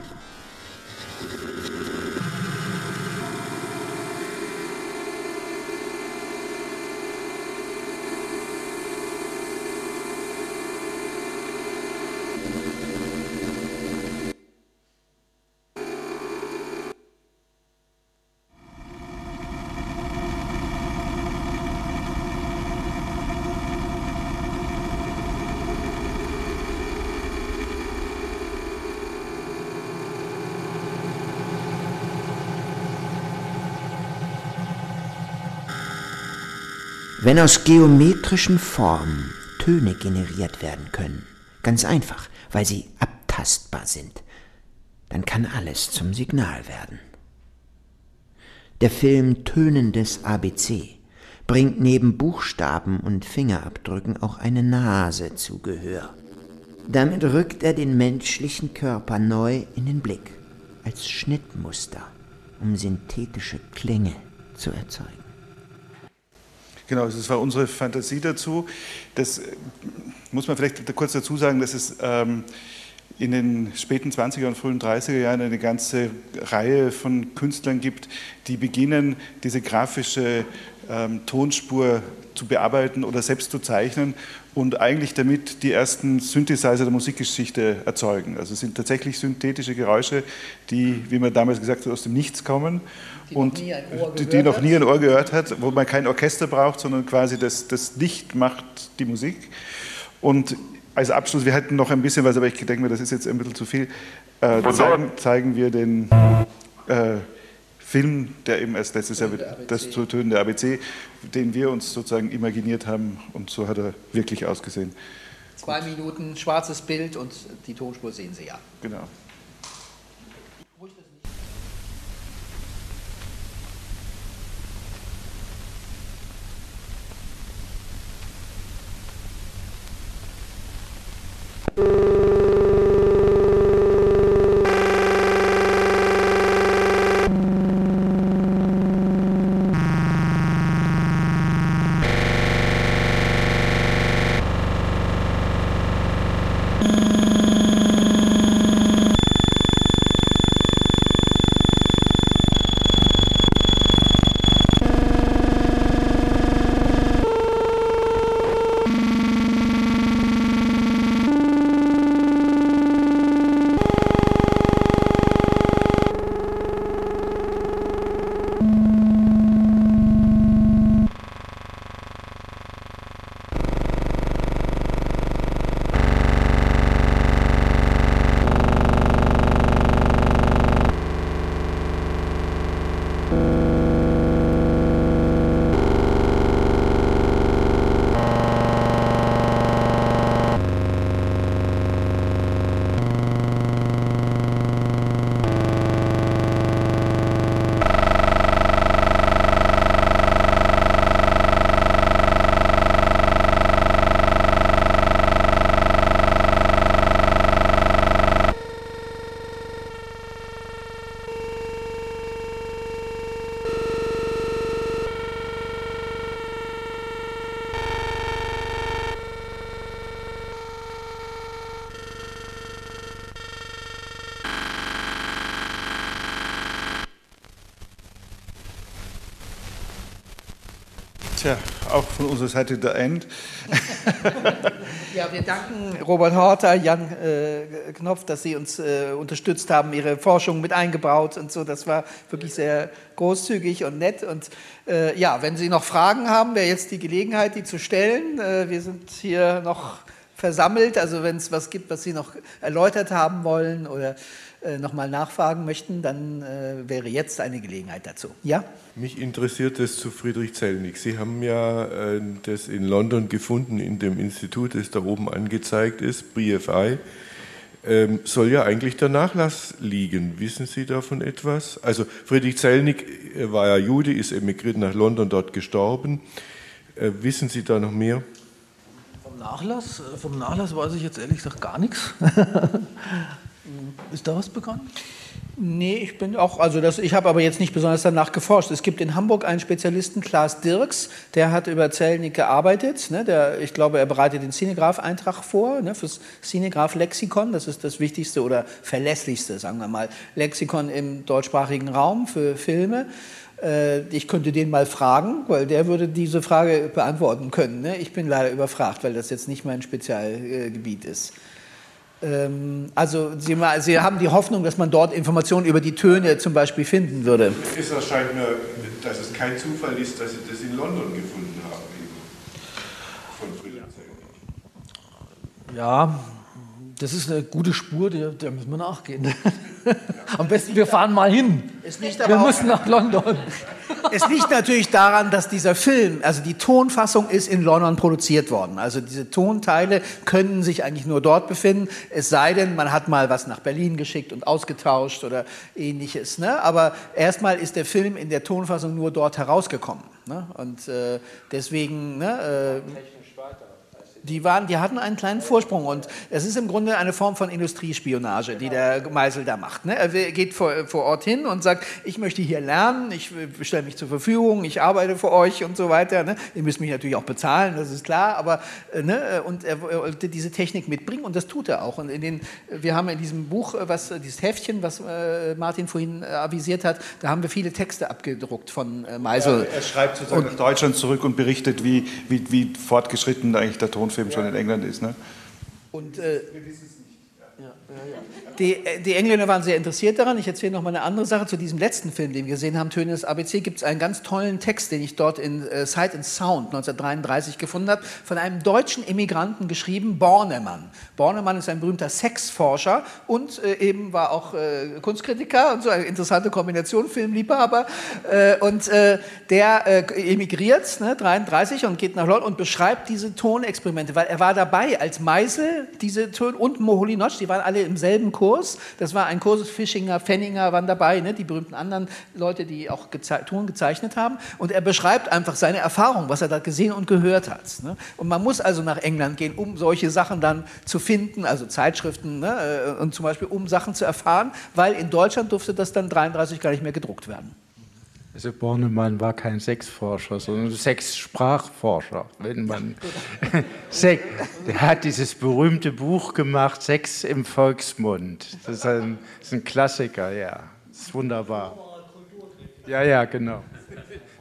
Aus geometrischen Formen Töne generiert werden können, ganz einfach, weil sie abtastbar sind, dann kann alles zum Signal werden. Der Film Tönendes ABC bringt neben Buchstaben und Fingerabdrücken auch eine Nase zu Gehör. Damit rückt er den menschlichen Körper neu in den Blick, als Schnittmuster, um synthetische Klänge zu erzeugen. Genau, das war unsere Fantasie dazu. Das äh, muss man vielleicht kurz dazu sagen, dass es ähm, in den späten 20er und frühen 30er Jahren eine ganze Reihe von Künstlern gibt, die beginnen, diese grafische ähm, Tonspur zu bearbeiten oder selbst zu zeichnen und eigentlich damit die ersten Synthesizer der Musikgeschichte erzeugen. Also es sind tatsächlich synthetische Geräusche, die, wie man damals gesagt hat, aus dem Nichts kommen die und noch die, die, noch nie ein Ohr gehört hat, wo man kein Orchester braucht, sondern quasi das, das Licht macht die Musik. Und als Abschluss, wir hätten noch ein bisschen was, aber ich denke mir, das ist jetzt ein bisschen zu viel, äh, zeigen, zeigen, wir den äh, Film, der eben erst letztes Jahr das zu Tönen der ABC, den wir uns sozusagen imaginiert haben und so hat er wirklich ausgesehen. Zwei Minuten schwarzes Bild und die Tonspur sehen Sie ja. Genau. Tja, unserer Seite der End. ja, wir danken Robert Horter, Jan äh, Knopf, dass Sie uns äh, unterstützt haben, Ihre Forschung mit eingebaut und so. Das war wirklich sehr großzügig und nett. Und äh, ja, wenn Sie noch Fragen haben, wäre jetzt die Gelegenheit, die zu stellen. Äh, wir sind hier noch versammelt, also wenn es was gibt, was Sie noch erläutert haben wollen oder äh, nochmal nachfragen möchten, dann äh, wäre jetzt eine Gelegenheit dazu. Ja? Mich interessiert es zu Friedrich Zellnig. Sie haben ja äh, das in London gefunden, in dem Institut, das da oben angezeigt ist, BFI. Ähm, soll ja eigentlich der Nachlass liegen. Wissen Sie davon etwas? Also Friedrich Zellnig war ja Jude, ist emigriert nach London, dort gestorben. Äh, wissen Sie da noch mehr? Vom Nachlass? Äh, vom Nachlass weiß ich jetzt ehrlich gesagt gar nichts. Ist da was bekannt? Nee, ich bin auch, also das, ich habe aber jetzt nicht besonders danach geforscht. Es gibt in Hamburg einen Spezialisten, Klaas Dirks, der hat über Zellnik gearbeitet. Ne, der, ich glaube, er bereitet den Cinegraph-Eintrag vor, ne, fürs Cinegraph-Lexikon. Das ist das wichtigste oder verlässlichste, sagen wir mal, Lexikon im deutschsprachigen Raum für Filme. Äh, ich könnte den mal fragen, weil der würde diese Frage beantworten können. Ne? Ich bin leider überfragt, weil das jetzt nicht mein Spezialgebiet ist. Ähm, also Sie, Sie, haben die Hoffnung, dass man dort Informationen über die Töne zum Beispiel finden würde. Es erscheint mir, dass es kein Zufall ist, dass Sie das in London gefunden haben. Von Friedrich Ja, das ist eine gute Spur, der, der müssen wir nachgehen. Am besten, wir fahren mal hin. wir müssen nach London. Es liegt natürlich daran, dass dieser Film, also die Tonfassung ist in London produziert worden. Also diese Tonteile können sich eigentlich nur dort befinden, es sei denn, man hat mal was nach Berlin geschickt und ausgetauscht oder ähnliches. Ne? Aber erstmal ist der Film in der Tonfassung nur dort herausgekommen. Ne? Und äh, deswegen... Ne, äh, die, waren, die hatten einen kleinen Vorsprung und es ist im Grunde eine Form von Industriespionage, die der Meisel da macht. Ne? Er geht vor, vor Ort hin und sagt, ich möchte hier lernen, ich stelle mich zur Verfügung, ich arbeite für euch und so weiter. Ne? Ihr müsst mich natürlich auch bezahlen, das ist klar, aber äh, ne? und er wollte diese Technik mitbringen und das tut er auch. Und in den, wir haben in diesem Buch, äh, was, dieses Heftchen, was äh, Martin vorhin avisiert hat, da haben wir viele Texte abgedruckt von Meisel. Ja, er schreibt sozusagen nach Deutschland zurück und berichtet, wie, wie, wie fortgeschritten eigentlich der Ton Film schon in England ist. Ne? Und, äh, Wir wissen es nicht. Ja. Die, äh, die, Engländer waren sehr interessiert daran. Ich erzähle noch mal eine andere Sache zu diesem letzten Film, den wir gesehen haben, Töne des ABC. Gibt es einen ganz tollen Text, den ich dort in äh, Sight and Sound 1933 gefunden habe, von einem deutschen Immigranten geschrieben, Bornemann. Bornemann ist ein berühmter Sexforscher und äh, eben war auch äh, Kunstkritiker und so eine interessante Kombination, Filmliebhaber. Äh, und äh, der emigriert, ne, 33, und geht nach London und beschreibt diese Tonexperimente, weil er war dabei, als Meisel diese Töne und Moholy-Nagy, die waren alle im selben Kurs. Das war ein Kurs, Fischinger, Fenninger waren dabei, ne, die berühmten anderen Leute, die auch geze Ton gezeichnet haben. Und er beschreibt einfach seine Erfahrung, was er da gesehen und gehört hat. Ne. Und man muss also nach England gehen, um solche Sachen dann zu finden, also Zeitschriften ne, äh, und zum Beispiel um Sachen zu erfahren, weil in Deutschland durfte das dann 33 gar nicht mehr gedruckt werden. Also Bornemann war kein Sexforscher, sondern Sexsprachforscher. Wenn man Sex, der hat dieses berühmte Buch gemacht, Sex im Volksmund. Das ist ein, das ist ein Klassiker, ja. Das ist wunderbar. Ja, ja, genau.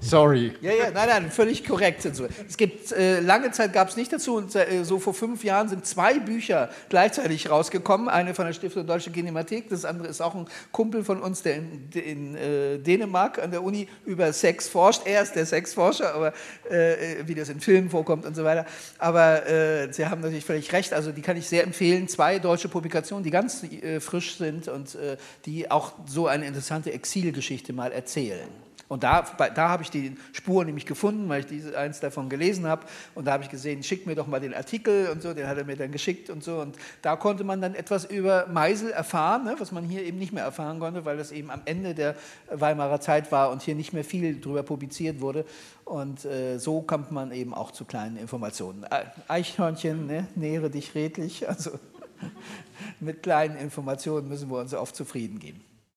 Sorry. Ja, ja, nein, nein, völlig korrekt. Es gibt, äh, lange Zeit gab es nicht dazu und äh, so vor fünf Jahren sind zwei Bücher gleichzeitig rausgekommen. Eine von der Stiftung Deutsche Kinemathek, das andere ist auch ein Kumpel von uns, der in, in äh, Dänemark an der Uni über Sex forscht. Er ist der Sexforscher, aber äh, wie das in Filmen vorkommt und so weiter. Aber äh, Sie haben natürlich völlig recht, also die kann ich sehr empfehlen. Zwei deutsche Publikationen, die ganz äh, frisch sind und die auch so eine interessante Exilgeschichte mal erzählen. Und da, da habe ich die Spur nämlich gefunden, weil ich diese, eins davon gelesen habe. Und da habe ich gesehen, schick mir doch mal den Artikel und so, den hat er mir dann geschickt und so. Und da konnte man dann etwas über Meisel erfahren, ne, was man hier eben nicht mehr erfahren konnte, weil das eben am Ende der Weimarer Zeit war und hier nicht mehr viel darüber publiziert wurde. Und äh, so kommt man eben auch zu kleinen Informationen. Eichhörnchen, ne, nähere dich redlich. Also mit kleinen Informationen müssen wir uns oft zufrieden geben.